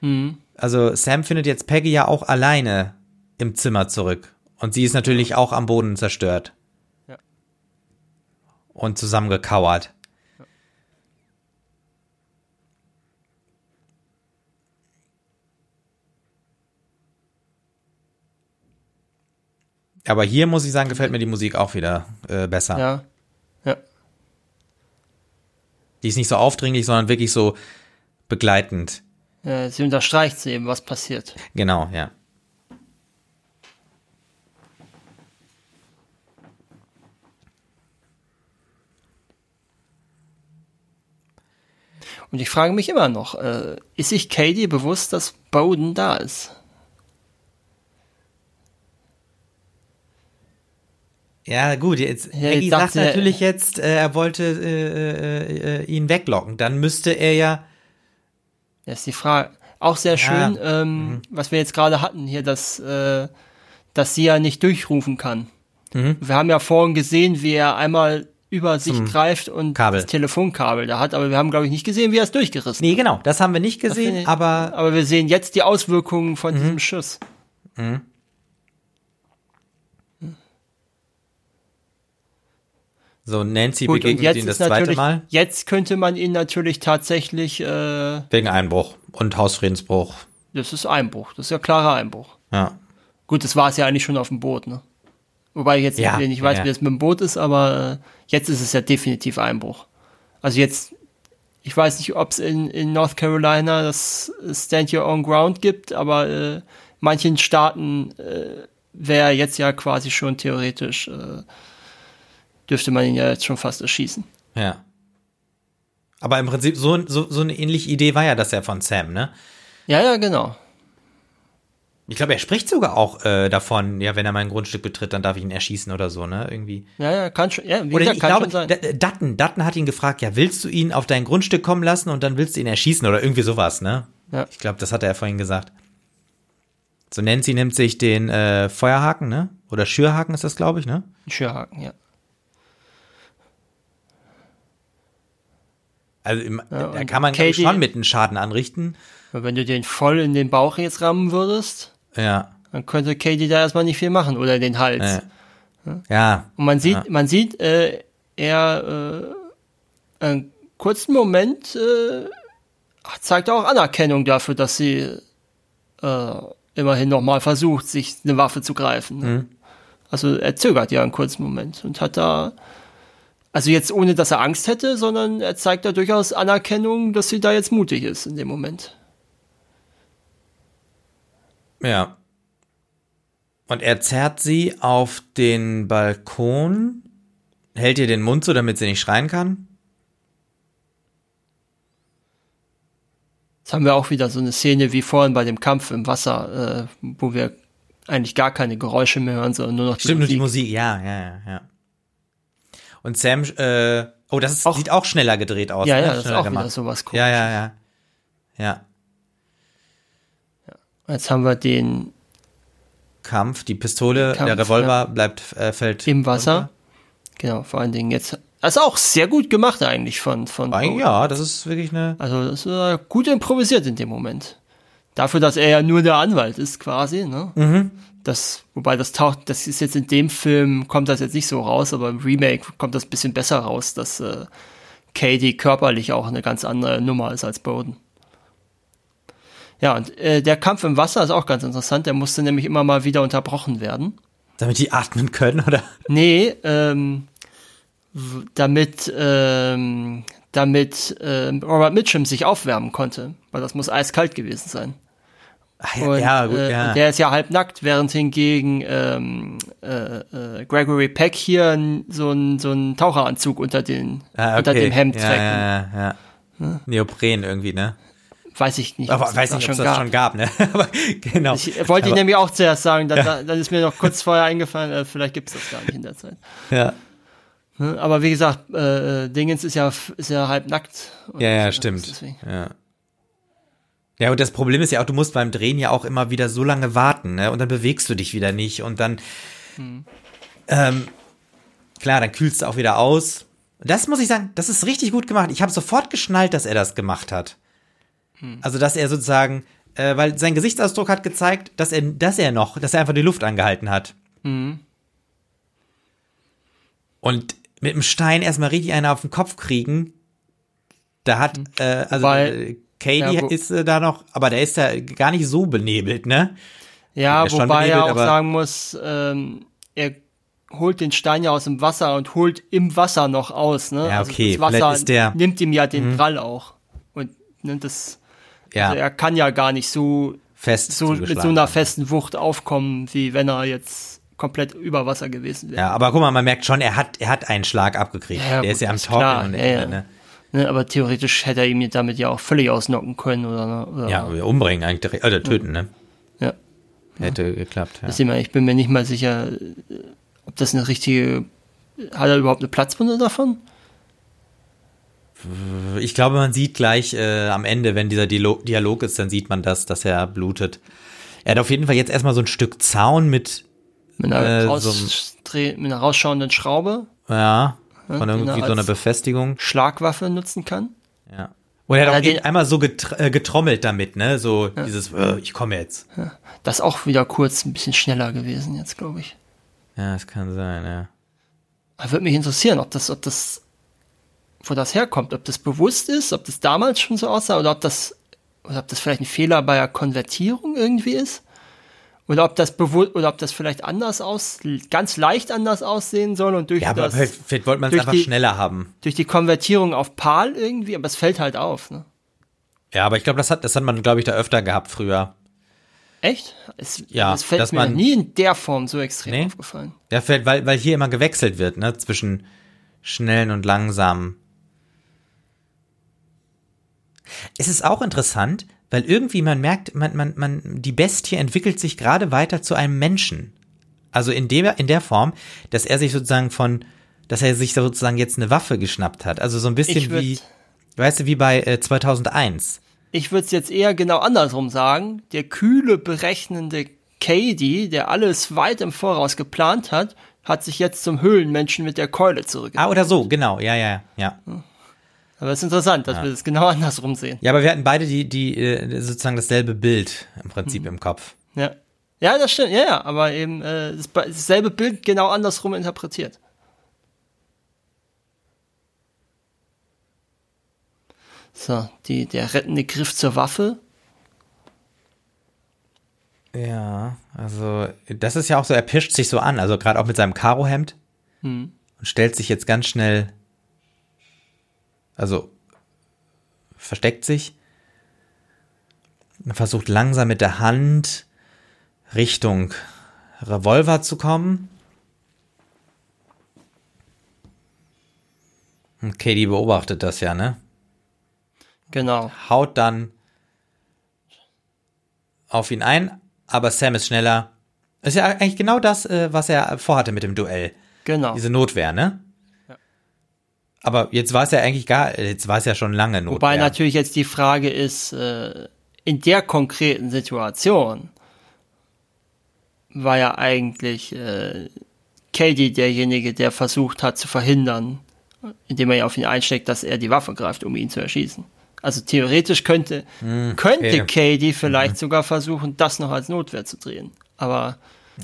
Mhm. Also Sam findet jetzt Peggy ja auch alleine im Zimmer zurück. Und sie ist natürlich auch am Boden zerstört. Ja. Und zusammengekauert. Aber hier muss ich sagen, gefällt mir die Musik auch wieder äh, besser. Ja. Ja. Die ist nicht so aufdringlich, sondern wirklich so begleitend. Ja, sie unterstreicht sie eben, was passiert. Genau, ja. Und ich frage mich immer noch, äh, ist sich Katie bewusst, dass Bowden da ist? Ja, gut, jetzt, Ja, Maggie sagt er- natürlich jetzt, äh, er wollte äh, äh, äh, ihn weglocken. Dann müsste er ja. Das ist die Frage. Auch sehr Ja. Mhm. schön, ähm, was wir jetzt gerade hatten hier, dass, äh, dass sie ja nicht durchrufen kann. Mhm. Wir haben ja vorhin gesehen, wie er einmal über sich Zum greift und Kabel. das Telefonkabel da hat, aber wir haben, glaube ich, nicht gesehen, wie er es durchgerissen Nee, genau, das haben wir nicht gesehen, ich- aber Aber wir sehen jetzt die Auswirkungen von Mhm. diesem Schuss. So Nancy Gut, begegnet jetzt ihn das zweite Mal jetzt könnte man ihn natürlich tatsächlich, äh, wegen Einbruch und Hausfriedensbruch. das ist Einbruch, das ist ja klarer Einbruch. Ja. Gut, das war es ja eigentlich schon auf dem Boot, ne? Wobei ich jetzt Ja, nicht weiß, ja. wie das mit dem Boot ist, aber äh, jetzt ist es ja definitiv Einbruch. Also jetzt, ich weiß nicht, ob es in, in North Carolina das Stand Your Own Ground gibt, aber äh, manchen Staaten äh, wäre jetzt ja quasi schon theoretisch, äh, dürfte man ihn ja jetzt schon fast erschießen. Ja. Aber im Prinzip so, so, so eine ähnliche Idee war ja das ja von Sam, ne? Ja, ja, genau. Ich glaube, er spricht sogar auch äh, davon, ja, wenn er mein Grundstück betritt, dann darf ich ihn erschießen oder so, ne? Irgendwie. Ja, ja, kann schon, ja, wie Oder gesagt, ich kann glaube, schon sein. Dutton, Dutton hat ihn gefragt, ja, willst du ihn auf dein Grundstück kommen lassen und dann willst du ihn erschießen oder irgendwie sowas, ne? Ja. Ich glaube, das hat er vorhin gesagt. So Nancy nimmt sich den äh, Feuerhaken, ne? Oder Schürhaken ist das, glaube ich, ne? Schürhaken, ja. Also im, Ja, da kann man Katie- schon mit einem Schaden anrichten. Wenn du den voll in den Bauch jetzt rammen würdest, Ja. dann könnte Katie da erstmal nicht viel machen oder in den Hals. Äh, ja. Und man sieht, Ja. man sieht, äh, er äh, einen kurzen Moment äh, zeigt auch Anerkennung dafür, dass sie äh, immerhin nochmal versucht, sich eine Waffe zu greifen. Ne? Also er zögert ja einen kurzen Moment und hat da, also jetzt ohne, dass er Angst hätte, sondern er zeigt da durchaus Anerkennung, dass sie da jetzt mutig ist in dem Moment. Ja. Und er zerrt sie auf den Balkon, hält ihr den Mund so, damit sie nicht schreien kann. Jetzt haben wir auch wieder so eine Szene wie vorhin bei dem Kampf im Wasser, äh, wo wir eigentlich gar keine Geräusche mehr hören, sondern nur noch die Stimmt, nur die Musik. Musik, ja, ja, ja, ja. Und Sam, äh, oh, das ist, Auch- sieht auch schneller gedreht aus. Ja, ne? ja, das ist Schneller auch wieder sowas komisch. Ja, ja, ja. Ja. Jetzt haben wir den Kampf, die Pistole, Kampf, der Revolver bleibt, äh, fällt. im Wasser. runter. Genau, vor allen Dingen jetzt. Das ist auch sehr gut gemacht eigentlich von, von Eigentlich, ja, das ist wirklich eine. Also das ist äh, gut improvisiert in dem Moment. Dafür, dass er ja nur der Anwalt ist quasi, ne? Mhm. Das, wobei das taucht, das ist jetzt in dem Film, kommt das jetzt nicht so raus, aber im Remake kommt das ein bisschen besser raus, dass äh, Katie körperlich auch eine ganz andere Nummer ist als Bowden. Ja, und äh, der Kampf im Wasser ist auch ganz interessant, der musste nämlich immer mal wieder unterbrochen werden. Damit die atmen können, oder? Nee, ähm, damit, ähm, damit ähm, Robert Mitchum sich aufwärmen konnte, weil das muss eiskalt gewesen sein. Ja, Und, ja, gut, äh, ja. und der ist ja halb nackt, während hingegen ähm, äh, äh, Gregory Peck hier so einen so einen Taucheranzug unter, den, ah, okay. unter dem Hemd ja, trägt. Ja, ja, ja. Neopren irgendwie, ne? Weiß ich nicht. Aber weiß nicht, ob es schon das schon gab, ne? Aber genau. Ich wollte ich nämlich auch zuerst sagen, dann, dann ist mir noch kurz vorher eingefallen, äh, vielleicht gibt es das gar nicht in der Zeit. Ja, Ne? Aber wie gesagt, äh, äh, Dingens ist ja, ist ja halb nackt. Und, ja, ja äh, stimmt. Ja. Ja, und das Problem ist ja auch, du musst beim Drehen ja auch immer wieder so lange warten, ne? Und dann bewegst du dich wieder nicht und dann, ähm, klar, dann kühlst du auch wieder aus. Das muss ich sagen, das ist richtig gut gemacht. Ich habe sofort geschnallt, dass er das gemacht hat. Also, dass er sozusagen, äh, weil sein Gesichtsausdruck hat gezeigt, dass er, dass er noch, dass er einfach die Luft angehalten hat. Und mit dem Stein erstmal richtig einen auf den Kopf kriegen, da hat, äh, also Weil- äh, Katie ja, ist äh, da noch, aber der ist ja gar nicht so benebelt, ne? Ja, schon wobei er benebelt, auch aber- sagen muss, ähm, er holt den Stein ja aus dem Wasser und holt im Wasser noch aus. Ne? Ja, okay, das Wasser vielleicht ist der- nimmt ihm ja den Prall auch. Und ne, das, Ja, also er kann ja gar nicht so, fest. so mit so einer festen Wucht aufkommen, wie wenn er jetzt komplett über Wasser gewesen wäre. Ja, aber guck mal, man merkt schon, er hat, er hat einen Schlag abgekriegt. Ja, der gut, ist ja am Torkeln klar, und ja, ja. ne? Ne, aber theoretisch hätte er ihn damit ja auch völlig ausnocken können oder, oder Ja, wir umbringen eigentlich direkt, oder töten, ne? ja. Hätte geklappt, ja. Das sehen wir, ich bin mir nicht mal sicher, ob das eine richtige, hat er überhaupt eine Platzwunde davon? Ich glaube, man sieht gleich äh, am Ende, wenn dieser Dialog ist, dann sieht man das, dass er blutet. Er hat auf jeden Fall jetzt erstmal so ein Stück Zaun mit, mit einer, äh, so mit einer rausschauenden Schraube. Ja, von irgendwie so einer Befestigung. Schlagwaffe nutzen kann. Ja. Und er hat auch den, einmal so äh, getrommelt damit, ne? So ja. dieses, äh, ich komme jetzt. Ja. Das ist auch wieder kurz ein bisschen schneller gewesen jetzt, glaube ich. Ja, das kann sein, ja. Aber würde mich interessieren, ob das, ob das, wo das herkommt, ob das bewusst ist, ob das damals schon so aussah oder ob das, oder ob das vielleicht ein Fehler bei der Konvertierung irgendwie ist. Oder ob das bewusst, oder ob das vielleicht anders aus, ganz leicht anders aussehen soll und durch ja, aber das. Vielleicht wollte man es einfach die, schneller haben. Durch die Konvertierung auf PAL irgendwie, aber es fällt halt auf, ne? Ja, aber ich glaube, das hat, das hat man, glaube ich, da öfter gehabt früher. Echt? Es, ja, es fällt mir man, nie in der Form so extrem nee? aufgefallen. Ja, fällt, weil, weil hier immer gewechselt wird, ne, zwischen schnellen und langsamen. Es ist auch interessant, weil irgendwie man merkt, man, man, man, die Bestie entwickelt sich gerade weiter zu einem Menschen. Also in der, in der Form, dass er sich sozusagen von, dass er sich sozusagen jetzt eine Waffe geschnappt hat. Also so ein bisschen wie, weißt du, wie bei äh, 2001. Ich würde es jetzt eher genau andersrum sagen. Der kühle, berechnende Cady, der alles weit im Voraus geplant hat, hat sich jetzt zum Höhlenmenschen mit der Keule zurückgezogen. Ah, oder so, genau, ja, ja, ja. Hm. Aber es ist interessant, dass ja. wir das genau andersrum sehen. Ja, aber wir hatten beide die, die äh, sozusagen dasselbe Bild im Prinzip mhm. im Kopf. Ja. Ja, das stimmt, ja, ja, aber eben äh, das, dasselbe Bild genau andersrum interpretiert. So, die, der rettende Griff zur Waffe. Ja, also das ist ja auch so, er pischt sich so an, also gerade auch mit seinem Karohemd hm. und stellt sich jetzt ganz schnell also versteckt sich, versucht langsam mit der Hand Richtung Revolver zu kommen. Und Katie beobachtet das ja, ne? Genau. Haut dann auf ihn ein, aber Sam ist schneller. Ist ja eigentlich genau das, äh, was er vorhatte mit dem Duell. Genau. Diese Notwehr, ne? Aber jetzt war es ja eigentlich gar, jetzt war es ja schon lange Notwehr. Wobei natürlich jetzt die Frage ist, äh, in der konkreten Situation war ja eigentlich äh, Katie derjenige, der versucht hat zu verhindern, indem er ja auf ihn einsteckt, dass er die Waffe greift, um ihn zu erschießen. Also theoretisch könnte, hm, könnte okay. Katie vielleicht mhm. sogar versuchen, das noch als Notwehr zu drehen. Aber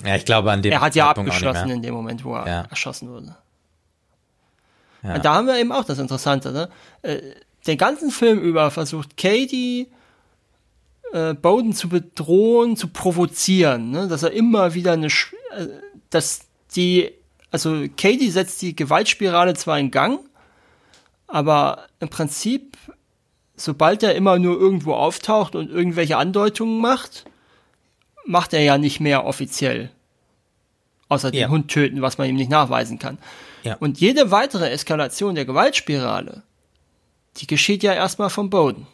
ja, ich glaube, an dem er hat ja abgeschlossen in dem Moment, wo er ja. erschossen wurde. Ja. Da haben wir eben auch das Interessante. Ne? Äh, den ganzen Film über versucht Katie äh, Bowden zu bedrohen, zu provozieren, ne? dass er immer wieder eine, Sch äh, dass die, also Katie setzt die Gewaltspirale zwar in Gang, aber im Prinzip, sobald er immer nur irgendwo auftaucht und irgendwelche Andeutungen macht, macht er ja nicht mehr offiziell. Außer den ja. Hund töten, was man ihm nicht nachweisen kann. Ja. Und jede weitere Eskalation der Gewaltspirale, die geschieht ja erstmal vom Boden.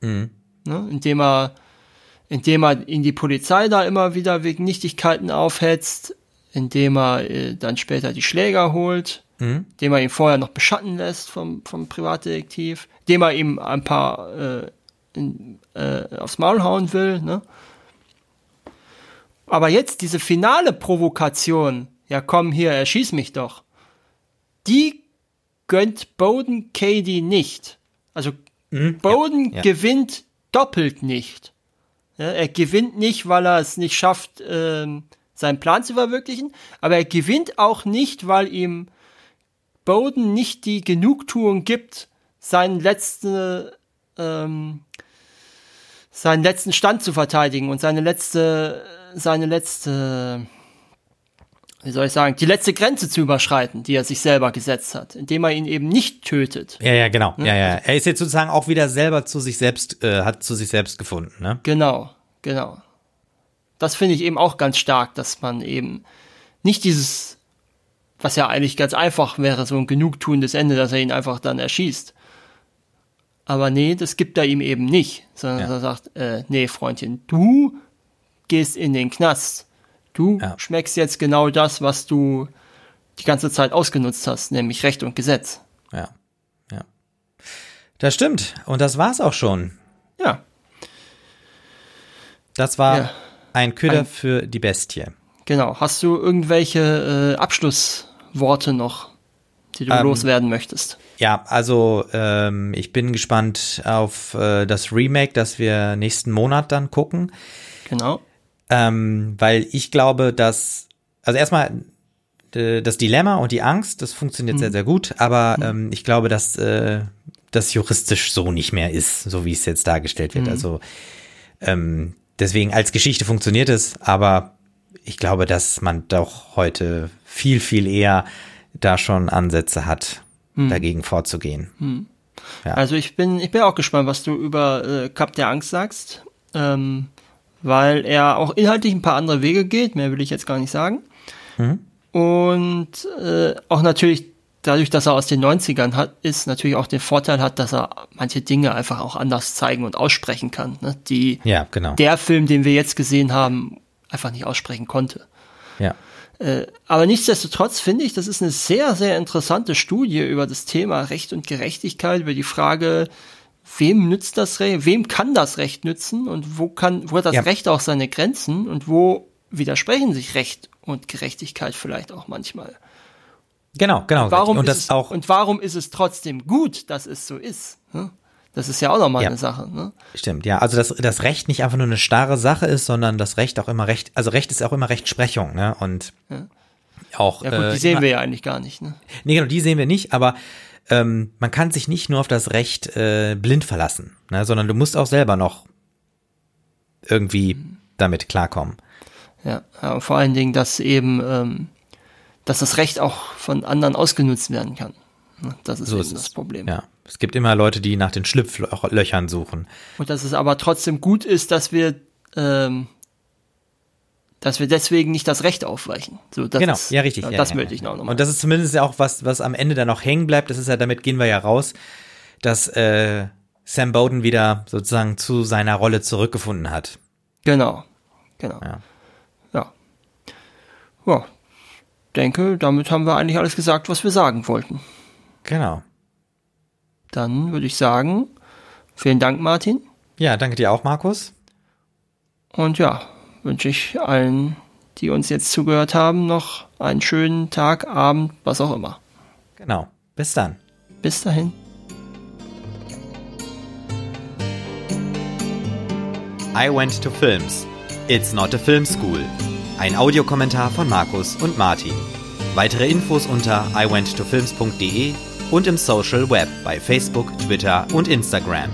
Mhm. Ne? Indem er, indem er ihn die Polizei da immer wieder wegen Nichtigkeiten aufhetzt, indem er äh, dann später die Schläger holt, mhm. indem er ihn vorher noch beschatten lässt vom, vom Privatdetektiv, indem er ihm ein paar äh, in, äh, aufs Maul hauen will. Ne? Aber jetzt diese finale Provokation, ja komm hier, erschieß mich doch. Die gönnt Bowden Cady nicht. Also mhm, Bowden ja, gewinnt doppelt nicht. Er gewinnt nicht, weil er es nicht schafft, ähm, seinen Plan zu verwirklichen, aber er gewinnt auch nicht, weil ihm Bowden nicht die Genugtuung gibt, seinen letzten, ähm, seinen letzten Stand zu verteidigen und seine letzte, seine letzte wie soll ich sagen, die letzte Grenze zu überschreiten, die er sich selber gesetzt hat, indem er ihn eben nicht tötet. Ja, ja, genau. Ne? Ja, ja. Er ist jetzt sozusagen auch wieder selber zu sich selbst, äh, hat zu sich selbst gefunden, ne? Genau, genau. Das finde ich eben auch ganz stark, dass man eben nicht dieses, was ja eigentlich ganz einfach wäre, so ein genugtuendes Ende, dass er ihn einfach dann erschießt. Aber nee, das gibt er ihm eben nicht, sondern ja. er sagt, äh, nee, Freundchen, du gehst in den Knast Du ja. schmeckst jetzt genau das, was du die ganze Zeit ausgenutzt hast, nämlich Recht und Gesetz. Ja, ja. Das stimmt. Und das war's auch schon. Ja. Das war ja. ein Köder ein, für die Bestie. Genau. Hast du irgendwelche äh, Abschlussworte noch, die du ähm, loswerden möchtest? Ja, also ähm, ich bin gespannt auf äh, das Remake, das wir nächsten Monat dann gucken. Genau. Ähm, weil ich glaube, dass, also erstmal das Dilemma und die Angst, das funktioniert mhm. sehr, sehr gut, aber mhm. ähm, ich glaube, dass äh, das juristisch so nicht mehr ist, so wie es jetzt dargestellt wird. Mhm. Also ähm, deswegen als Geschichte funktioniert es, aber ich glaube, dass man doch heute viel, viel eher da schon Ansätze hat, hm. dagegen vorzugehen. Hm. Ja. Also ich bin, ich bin auch gespannt, was du über äh, Cup der Angst sagst, ähm, weil er auch inhaltlich ein paar andere Wege geht, mehr will ich jetzt gar nicht sagen. Mhm. Und äh, auch natürlich dadurch, dass er aus den 90ern hat, ist natürlich auch den Vorteil hat, dass er manche Dinge einfach auch anders zeigen und aussprechen kann, ne? die ja, genau. der Film, den wir jetzt gesehen haben, einfach nicht aussprechen konnte. Ja. Äh, aber nichtsdestotrotz finde ich, das ist eine sehr, sehr interessante Studie über das Thema Recht und Gerechtigkeit, über die Frage, wem nützt das Recht, wem kann das Recht nützen und wo kann, wo hat das ja. Recht auch seine Grenzen und wo widersprechen sich Recht und Gerechtigkeit vielleicht auch manchmal. Genau, genau. Und warum, und, das es, auch und warum ist es trotzdem gut, dass es so ist? Ne? Das ist ja auch nochmal ja. eine Sache. Ne? Stimmt, ja. Also dass das Recht nicht einfach nur eine starre Sache ist, sondern das Recht auch immer Recht, also Recht ist auch immer Rechtsprechung, ne? Und ja. auch. Ja gut, äh, die sehen wir ja eigentlich gar nicht, ne? Nee, genau, die sehen wir nicht, aber ähm, man kann sich nicht nur auf das Recht äh, blind verlassen, ne? sondern du musst auch selber noch irgendwie damit klarkommen. Ja, ja vor allen Dingen, dass eben, ähm, dass das Recht auch von anderen ausgenutzt werden kann. Ne? Das ist so eben ist das Problem. Ja. Es gibt immer Leute, die nach den Schlupflöchern suchen. Und dass es aber trotzdem gut ist, dass wir, ähm, dass wir deswegen nicht das Recht aufweichen. So, das genau, ist, ja, richtig. Ja, ja, das ja, möchte ich noch. Mal. Und das ist zumindest ja auch was, was am Ende dann noch hängen bleibt. Das ist ja, damit gehen wir ja raus, dass äh, Sam Bowden wieder sozusagen zu seiner Rolle zurückgefunden hat. Genau, genau. Ja. Ja. ja. Denke, damit haben wir eigentlich alles gesagt, was wir sagen wollten. Genau. Dann würde ich sagen, vielen Dank, Martin. Ja, danke dir auch, Markus. Und ja, wünsche ich allen, die uns jetzt zugehört haben, noch einen schönen Tag, Abend, was auch immer. Genau. Bis dann. Bis dahin. I went to films. It's not a film school. Ein Audiokommentar von Markus und Martin. Weitere Infos unter iwenttofilms.de und im Social Web bei Facebook, Twitter und Instagram.